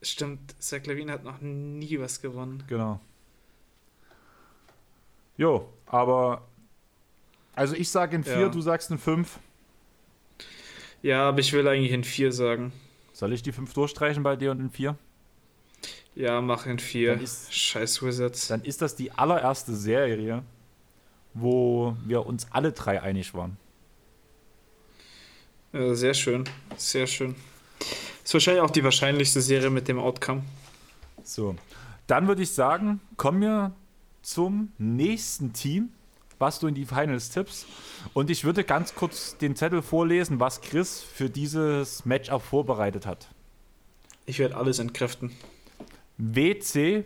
Stimmt, Zach Levine hat noch nie was gewonnen. Genau. Jo, aber also ich sage in 4, ja. du sagst in 5. Ja, aber ich will eigentlich in 4 sagen. Soll ich die 5 durchstreichen bei dir und in 4? Ja, mach in vier. Scheiß Wizards. Dann ist das die allererste Serie, wo wir uns alle drei einig waren. Ja, sehr schön. Sehr schön. Ist wahrscheinlich auch die wahrscheinlichste Serie mit dem Outcome. So. Dann würde ich sagen, kommen wir zum nächsten Team, was du in die Finals tippst. Und ich würde ganz kurz den Zettel vorlesen, was Chris für dieses Matchup vorbereitet hat. Ich werde alles entkräften. WC-1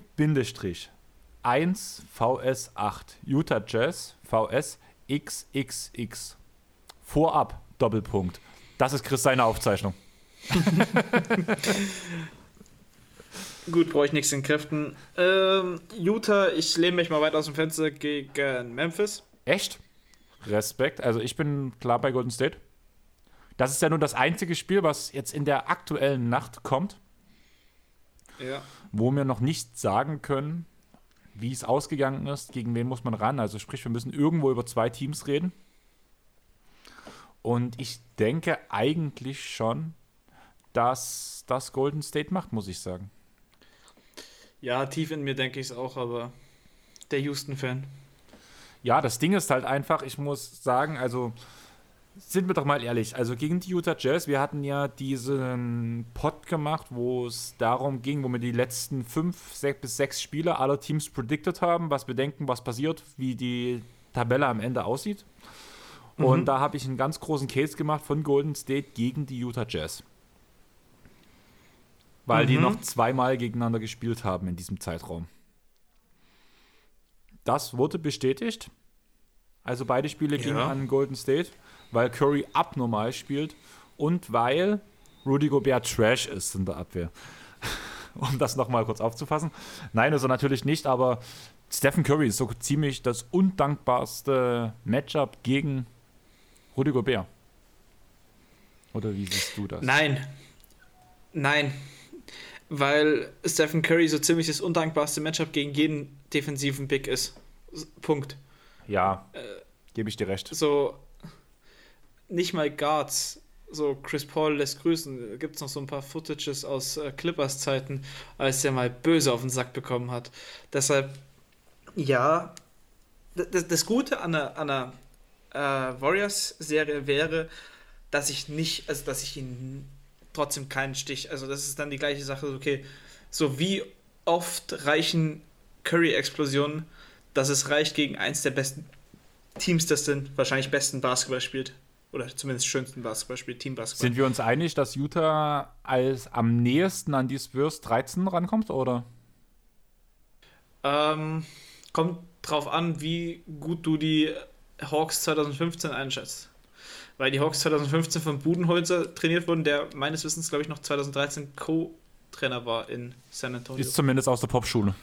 VS8 Utah Jazz VS XXX. Vorab Doppelpunkt. Das ist Chris seine Aufzeichnung. Gut, brauche ich nichts in Kräften. Ähm, Utah, ich lehne mich mal weit aus dem Fenster gegen Memphis. Echt? Respekt. Also ich bin klar bei Golden State. Das ist ja nur das einzige Spiel, was jetzt in der aktuellen Nacht kommt. Ja wo wir noch nicht sagen können, wie es ausgegangen ist, gegen wen muss man ran. Also sprich, wir müssen irgendwo über zwei Teams reden. Und ich denke eigentlich schon, dass das Golden State macht, muss ich sagen. Ja, tief in mir denke ich es auch, aber der Houston-Fan. Ja, das Ding ist halt einfach, ich muss sagen, also sind wir doch mal ehrlich, also gegen die Utah Jazz, wir hatten ja diesen Pod gemacht, wo es darum ging, wo wir die letzten fünf sechs bis sechs Spiele aller Teams predicted haben, was wir denken, was passiert, wie die Tabelle am Ende aussieht. Mhm. Und da habe ich einen ganz großen Case gemacht von Golden State gegen die Utah Jazz. Weil mhm. die noch zweimal gegeneinander gespielt haben in diesem Zeitraum. Das wurde bestätigt. Also beide Spiele ja. gingen an Golden State weil Curry abnormal spielt und weil Rudy Gobert Trash ist in der Abwehr. um das nochmal kurz aufzufassen. Nein, also natürlich nicht, aber Stephen Curry ist so ziemlich das undankbarste Matchup gegen Rudy Gobert. Oder wie siehst du das? Nein. Nein. Weil Stephen Curry so ziemlich das undankbarste Matchup gegen jeden defensiven Big ist. Punkt. Ja, äh, gebe ich dir recht. So, nicht mal Guards so Chris Paul lässt grüßen. Gibt es noch so ein paar Footages aus äh, Clippers-Zeiten, als der mal böse auf den Sack bekommen hat. Deshalb, ja, das, das Gute an einer, an einer äh, Warriors-Serie wäre, dass ich nicht, also dass ich ihn trotzdem keinen Stich, also das ist dann die gleiche Sache, okay, so wie oft reichen Curry-Explosionen, dass es reicht gegen eins der besten Teams, das den wahrscheinlich besten Basketball spielt. Oder zumindest schönsten Basketball spielt, Team-Basketball. Sind wir uns einig, dass Utah als am nächsten an die Spurs 13 rankommt, oder? Ähm, kommt drauf an, wie gut du die Hawks 2015 einschätzt. Weil die Hawks 2015 von Budenholzer trainiert wurden, der meines Wissens, glaube ich, noch 2013 Co-Trainer war in San Antonio. Ist zumindest aus der Popschule.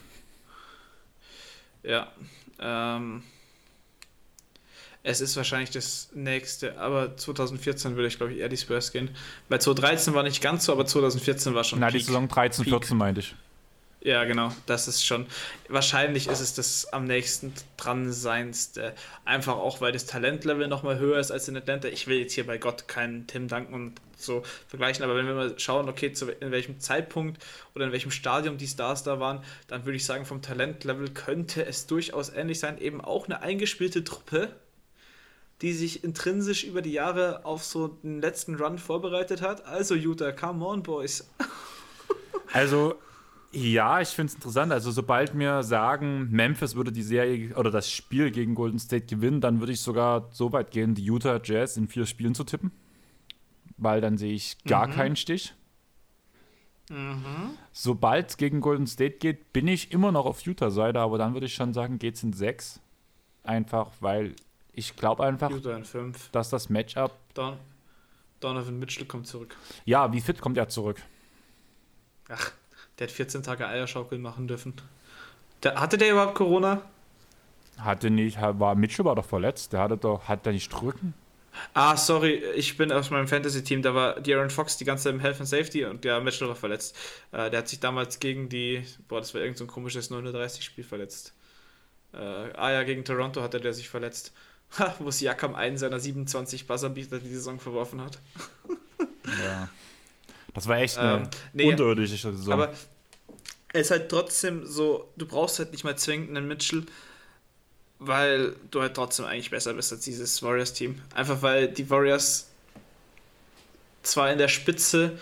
Ja. Ähm, es ist wahrscheinlich das nächste, aber 2014 würde ich, glaube ich, eher die Spurs gehen. Bei 2013 war nicht ganz so, aber 2014 war schon. Na, die Saison 13, Peak. 14 meinte ich. Ja, genau. Das ist schon. Wahrscheinlich ist es das am nächsten dran seinste. Einfach auch, weil das Talentlevel nochmal höher ist als in Atlanta. Ich will jetzt hier bei Gott keinen Tim Duncan und so vergleichen, aber wenn wir mal schauen, okay, zu, in welchem Zeitpunkt oder in welchem Stadium die Stars da waren, dann würde ich sagen, vom Talentlevel könnte es durchaus ähnlich sein. Eben auch eine eingespielte Truppe, die sich intrinsisch über die Jahre auf so den letzten Run vorbereitet hat. Also Utah, come on, Boys. Also, ja, ich finde es interessant. Also, sobald mir sagen, Memphis würde die Serie oder das Spiel gegen Golden State gewinnen, dann würde ich sogar so weit gehen, die Utah Jazz in vier Spielen zu tippen. Weil dann sehe ich gar mhm. keinen Stich. Mhm. Sobald es gegen Golden State geht, bin ich immer noch auf Utah-Seite, aber dann würde ich schon sagen, geht es in sechs. Einfach, weil ich glaube einfach, dass das Matchup. Don Donovan Mitchell kommt zurück. Ja, wie fit kommt er zurück? Ach, der hat 14 Tage Eierschaukeln machen dürfen. Der, hatte der überhaupt Corona? Hatte nicht, war Mitchell war doch verletzt. Der hatte doch, hat der nicht drücken? Ah, sorry, ich bin aus meinem Fantasy-Team. Da war De'Aaron Fox die ganze Zeit im Health and Safety und der Mitchell war verletzt. Äh, der hat sich damals gegen die, boah, das war irgend so ein komisches 930-Spiel verletzt. Äh, ah ja, gegen Toronto hatte der sich verletzt. Ha, wo Siakam einen seiner 27 Buzzerbeater die Saison verworfen hat. ja. Das war echt eine ähm, nee, unterirdische Saison. Aber es ist halt trotzdem so, du brauchst halt nicht mal zwingend einen Mitchell, weil du halt trotzdem eigentlich besser bist als dieses Warriors-Team. Einfach weil die Warriors zwar in der Spitze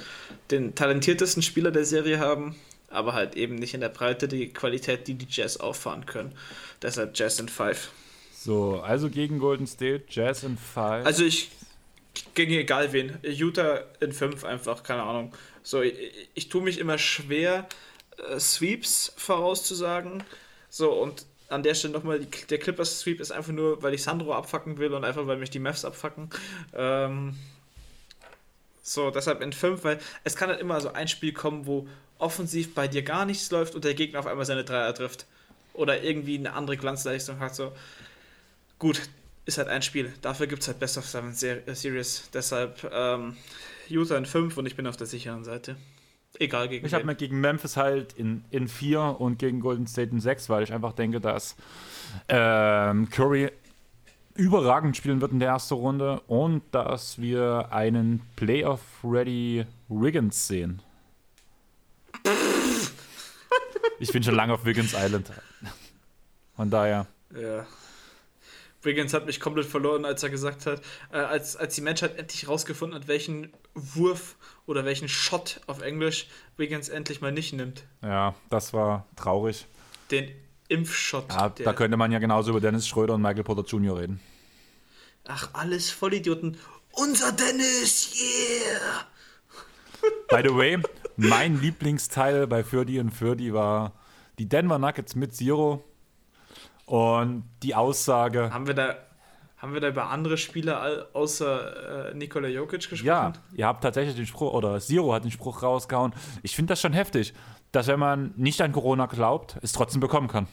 den talentiertesten Spieler der Serie haben, aber halt eben nicht in der Breite die Qualität, die die Jazz auffahren können. Deshalb Jazz in 5. So, also gegen Golden State, Jazz in 5. Also ich gegen egal wen. Utah in 5 einfach, keine Ahnung. So, ich, ich tue mich immer schwer, äh, Sweeps vorauszusagen. So, und an der Stelle nochmal, der Clippers Sweep ist einfach nur, weil ich Sandro abfacken will und einfach, weil mich die Mavs abfacken. Ähm, so, deshalb in 5, weil es kann halt immer so ein Spiel kommen, wo offensiv bei dir gar nichts läuft und der Gegner auf einmal seine Dreier trifft. Oder irgendwie eine andere Glanzleistung hat. So, gut, ist halt ein Spiel. Dafür gibt es halt Best of Seven äh, Series. Deshalb ähm, Utah in 5 und ich bin auf der sicheren Seite. Egal gegen Ich habe mir gegen Memphis halt in, in 4 und gegen Golden State in 6, weil ich einfach denke, dass ähm, Curry überragend spielen wird in der ersten Runde und dass wir einen Playoff-Ready Wiggins sehen. ich bin schon lange auf Wiggins Island. Von daher. Ja. Wiggins hat mich komplett verloren, als er gesagt hat, äh, als, als die Menschheit endlich rausgefunden hat, welchen Wurf oder welchen Shot auf Englisch Wiggins endlich mal nicht nimmt. Ja, das war traurig. Den Impfshot. Ja, da könnte man ja genauso über Dennis Schröder und Michael Porter Jr. reden. Ach, alles Vollidioten. Unser Dennis, yeah! By the way, mein Lieblingsteil bei Ferdi und Ferdi war die Denver Nuggets mit Zero und die Aussage. Haben wir da, haben wir da über andere Spieler außer äh, Nikola Jokic gesprochen? Ja, ihr habt tatsächlich den Spruch, oder Zero hat den Spruch rausgehauen. Ich finde das schon heftig, dass wenn man nicht an Corona glaubt, es trotzdem bekommen kann.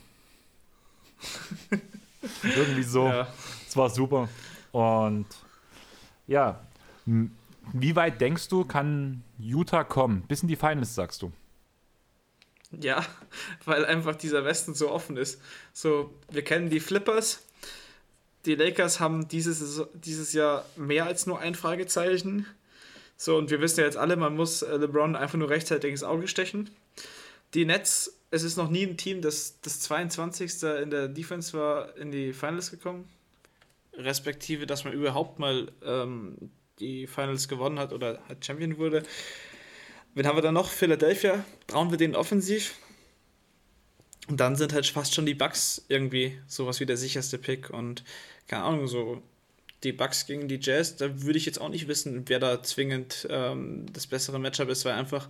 Irgendwie so. Es ja. war super. Und ja, wie weit denkst du, kann Utah kommen? Bis in die Finals, sagst du? Ja, weil einfach dieser Westen so offen ist. So, wir kennen die Flippers. Die Lakers haben dieses, dieses Jahr mehr als nur ein Fragezeichen. So, und wir wissen ja jetzt alle, man muss äh, LeBron einfach nur rechtzeitig ins Auge stechen. Die Nets, es ist noch nie ein Team, das das 22. in der Defense war, in die Finals gekommen. Respektive, dass man überhaupt mal ähm, die Finals gewonnen hat oder Champion wurde. Wen haben wir dann noch? Philadelphia. Brauchen wir den offensiv? Und dann sind halt fast schon die Bucks irgendwie sowas wie der sicherste Pick. Und keine Ahnung, so die Bucks gegen die Jazz, da würde ich jetzt auch nicht wissen, wer da zwingend ähm, das bessere Matchup ist, weil einfach,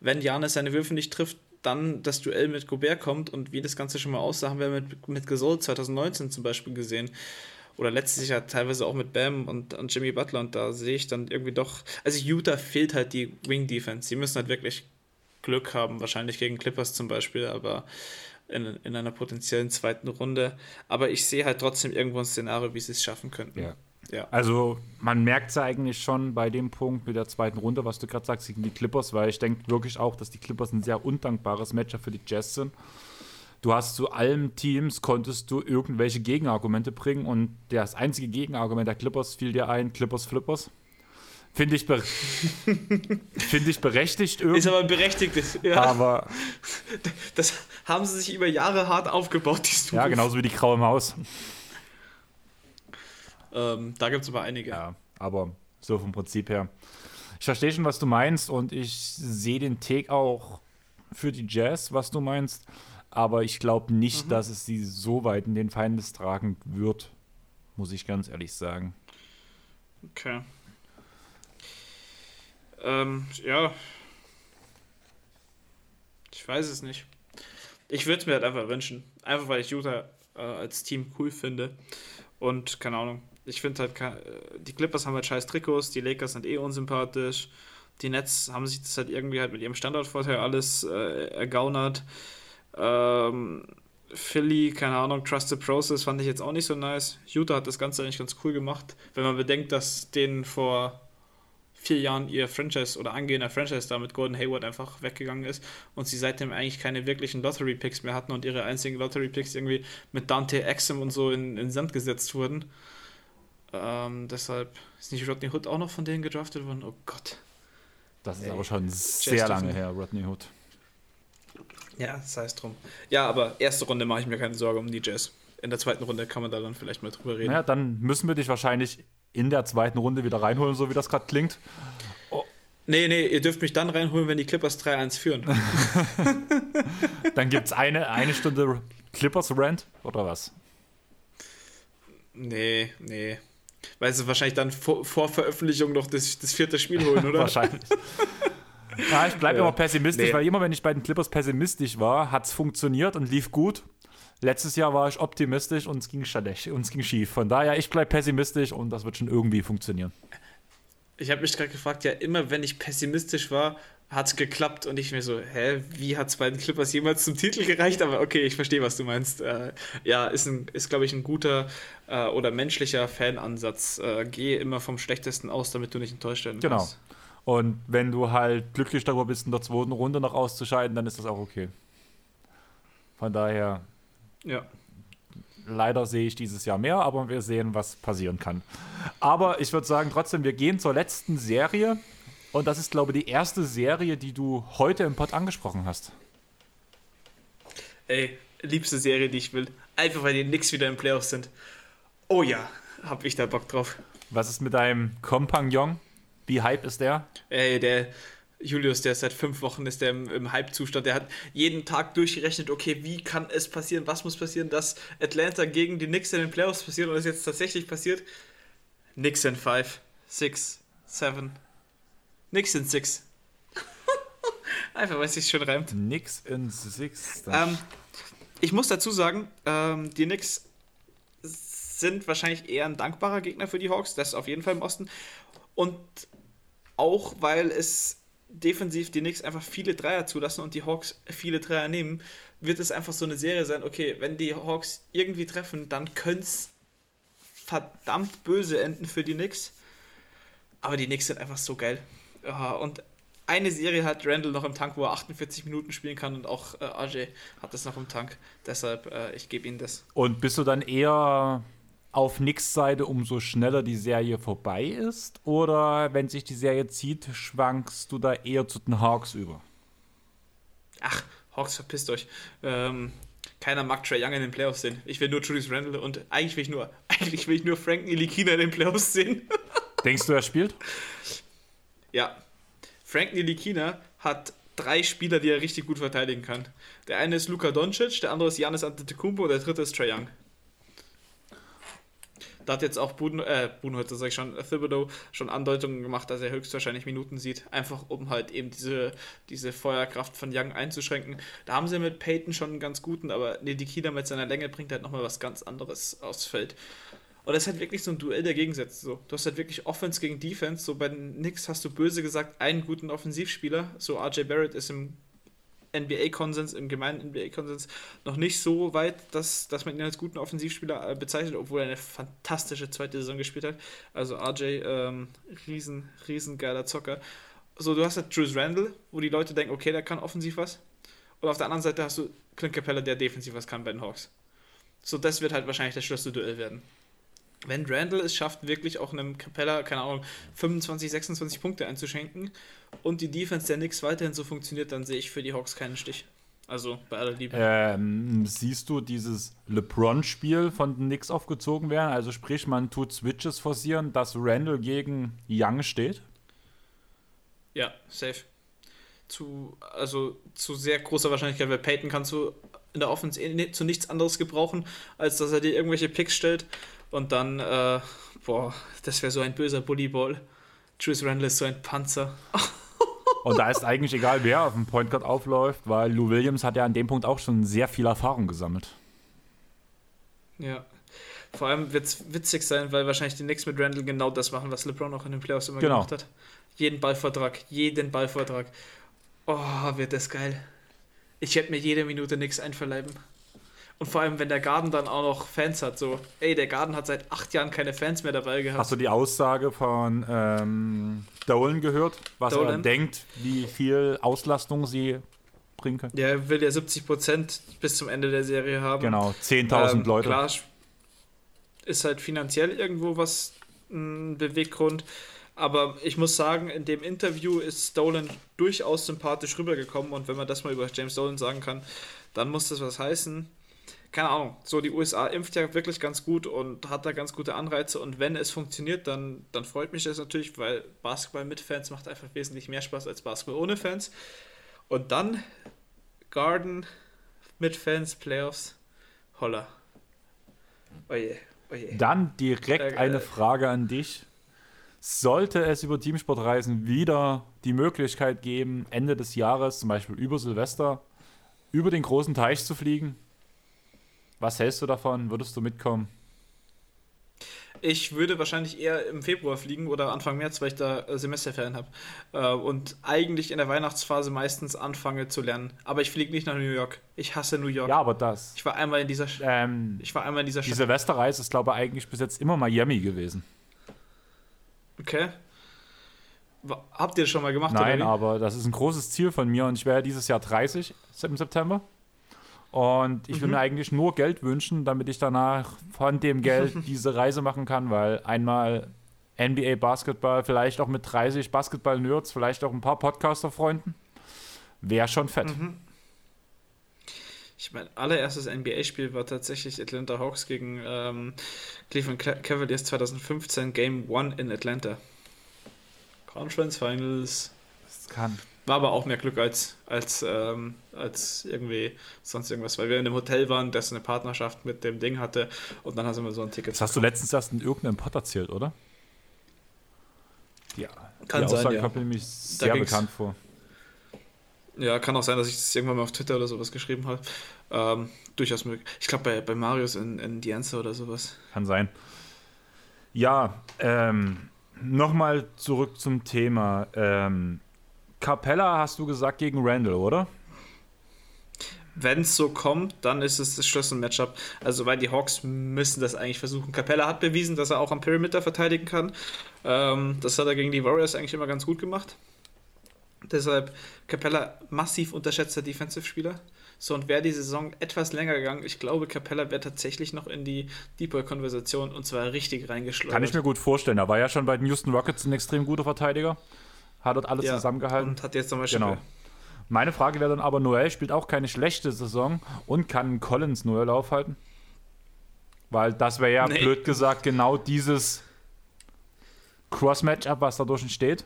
wenn Janis seine Würfe nicht trifft, dann das Duell mit Gobert kommt und wie das Ganze schon mal aussah, haben wir mit, mit Gasol 2019 zum Beispiel gesehen. Oder letztes Jahr teilweise auch mit Bam und, und Jimmy Butler und da sehe ich dann irgendwie doch, also Utah fehlt halt die Wing Defense. Sie müssen halt wirklich Glück haben, wahrscheinlich gegen Clippers zum Beispiel, aber in, in einer potenziellen zweiten Runde. Aber ich sehe halt trotzdem irgendwo ein Szenario, wie sie es schaffen könnten. Ja. Ja. Also man merkt es ja eigentlich schon bei dem Punkt mit der zweiten Runde, was du gerade sagst, gegen die Clippers, weil ich denke wirklich auch, dass die Clippers ein sehr undankbares Matchup für die Jazz sind. Du hast zu allen Teams konntest du irgendwelche Gegenargumente bringen und das einzige Gegenargument der Clippers fiel dir ein, Clippers Flippers. Finde ich, find ich berechtigt irgendwie. Ist aber berechtigt. Ja. Aber das haben sie sich über Jahre hart aufgebaut, die Ja, genauso wie die graue Maus. Ähm, da gibt es aber einige. Ja, aber so vom Prinzip her. Ich verstehe schon, was du meinst und ich sehe den Take auch für die Jazz, was du meinst. Aber ich glaube nicht, mhm. dass es sie so weit in den Feindes tragen wird, muss ich ganz ehrlich sagen. Okay. Ähm, ja. Ich weiß es nicht. Ich würde es mir halt einfach wünschen. Einfach weil ich Utah äh, als Team cool finde. Und keine Ahnung. Ich finde halt, äh, die Clippers haben halt scheiß Trikots, die Lakers sind eh unsympathisch. Die Nets haben sich das halt irgendwie halt mit ihrem Standardvorteil alles äh, ergaunert. Ähm, Philly, keine Ahnung, Trust the Process fand ich jetzt auch nicht so nice. Utah hat das Ganze eigentlich ganz cool gemacht, wenn man bedenkt, dass denen vor vier Jahren ihr Franchise oder angehender Franchise da mit Gordon Hayward einfach weggegangen ist und sie seitdem eigentlich keine wirklichen Lottery-Picks mehr hatten und ihre einzigen Lottery-Picks irgendwie mit Dante Exum und so in, in Sand gesetzt wurden. Ähm, deshalb ist nicht Rodney Hood auch noch von denen gedraftet worden? Oh Gott. Das ist Ey. aber schon sehr lange her, Rodney Hood. Ja, sei es drum. Ja, aber erste Runde mache ich mir keine Sorge um die Jazz. In der zweiten Runde kann man da dann vielleicht mal drüber reden. Ja, dann müssen wir dich wahrscheinlich in der zweiten Runde wieder reinholen, so wie das gerade klingt. Oh. Nee, nee, ihr dürft mich dann reinholen, wenn die Clippers 3-1 führen. dann gibt es eine, eine Stunde Clippers Rant oder was? Nee, nee. Weil sie wahrscheinlich dann vor, vor Veröffentlichung noch das, das vierte Spiel holen, oder? wahrscheinlich. Ja, ich bleibe ja. immer pessimistisch, nee. weil immer, wenn ich bei den Clippers pessimistisch war, hat es funktioniert und lief gut. Letztes Jahr war ich optimistisch und es ging schlecht und es ging schief. Von daher, ich bleibe pessimistisch und das wird schon irgendwie funktionieren. Ich habe mich gerade gefragt, ja, immer wenn ich pessimistisch war, hat es geklappt und ich mir so, hä, wie hat es bei den Clippers jemals zum Titel gereicht? Aber okay, ich verstehe, was du meinst. Äh, ja, ist, ist glaube ich, ein guter äh, oder menschlicher Fanansatz. Äh, gehe immer vom Schlechtesten aus, damit du nicht enttäuscht werden genau. kannst. Genau. Und wenn du halt glücklich darüber bist, in der zweiten Runde noch auszuscheiden, dann ist das auch okay. Von daher, ja. leider sehe ich dieses Jahr mehr, aber wir sehen, was passieren kann. Aber ich würde sagen, trotzdem, wir gehen zur letzten Serie. Und das ist, glaube ich, die erste Serie, die du heute im Pod angesprochen hast. Ey, liebste Serie, die ich will. Einfach weil die nix wieder im Playoffs sind. Oh ja, hab ich da Bock drauf. Was ist mit deinem Kompagnon? Wie hype ist der? Ey, der Julius, der ist seit fünf Wochen ist der im, im Hype-Zustand. Der hat jeden Tag durchgerechnet, okay, wie kann es passieren, was muss passieren, dass Atlanta gegen die Knicks in den Playoffs passiert und es jetzt tatsächlich passiert. Knicks in 5, 6, 7. Knicks in 6. Einfach, weil es sich schon reimt. Knicks in 6. Ähm, ich muss dazu sagen, ähm, die Knicks sind wahrscheinlich eher ein dankbarer Gegner für die Hawks, das ist auf jeden Fall im Osten. Und auch weil es defensiv die Knicks einfach viele Dreier zulassen und die Hawks viele Dreier nehmen, wird es einfach so eine Serie sein, okay, wenn die Hawks irgendwie treffen, dann könnte es verdammt böse enden für die Knicks. Aber die Knicks sind einfach so geil. Und eine Serie hat Randall noch im Tank, wo er 48 Minuten spielen kann und auch äh, AJ hat das noch im Tank. Deshalb, äh, ich gebe ihm das. Und bist du dann eher auf Knicks Seite, umso schneller die Serie vorbei ist? Oder wenn sich die Serie zieht, schwankst du da eher zu den Hawks über? Ach, Hawks, verpisst euch. Ähm, keiner mag Trey Young in den Playoffs sehen. Ich will nur Julius Randle und eigentlich will ich nur, eigentlich will ich nur Frank Nilikina in den Playoffs sehen. Denkst du, er spielt? Ja. Frank Nilikina hat drei Spieler, die er richtig gut verteidigen kann. Der eine ist Luka Doncic, der andere ist Janis Antetokounmpo und der dritte ist Trae Young. Da hat jetzt auch Buden, äh, Budenholzer, sag ich schon, Thibodeau schon Andeutungen gemacht, dass er höchstwahrscheinlich Minuten sieht, einfach um halt eben diese, diese Feuerkraft von Young einzuschränken. Da haben sie mit Peyton schon einen ganz guten, aber Nedikina mit seiner Länge bringt halt nochmal was ganz anderes aufs Feld. Und das ist halt wirklich so ein Duell der Gegensätze. So. Du hast halt wirklich Offense gegen Defense. So bei den Knicks hast du böse gesagt einen guten Offensivspieler. So RJ Barrett ist im NBA-Konsens, im gemeinen NBA-Konsens noch nicht so weit, dass, dass man ihn als guten Offensivspieler äh, bezeichnet, obwohl er eine fantastische zweite Saison gespielt hat. Also RJ, ähm, riesen, riesen geiler Zocker. So, du hast halt Julius Randle, wo die Leute denken, okay, der kann offensiv was. Und auf der anderen Seite hast du Clint Capella, der defensiv was kann bei den Hawks. So, das wird halt wahrscheinlich das Schlüsselduell werden wenn Randall es schafft, wirklich auch einem Capella, keine Ahnung, 25, 26 Punkte einzuschenken und die Defense der Knicks weiterhin so funktioniert, dann sehe ich für die Hawks keinen Stich. Also bei aller Liebe. Ähm, siehst du dieses LeBron-Spiel von den Knicks aufgezogen werden? Also sprich, man tut Switches forcieren, dass Randall gegen Young steht? Ja, safe. Zu, also zu sehr großer Wahrscheinlichkeit, weil Peyton kannst du in der Offense eh zu nichts anderes gebrauchen, als dass er dir irgendwelche Picks stellt und dann, äh, boah, das wäre so ein böser Bullyball. Julius Randle ist so ein Panzer. Und da ist eigentlich egal, wer auf dem Point Guard aufläuft, weil Lou Williams hat ja an dem Punkt auch schon sehr viel Erfahrung gesammelt. Ja. Vor allem wird es witzig sein, weil wahrscheinlich die Knicks mit Randall genau das machen, was LeBron auch in den Playoffs immer genau. gemacht hat. Jeden Ballvortrag, jeden Ballvortrag. Oh, wird das geil. Ich hätte mir jede Minute nichts einverleiben. Und vor allem, wenn der Garden dann auch noch Fans hat, so, ey, der Garden hat seit acht Jahren keine Fans mehr dabei gehabt. Hast du die Aussage von ähm, Dolan gehört, was Dolan? er denkt, wie viel Auslastung sie bringen können? Ja, er will ja 70 Prozent bis zum Ende der Serie haben. Genau, 10.000 ähm, Leute. Klar, ist halt finanziell irgendwo was ein Beweggrund. Aber ich muss sagen, in dem Interview ist Dolan durchaus sympathisch rübergekommen und wenn man das mal über James Dolan sagen kann, dann muss das was heißen keine Ahnung, so die USA impft ja wirklich ganz gut und hat da ganz gute Anreize und wenn es funktioniert, dann, dann freut mich das natürlich, weil Basketball mit Fans macht einfach wesentlich mehr Spaß als Basketball ohne Fans. Und dann Garden mit Fans, Playoffs, holla. Oje, oje. Dann direkt eine Frage an dich. Sollte es über Teamsportreisen wieder die Möglichkeit geben, Ende des Jahres, zum Beispiel über Silvester, über den großen Teich zu fliegen? Was hältst du davon? Würdest du mitkommen? Ich würde wahrscheinlich eher im Februar fliegen oder Anfang März, weil ich da äh, Semesterferien habe. Äh, und eigentlich in der Weihnachtsphase meistens anfange zu lernen. Aber ich fliege nicht nach New York. Ich hasse New York. Ja, aber das. Ich war einmal in dieser. Ähm, ich war einmal in dieser. Die Silvesterreise ist, glaube ich, eigentlich bis jetzt immer Miami gewesen. Okay. Habt ihr das schon mal gemacht? Nein, aber das ist ein großes Ziel von mir und ich werde dieses Jahr 30 im September. Und ich mhm. will mir eigentlich nur Geld wünschen, damit ich danach von dem Geld diese Reise machen kann, weil einmal NBA Basketball, vielleicht auch mit 30 Basketball-Nerds, vielleicht auch ein paar Podcaster-Freunden, wäre schon fett. Mhm. Ich mein allererstes NBA-Spiel war tatsächlich Atlanta Hawks gegen ähm, Cleveland Cavaliers 2015, Game 1 in Atlanta. Conference Finals. Das kann. War aber auch mehr Glück als, als, ähm, als irgendwie sonst irgendwas, weil wir in einem Hotel waren, das eine Partnerschaft mit dem Ding hatte und dann hast du immer so ein Ticket. Das hast du letztens erst in irgendeinem Pod erzählt, oder? Ja. Kann die sein, Aussage ja. kommt mir nämlich sehr bekannt vor. Ja, kann auch sein, dass ich das irgendwann mal auf Twitter oder sowas geschrieben habe. Ähm, durchaus möglich. Ich glaube bei, bei Marius in, in The Answer oder sowas. Kann sein. Ja, ähm, nochmal zurück zum Thema. Ähm, Capella hast du gesagt gegen Randall, oder? Wenn es so kommt, dann ist es das Schlüssel-Matchup. Also, weil die Hawks müssen das eigentlich versuchen. Capella hat bewiesen, dass er auch am Perimeter verteidigen kann. Ähm, das hat er gegen die Warriors eigentlich immer ganz gut gemacht. Deshalb Capella massiv unterschätzter Defensive-Spieler. So, und wäre die Saison etwas länger gegangen, ich glaube, Capella wäre tatsächlich noch in die Deep Ball-Konversation und zwar richtig reingeschleudert. Kann ich mir gut vorstellen. Er war ja schon bei den Houston Rockets ein extrem guter Verteidiger. Hat dort alles ja, zusammengehalten. Und hat jetzt zum Beispiel. Genau. Meine Frage wäre dann aber: Noel spielt auch keine schlechte Saison und kann Collins Noel aufhalten? Weil das wäre ja nee. blöd gesagt genau dieses Cross-Matchup, was dadurch entsteht.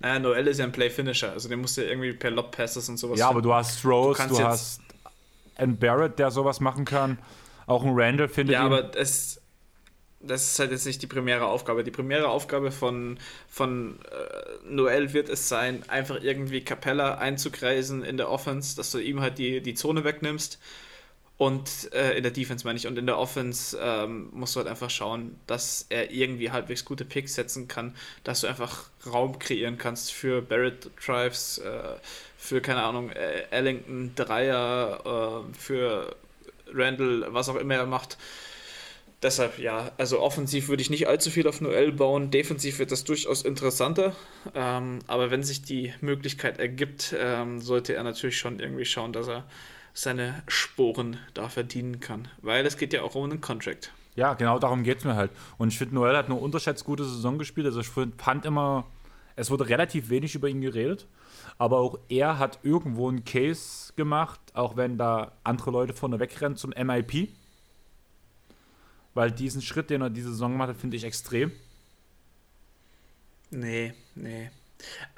Naja, Noel ist ja ein Play-Finisher, also den musst du ja irgendwie per Lob-Passes und sowas Ja, finden. aber du hast Rose, du, du hast einen Barrett, der sowas machen kann. Auch ein Randall findet Ja, ihn. aber das, das ist halt jetzt nicht die primäre Aufgabe. Die primäre Aufgabe von, von äh, Noel wird es sein, einfach irgendwie Capella einzukreisen in der Offense, dass du ihm halt die, die Zone wegnimmst und äh, in der Defense meine ich. Und in der Offense ähm, musst du halt einfach schauen, dass er irgendwie halbwegs gute Picks setzen kann, dass du einfach Raum kreieren kannst für Barrett Drives, äh, für, keine Ahnung, Ellington Dreier, äh, für Randall, was auch immer er macht. Deshalb, ja, also offensiv würde ich nicht allzu viel auf Noel bauen. Defensiv wird das durchaus interessanter. Ähm, aber wenn sich die Möglichkeit ergibt, ähm, sollte er natürlich schon irgendwie schauen, dass er seine Sporen da verdienen kann. Weil es geht ja auch um einen Contract. Ja, genau darum geht es mir halt. Und ich finde, Noel hat eine unterschätzt gute Saison gespielt. Also ich fand immer, es wurde relativ wenig über ihn geredet. Aber auch er hat irgendwo einen Case gemacht, auch wenn da andere Leute vorne wegrennen zum MIP. Weil diesen Schritt, den er diese Saison macht, finde ich extrem. Nee, nee.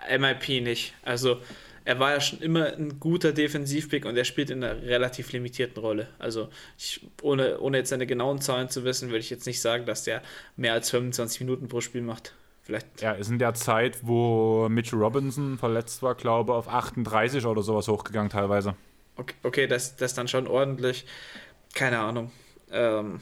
MIP nicht. Also er war ja schon immer ein guter Defensivpick und er spielt in einer relativ limitierten Rolle. Also ich, ohne, ohne jetzt seine genauen Zahlen zu wissen, würde ich jetzt nicht sagen, dass der mehr als 25 Minuten pro Spiel macht. Vielleicht. Ja, ist in der Zeit, wo Mitchell Robinson verletzt war, glaube ich, auf 38 oder sowas hochgegangen teilweise. Okay, okay das, das dann schon ordentlich. Keine Ahnung. Ähm,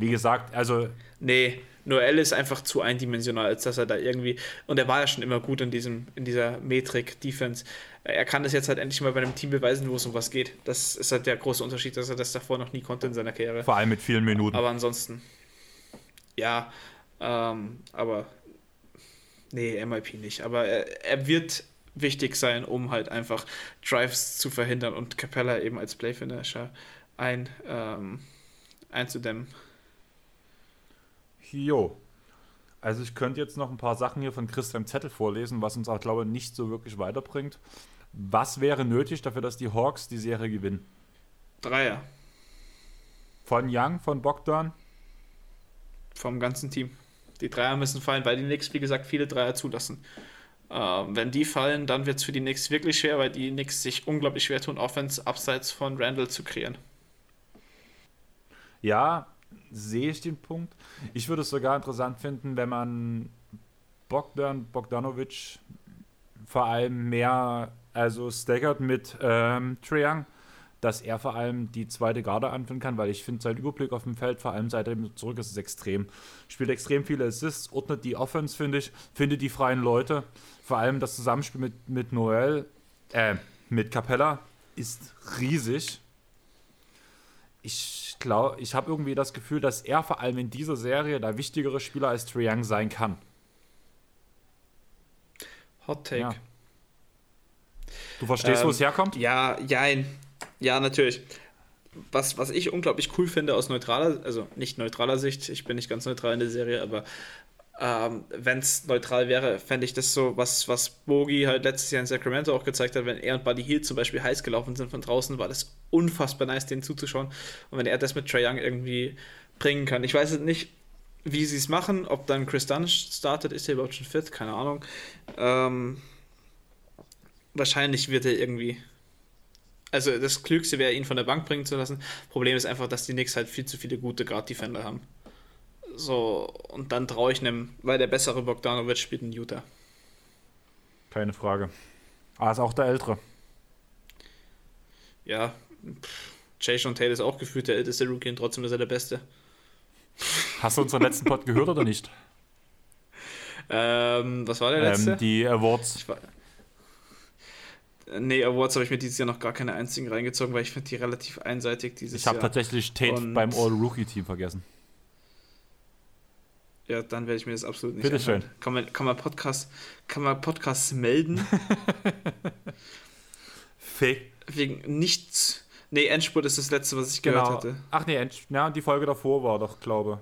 Wie gesagt, also. Nee, Noel ist einfach zu eindimensional, als dass er da irgendwie. Und er war ja schon immer gut in, diesem, in dieser Metrik-Defense. Er kann das jetzt halt endlich mal bei einem Team beweisen, wo es um was geht. Das ist halt der große Unterschied, dass er das davor noch nie konnte in seiner Karriere. Vor allem mit vielen Minuten. Aber ansonsten. Ja, ähm, aber. Nee, MIP nicht. Aber er, er wird wichtig sein, um halt einfach Drives zu verhindern und Capella eben als Playfinisher ein, ähm, einzudämmen. Jo. Also ich könnte jetzt noch ein paar Sachen hier von Christian Zettel vorlesen, was uns auch, glaube ich, nicht so wirklich weiterbringt. Was wäre nötig dafür, dass die Hawks die Serie gewinnen? Dreier. Von Young, von Bogdan? Vom ganzen Team. Die Dreier müssen fallen, weil die Knicks, wie gesagt, viele Dreier zulassen. Ähm, wenn die fallen, dann wird es für die Knicks wirklich schwer, weil die Knicks sich unglaublich schwer tun, Offense abseits von Randall zu kreieren. Ja, sehe ich den Punkt. Ich würde es sogar interessant finden, wenn man Bogdan Bogdanovic vor allem mehr, also staggert mit ähm, Triang, dass er vor allem die zweite Garde anführen kann, weil ich finde, sein Überblick auf dem Feld, vor allem seit er zurück ist, ist extrem. Spielt extrem viele Assists, ordnet die Offense, finde ich, findet die freien Leute. Vor allem das Zusammenspiel mit, mit Noel, äh, mit Capella ist riesig. Ich glaube, ich habe irgendwie das Gefühl, dass er vor allem in dieser Serie der wichtigere Spieler als Triang sein kann. Hot Take. Ja. Du verstehst, ähm, wo es herkommt? Ja, jein. Ja, natürlich. Was, was ich unglaublich cool finde aus neutraler, also nicht neutraler Sicht, ich bin nicht ganz neutral in der Serie, aber ähm, Wenn es neutral wäre, fände ich das so, was, was Bogi halt letztes Jahr in Sacramento auch gezeigt hat, wenn er und Buddy Hield zum Beispiel heiß gelaufen sind von draußen, war das unfassbar nice, denen zuzuschauen. Und wenn er das mit Trae Young irgendwie bringen kann. Ich weiß nicht, wie sie es machen, ob dann Chris Dunn startet, ist er überhaupt schon fit? Keine Ahnung. Ähm, wahrscheinlich wird er irgendwie. Also das Klügste wäre, ihn von der Bank bringen zu lassen. Problem ist einfach, dass die Knicks halt viel zu viele gute Guard-Defender haben. So, und dann traue ich einem, weil der bessere Bogdanovic spielt in Utah. Keine Frage. Ah, ist auch der Ältere. Ja, Jay Sean Taylor ist auch gefühlt der älteste Rookie und trotzdem ist er der Beste. Hast du unseren letzten Pod gehört oder nicht? Ähm, was war der letzte? Ähm, die Awards. War, nee, Awards habe ich mir dieses Jahr noch gar keine einzigen reingezogen, weil ich finde die relativ einseitig dieses Ich habe tatsächlich Tate und beim All-Rookie-Team vergessen. Ja, dann werde ich mir das absolut nicht Bitte schön. Kann man, kann man Podcast, kann man Podcasts melden? Fake. Wegen nichts. Nee, Endspurt ist das letzte, was ich genau. gehört hatte. Ach nee, End ja, die Folge davor war doch, glaube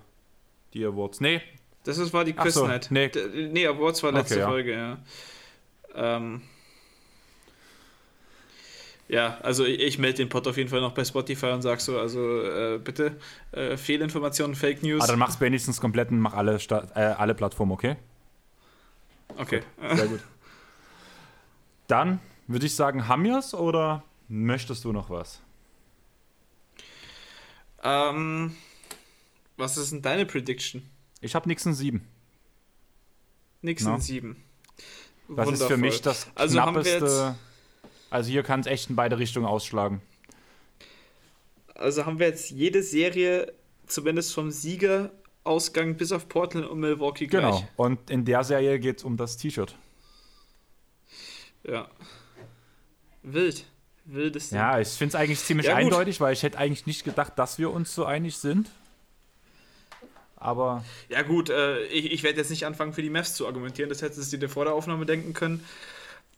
die Awards. Nee. Das war die Quiz so, Night. Nee. nee, Awards war letzte okay, ja. Folge, ja. Ähm, ja, also ich, ich melde den Pod auf jeden Fall noch bei Spotify und sag so, also äh, bitte, äh, Fehlinformationen, Fake News. Ah, dann mach's wenigstens komplett und mach alle, äh, alle Plattformen, okay? Okay. Gut, sehr gut. Dann würde ich sagen, haben wir's oder möchtest du noch was? Ähm, was ist denn deine Prediction? Ich habe Nixon 7. Nixon no. 7. Das Wundervoll. ist für mich das also knappeste also hier kann es echt in beide Richtungen ausschlagen. Also haben wir jetzt jede Serie zumindest vom Siegerausgang bis auf Portland und Milwaukee gleich. Genau. Und in der Serie geht es um das T-Shirt. Ja. Wild. Wildes Ding. Ja, ich finde es eigentlich ziemlich ja, eindeutig, weil ich hätte eigentlich nicht gedacht, dass wir uns so einig sind. Aber. Ja, gut, äh, ich, ich werde jetzt nicht anfangen, für die Mavs zu argumentieren. Das hättest du dir vor der Aufnahme denken können.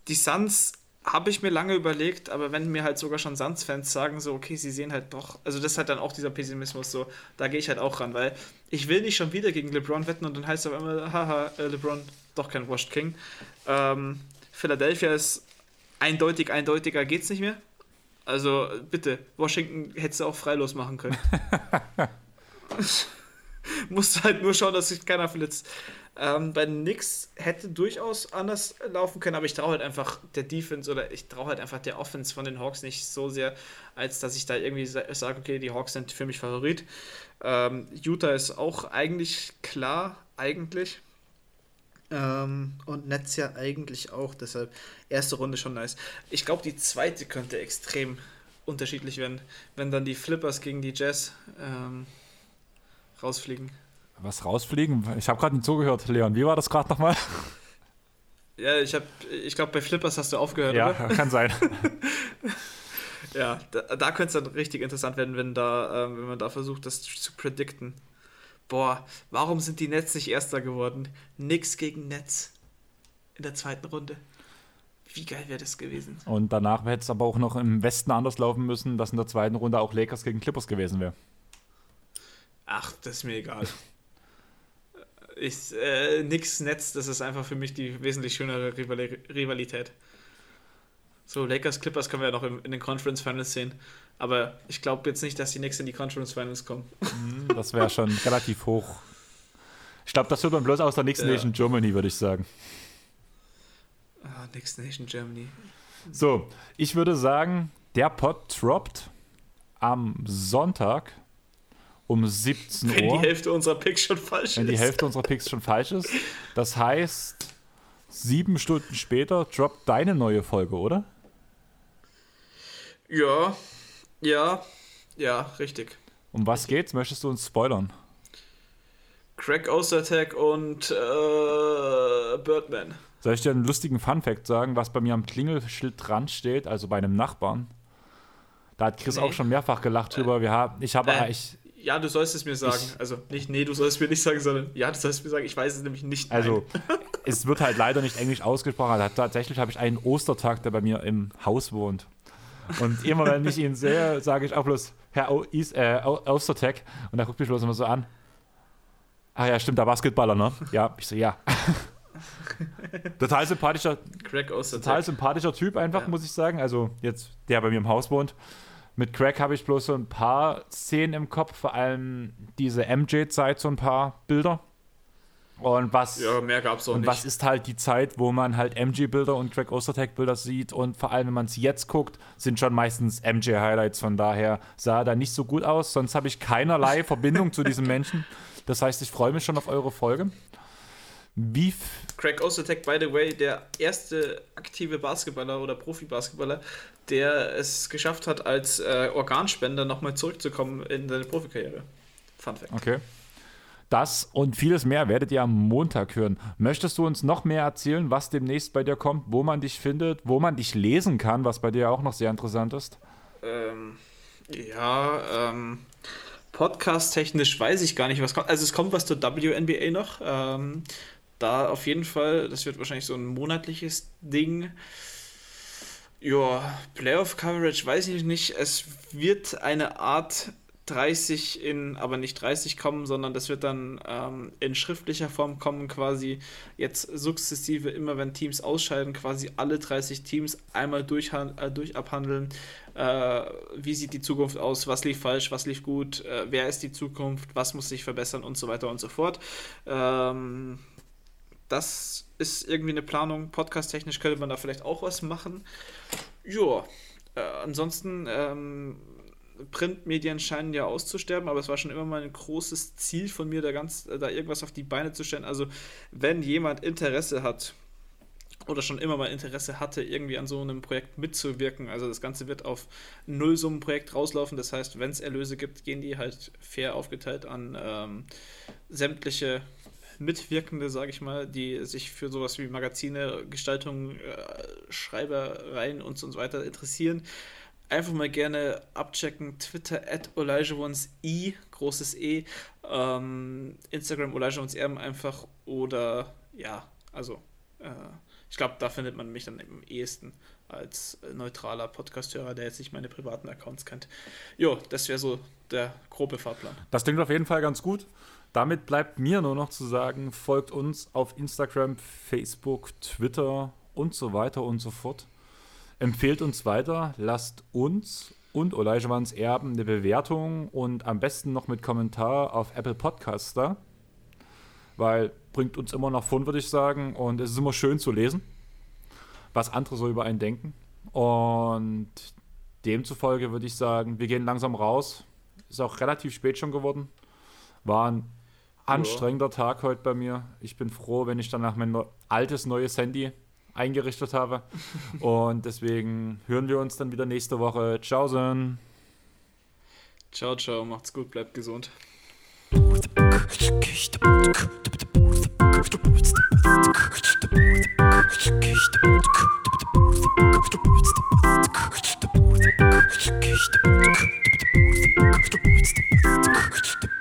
Die Suns habe ich mir lange überlegt, aber wenn mir halt sogar schon Suns-Fans sagen, so, okay, sie sehen halt doch, also das ist halt dann auch dieser Pessimismus, so, da gehe ich halt auch ran, weil ich will nicht schon wieder gegen LeBron wetten und dann heißt es auf einmal, haha, äh, LeBron, doch kein Washed King. Ähm, Philadelphia ist eindeutig, eindeutiger geht's nicht mehr. Also bitte, Washington hättest du auch freilos machen können. Musst halt nur schauen, dass sich keiner verletzt. Ähm, bei Knicks hätte durchaus anders laufen können, aber ich traue halt einfach der Defense oder ich traue halt einfach der Offense von den Hawks nicht so sehr, als dass ich da irgendwie sage, okay, die Hawks sind für mich Favorit. Ähm, Utah ist auch eigentlich klar, eigentlich. Ähm, und Netz ja eigentlich auch, deshalb erste Runde schon nice. Ich glaube, die zweite könnte extrem unterschiedlich werden, wenn dann die Flippers gegen die Jazz ähm, rausfliegen. Was rausfliegen? Ich habe gerade nicht zugehört, Leon. Wie war das gerade nochmal? Ja, ich habe, ich glaube, bei Flippers hast du aufgehört, ja, oder? kann sein. ja, da, da könnte es dann richtig interessant werden, wenn, da, äh, wenn man da versucht, das zu predikten. Boah, warum sind die Nets nicht Erster geworden? Nix gegen Nets in der zweiten Runde. Wie geil wäre das gewesen? Und danach hätte es aber auch noch im Westen anders laufen müssen, dass in der zweiten Runde auch Lakers gegen Clippers gewesen wäre. Ach, das ist mir egal. Ich, äh, nix Netz, das ist einfach für mich die wesentlich schönere Rivalität. So, Lakers Clippers können wir ja noch in, in den Conference Finals sehen. Aber ich glaube jetzt nicht, dass die Knicks in die Conference Finals kommen. Mhm, das wäre schon relativ hoch. Ich glaube, das wird man bloß aus der Next ja. Nation Germany, würde ich sagen. Ah, Next Nation Germany. So, ich würde sagen, der Pod droppt am Sonntag um 17 Uhr. Wenn die Hälfte unserer Picks schon falsch wenn ist. Wenn die Hälfte unserer Picks schon falsch ist. Das heißt, sieben Stunden später droppt deine neue Folge, oder? Ja, ja, ja, richtig. Um was geht's? Möchtest du uns spoilern? Crack Ostertag und äh, Birdman. Soll ich dir einen lustigen Fun-Fact sagen, was bei mir am Klingelschild dran steht, also bei einem Nachbarn? Da hat Chris nee. auch schon mehrfach gelacht drüber. Wir haben, ich habe, äh, ich, ja, du sollst es mir sagen. Ich, also nicht, nee, du sollst es mir nicht sagen, sondern ja, du sollst es mir sagen. Ich weiß es nämlich nicht. Also, es wird halt leider nicht englisch ausgesprochen. Also, tatsächlich habe ich einen Ostertag, der bei mir im Haus wohnt. Und immer wenn ich ihn sehe, sage ich auch bloß Herr o Is, äh, Ostertag. Und er guckt mich bloß immer so an. Ach ja, stimmt, der Basketballer, ne? Ja, ich so, ja. total sympathischer, total sympathischer Typ einfach, ja. muss ich sagen. Also jetzt, der bei mir im Haus wohnt. Mit Craig habe ich bloß so ein paar Szenen im Kopf, vor allem diese MJ-Zeit, so ein paar Bilder. Und was, ja, mehr gab's auch und nicht. was ist halt die Zeit, wo man halt MG-Bilder und Craig Ostertag-Bilder sieht und vor allem, wenn man es jetzt guckt, sind schon meistens MJ-Highlights. Von daher sah er da nicht so gut aus. Sonst habe ich keinerlei Verbindung zu diesem Menschen. Das heißt, ich freue mich schon auf eure Folge. Wie Craig Ostertag, by the way, der erste aktive Basketballer oder Profi-Basketballer, der es geschafft hat, als äh, Organspender nochmal zurückzukommen in seine Profikarriere. Fun Fact. Okay. Das und vieles mehr werdet ihr am Montag hören. Möchtest du uns noch mehr erzählen, was demnächst bei dir kommt, wo man dich findet, wo man dich lesen kann, was bei dir auch noch sehr interessant ist? Ähm, ja, ähm, Podcast-technisch weiß ich gar nicht, was kommt. Also es kommt was zur WNBA noch. Ähm, da auf jeden Fall, das wird wahrscheinlich so ein monatliches Ding. Ja, Playoff-Coverage weiß ich nicht. Es wird eine Art 30 in, aber nicht 30 kommen, sondern das wird dann ähm, in schriftlicher Form kommen, quasi jetzt sukzessive, immer wenn Teams ausscheiden, quasi alle 30 Teams einmal durch, äh, durch abhandeln. Äh, wie sieht die Zukunft aus? Was lief falsch? Was lief gut? Äh, wer ist die Zukunft? Was muss sich verbessern? Und so weiter und so fort. Ähm, das ist irgendwie eine Planung. Podcast-technisch könnte man da vielleicht auch was machen. Ja, äh, ansonsten ähm, Printmedien scheinen ja auszusterben, aber es war schon immer mal ein großes Ziel von mir, da, ganz, da irgendwas auf die Beine zu stellen. Also, wenn jemand Interesse hat oder schon immer mal Interesse hatte, irgendwie an so einem Projekt mitzuwirken, also das Ganze wird auf Nullsummenprojekt rauslaufen. Das heißt, wenn es Erlöse gibt, gehen die halt fair aufgeteilt an ähm, sämtliche Mitwirkende, sage ich mal, die sich für sowas wie Magazine, Gestaltung, äh, Schreibereien und so weiter interessieren einfach mal gerne abchecken. Twitter at i großes E. Ähm, Instagram Erben einfach oder ja, also äh, ich glaube, da findet man mich dann am ehesten als neutraler Podcasthörer, der jetzt nicht meine privaten Accounts kennt. Jo, das wäre so der grobe Fahrplan. Das klingt auf jeden Fall ganz gut. Damit bleibt mir nur noch zu sagen, folgt uns auf Instagram, Facebook, Twitter und so weiter und so fort. Empfehlt uns weiter, lasst uns und Olajuwons Erben eine Bewertung und am besten noch mit Kommentar auf Apple Podcasts da. Weil bringt uns immer nach vorn, würde ich sagen. Und es ist immer schön zu lesen, was andere so über einen denken. Und demzufolge würde ich sagen, wir gehen langsam raus. Ist auch relativ spät schon geworden. War ein anstrengender Tag heute bei mir. Ich bin froh, wenn ich danach mein altes, neues Handy eingerichtet habe. Und deswegen hören wir uns dann wieder nächste Woche. Ciao, Sön. Ciao, ciao. Macht's gut, bleibt gesund.